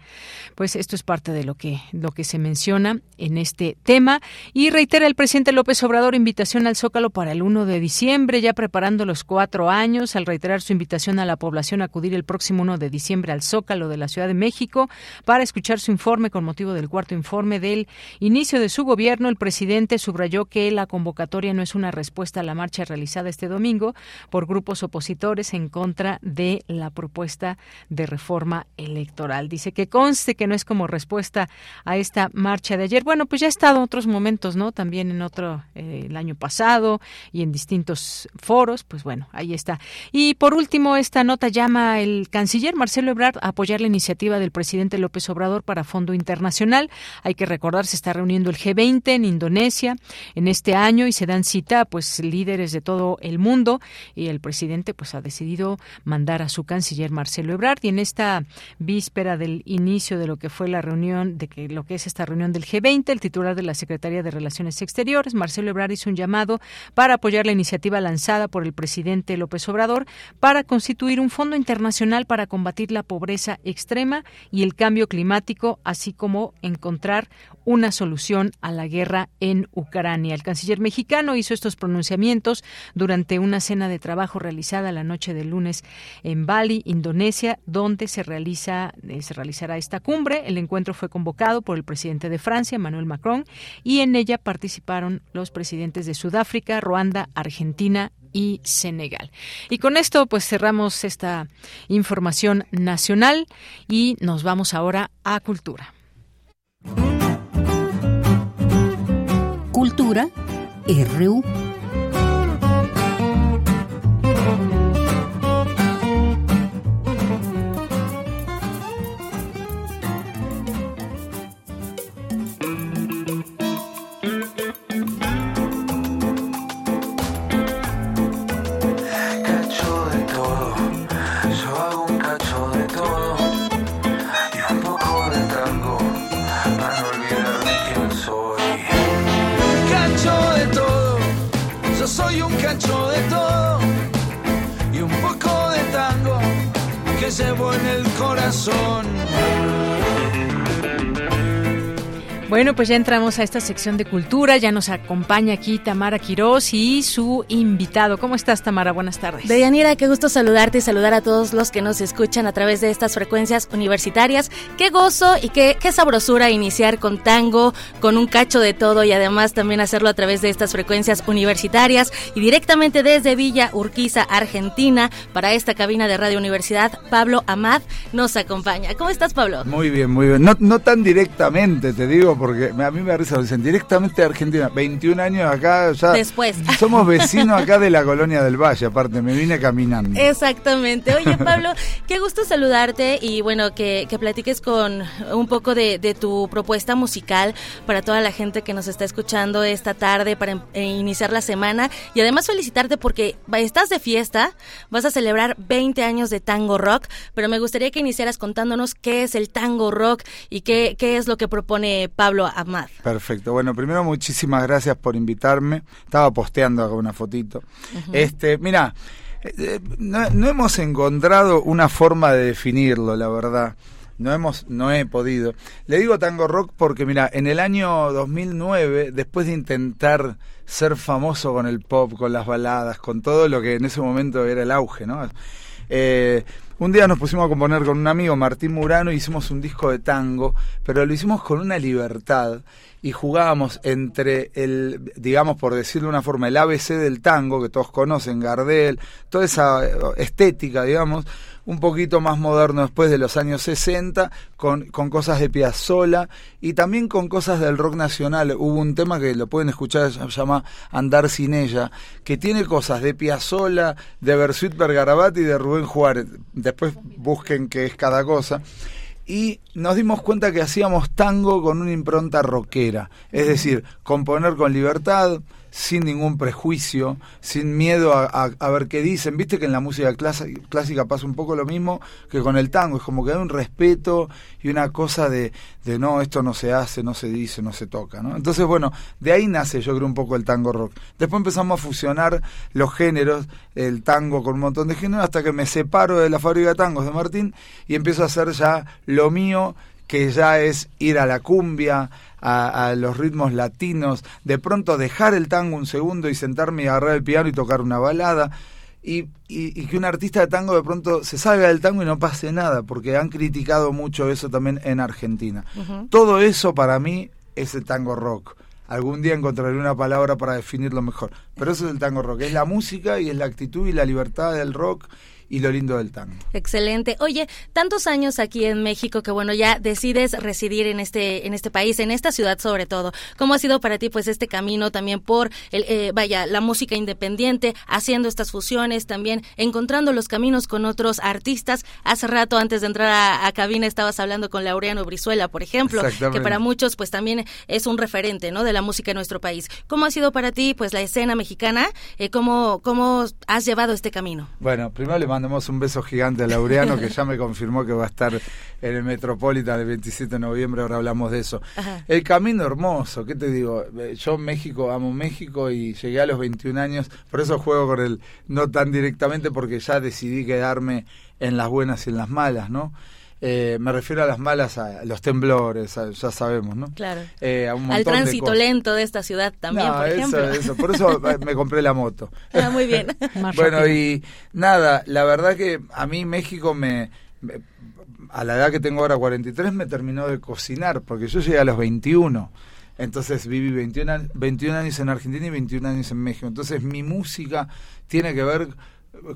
Pues esto es parte de lo que, lo que se menciona en este tema. Y reitera el presidente López Obrador invitación al Zócalo para el 1 de diciembre, ya preparando los cuatro años, al reiterar su invitación a la población a acudir el próximo 1 de diciembre al Zócalo de la Ciudad de México para escuchar su informe con motivo del cuarto informe del inicio de su gobierno. El presidente subrayó que la convocatoria no es una respuesta a la marcha realizada este domingo por grupos opositores en contra de la propuesta de reforma electoral. Dice que conste que no es como respuesta a esta marcha de ayer. Bueno, pues ya ha estado en otros momentos, ¿no? También en otro, eh, el año pasado y en distintos foros, pues bueno, ahí está. Y por último, esta nota llama el canciller Marcelo Ebrard a apoyar la iniciativa del presidente López Obrador para Fondo Internacional. Hay que recordar, se está reuniendo el G20 en Indonesia en este año y se dan cita, pues, líderes de todo el mundo y el presidente, pues, ha decidido mandar a su canciller Marcelo Ebrard y en esta víspera del inicio de lo que fue la reunión, de que lo que es esta reunión del G20, el titular de la Secretaría de Relaciones Exteriores, Marcelo Ebrard, hizo un llamado para apoyar la iniciativa lanzada por el presidente López Obrador para constituir un fondo internacional para combatir la pobreza extrema y el cambio climático, así como encontrar una solución a la guerra en Ucrania. El canciller mexicano hizo estos pronunciamientos durante una cena de trabajo realizada la noche del lunes en Bali, Indonesia, donde se realiza eh, se realizará esta cumbre. El encuentro fue convocado por el presidente de Francia, Emmanuel Macron, y en ella participaron los presidentes de Sudáfrica, Ruanda, Argentina y Senegal. Y con esto pues cerramos esta información nacional y nos vamos ahora a cultura. Cultura RU. Llevo en el corazón. Bueno, pues ya entramos a esta sección de cultura. Ya nos acompaña aquí Tamara Quirós y su invitado. ¿Cómo estás, Tamara? Buenas tardes. Deyanira, qué gusto saludarte y saludar a todos los que nos escuchan a través de estas frecuencias universitarias. Qué gozo y qué, qué sabrosura iniciar con tango, con un cacho de todo y además también hacerlo a través de estas frecuencias universitarias y directamente desde Villa Urquiza, Argentina, para esta cabina de Radio Universidad. Pablo Amad nos acompaña. ¿Cómo estás, Pablo? Muy bien, muy bien. No, no tan directamente, te digo porque a mí me da risa, dicen directamente de Argentina, 21 años acá, ya. Después. Somos vecinos acá de la colonia del Valle, aparte, me vine caminando. Exactamente. Oye, Pablo, qué gusto saludarte y bueno, que, que platiques con un poco de, de, tu propuesta musical para toda la gente que nos está escuchando esta tarde para eh, iniciar la semana y además felicitarte porque estás de fiesta, vas a celebrar 20 años de tango rock, pero me gustaría que iniciaras contándonos qué es el tango rock y qué, qué es lo que propone Pablo Ahmad. Perfecto. Bueno, primero muchísimas gracias por invitarme. Estaba posteando acá una fotito. Uh -huh. Este, mira, eh, no, no hemos encontrado una forma de definirlo, la verdad no hemos no he podido. Le digo tango rock porque mira, en el año 2009, después de intentar ser famoso con el pop, con las baladas, con todo lo que en ese momento era el auge, ¿no? Eh, un día nos pusimos a componer con un amigo, Martín Murano, y hicimos un disco de tango, pero lo hicimos con una libertad y jugábamos entre el, digamos por decirlo de una forma, el ABC del tango, que todos conocen, Gardel, toda esa estética, digamos, un poquito más moderno después de los años 60, con, con cosas de Piazzolla y también con cosas del rock nacional. Hubo un tema que lo pueden escuchar, se llama Andar sin ella, que tiene cosas de Piazzolla, de Bersuit Bergarabat y de Rubén Juárez. Después busquen qué es cada cosa y nos dimos cuenta que hacíamos tango con una impronta rockera, es decir, componer con libertad, sin ningún prejuicio, sin miedo a, a, a, ver qué dicen. Viste que en la música clásica pasa un poco lo mismo que con el tango, es como que hay un respeto y una cosa de, de no, esto no se hace, no se dice, no se toca. ¿no? Entonces, bueno, de ahí nace yo creo un poco el tango rock. Después empezamos a fusionar los géneros, el tango con un montón de géneros, hasta que me separo de la fábrica de tangos de Martín y empiezo a hacer ya lo mío que ya es ir a la cumbia, a, a, los ritmos latinos, de pronto dejar el tango un segundo y sentarme y agarrar el piano y tocar una balada. Y, y, y, que un artista de tango de pronto se salga del tango y no pase nada, porque han criticado mucho eso también en Argentina. Uh -huh. Todo eso para mí es el tango rock. Algún día encontraré una palabra para definirlo mejor. Pero eso es el tango rock. Es la música y es la actitud y la libertad del rock y lo lindo del tango. Excelente. Oye, tantos años aquí en México que bueno, ya decides residir en este en este país, en esta ciudad sobre todo. ¿Cómo ha sido para ti pues este camino también por el eh, vaya, la música independiente, haciendo estas fusiones, también encontrando los caminos con otros artistas? Hace rato antes de entrar a, a cabina estabas hablando con Laureano Brizuela, por ejemplo, que para muchos pues también es un referente, ¿no? de la música en nuestro país. ¿Cómo ha sido para ti pues la escena mexicana? Eh, ¿cómo cómo has llevado este camino? Bueno, primero le mando mandamos un beso gigante a Laureano, que ya me confirmó que va a estar en el Metropolitan el 27 de noviembre, ahora hablamos de eso. Ajá. El camino hermoso, ¿qué te digo? Yo México, amo México y llegué a los 21 años, por eso juego con él, no tan directamente porque ya decidí quedarme en las buenas y en las malas, ¿no? Eh, me refiero a las malas, a los temblores, a, ya sabemos, ¿no? Claro. Eh, a un Al tránsito lento de esta ciudad también, no, por ejemplo. Eso, eso. Por eso me compré la moto. Ah, muy bien. bueno, y nada, la verdad que a mí México me, me, a la edad que tengo ahora, 43, me terminó de cocinar, porque yo llegué a los 21. Entonces viví 21, 21 años en Argentina y 21 años en México. Entonces mi música tiene que ver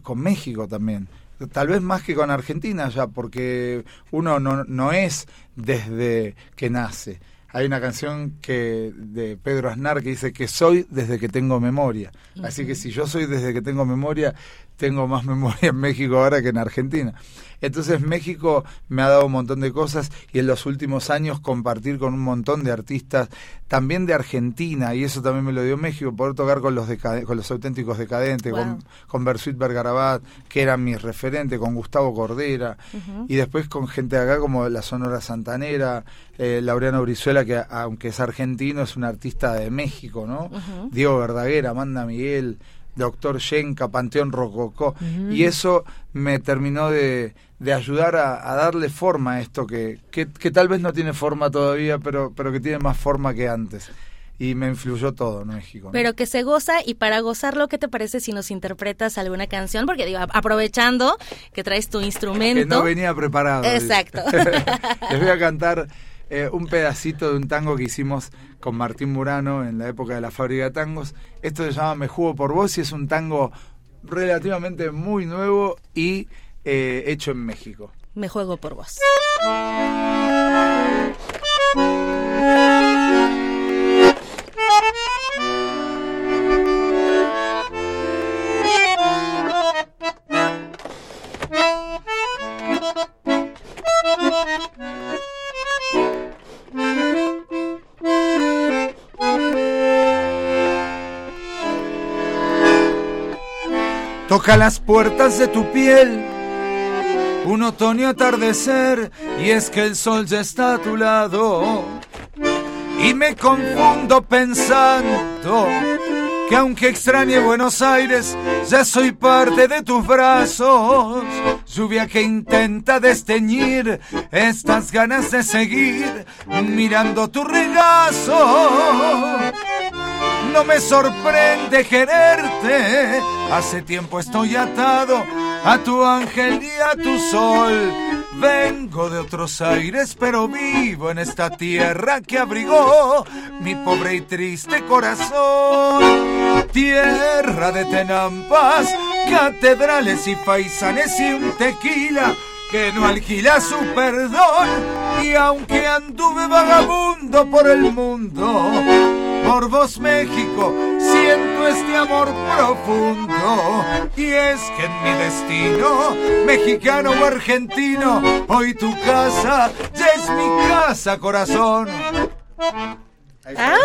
con México también tal vez más que con Argentina ya, porque uno no, no es desde que nace. Hay una canción que de Pedro Aznar que dice que soy desde que tengo memoria. Así que si yo soy desde que tengo memoria, tengo más memoria en México ahora que en Argentina. Entonces México me ha dado un montón de cosas y en los últimos años compartir con un montón de artistas, también de Argentina, y eso también me lo dio México, poder tocar con los, con los auténticos decadentes, wow. con, con Bersuit Bergarabat, que eran mis referentes, con Gustavo Cordera, uh -huh. y después con gente de acá como la Sonora Santanera, eh, Laureano Brizuela, que aunque es argentino, es un artista de México, ¿no? Uh -huh. Diego Verdaguer, Amanda Miguel, Doctor Yenka, Panteón Rococó, uh -huh. y eso me terminó de, de ayudar a, a, darle forma a esto que, que, que, tal vez no tiene forma todavía, pero, pero que tiene más forma que antes. Y me influyó todo ¿no, México. ¿no? Pero que se goza y para gozarlo, ¿qué te parece si nos interpretas alguna canción? Porque digo, aprovechando que traes tu instrumento. Que no venía preparado. Exacto. Les voy a cantar eh, un pedacito de un tango que hicimos con Martín Murano en la época de la fábrica de tangos. Esto se llama Me Jugo por Vos y es un tango relativamente muy nuevo y eh, hecho en México. Me juego por vos. Toca las puertas de tu piel. Un otoño atardecer y es que el sol ya está a tu lado. Y me confundo pensando que aunque extrañe Buenos Aires, ya soy parte de tus brazos. Lluvia que intenta desteñir estas ganas de seguir mirando tu regazo. No me sorprende quererte, hace tiempo estoy atado a tu ángel y a tu sol. Vengo de otros aires, pero vivo en esta tierra que abrigó mi pobre y triste corazón. Tierra de tenampas, catedrales y faisanes y un tequila que no alquila su perdón. Y aunque anduve vagabundo por el mundo, por vos México siento este amor profundo. Y es que en mi destino, mexicano o argentino, hoy tu casa ya es mi casa, corazón. ¡Ah!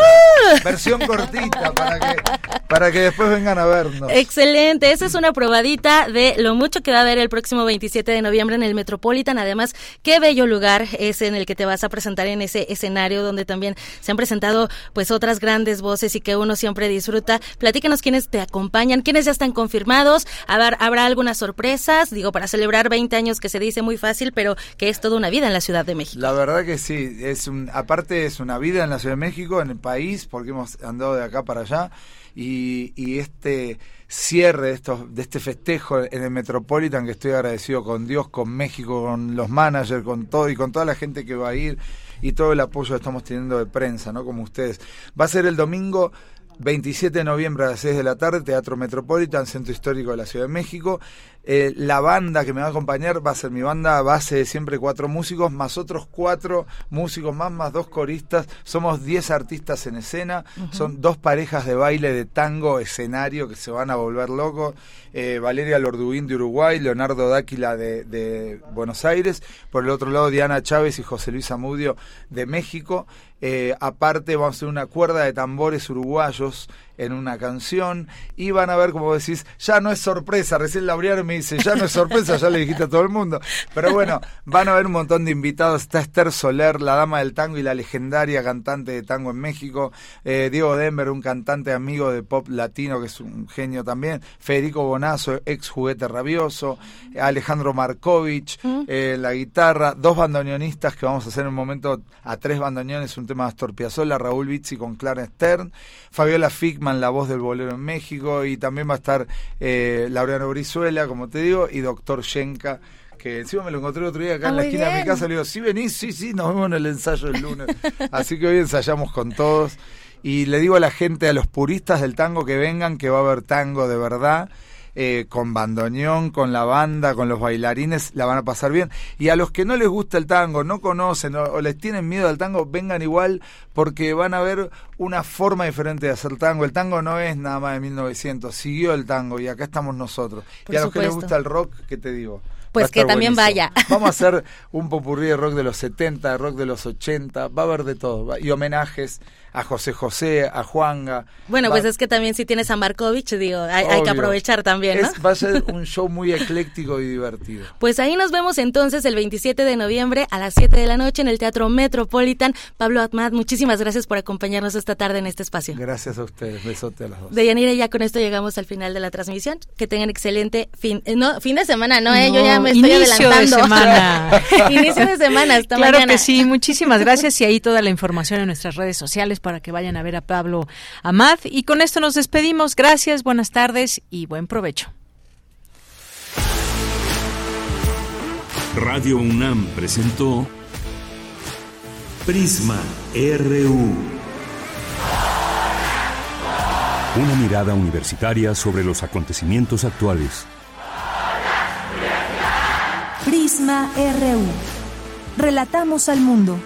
Versión cortita para que, para que después vengan a vernos. Excelente, esa es una probadita de lo mucho que va a haber el próximo 27 de noviembre en el Metropolitan. Además, qué bello lugar es en el que te vas a presentar en ese escenario donde también se han presentado pues otras grandes voces y que uno siempre disfruta. Platícanos quiénes te acompañan, quiénes ya están confirmados, habrá, habrá algunas sorpresas, digo, para celebrar 20 años que se dice muy fácil, pero que es toda una vida en la Ciudad de México. La verdad que sí, es un, aparte es una vida en la Ciudad de México en el país, porque hemos andado de acá para allá, y, y este cierre de, estos, de este festejo en el Metropolitan, que estoy agradecido con Dios, con México, con los managers, con todo y con toda la gente que va a ir y todo el apoyo que estamos teniendo de prensa, ¿no? Como ustedes. Va a ser el domingo 27 de noviembre a las 6 de la tarde, Teatro Metropolitan, Centro Histórico de la Ciudad de México. Eh, la banda que me va a acompañar va a ser mi banda base de siempre cuatro músicos, más otros cuatro músicos más, más dos coristas. Somos 10 artistas en escena, son dos parejas de baile de tango escenario que se van a volver locos. Eh, Valeria Lorduín de Uruguay, Leonardo Dáquila de, de Buenos Aires, por el otro lado Diana Chávez y José Luis Amudio de México. Eh, aparte vamos a hacer una cuerda de tambores uruguayos en una canción y van a ver como decís, ya no es sorpresa, recién Laureano me dice, ya no es sorpresa, ya le dijiste a todo el mundo, pero bueno, van a ver un montón de invitados, está Esther Soler, la dama del tango y la legendaria cantante de tango en México, eh, Diego Denver, un cantante amigo de pop latino que es un genio también, Federico Bonazo, ex juguete rabioso, Alejandro Markovich, eh, la guitarra, dos bandoneonistas que vamos a hacer en un momento a tres bandoneones, un tema de Astor Piazzolla, Raúl Bizzi con Clara Stern, Fabiola La voz del bolero en México, y también va a estar eh, Laureano Brizuela, como te digo, y Doctor Shenka que encima me lo encontré el otro día acá Ah, en la esquina de mi casa, le digo, sí venís, sí, sí, nos vemos en el ensayo el lunes. Así que hoy ensayamos con todos. Y le digo a la gente, a los puristas del tango que vengan, que va a haber tango de verdad. Eh, con bandoneón, con la banda, con los bailarines, la van a pasar bien. Y a los que no les gusta el tango, no conocen o, o les tienen miedo al tango, vengan igual porque van a ver una forma diferente de hacer tango. El tango no es nada más de 1900, siguió el tango y acá estamos nosotros. Por y a los que les gusta el rock, ¿qué te digo? Pues que también buenísimo. vaya. Vamos a hacer un popurrí de rock de los 70, de rock de los 80, va a haber de todo. Y homenajes a José José, a Juanga. Bueno, Va- pues es que también si tienes a Markovich, digo, hay, hay que aprovechar también, ¿no? Es- va a ser un show muy ecléctico y divertido. Pues ahí nos vemos entonces el 27 de noviembre a las 7 de la noche en el Teatro Metropolitan. Pablo Atmat, muchísimas gracias por acompañarnos esta tarde en este espacio. Gracias a ustedes. Besote a las dos. Deyanira, ya con esto llegamos al final de la transmisión. Que tengan excelente fin, eh, no, fin de semana, no, eh, yo ya me estoy inicio de adelantando. semana. inicio de semana, hasta claro mañana. que sí, muchísimas gracias y ahí toda la información en nuestras redes sociales para que vayan a ver a Pablo Amad. Y con esto nos despedimos. Gracias, buenas tardes y buen provecho. Radio UNAM presentó Prisma RU. Una mirada universitaria sobre los acontecimientos actuales. Prisma RU. Relatamos al mundo.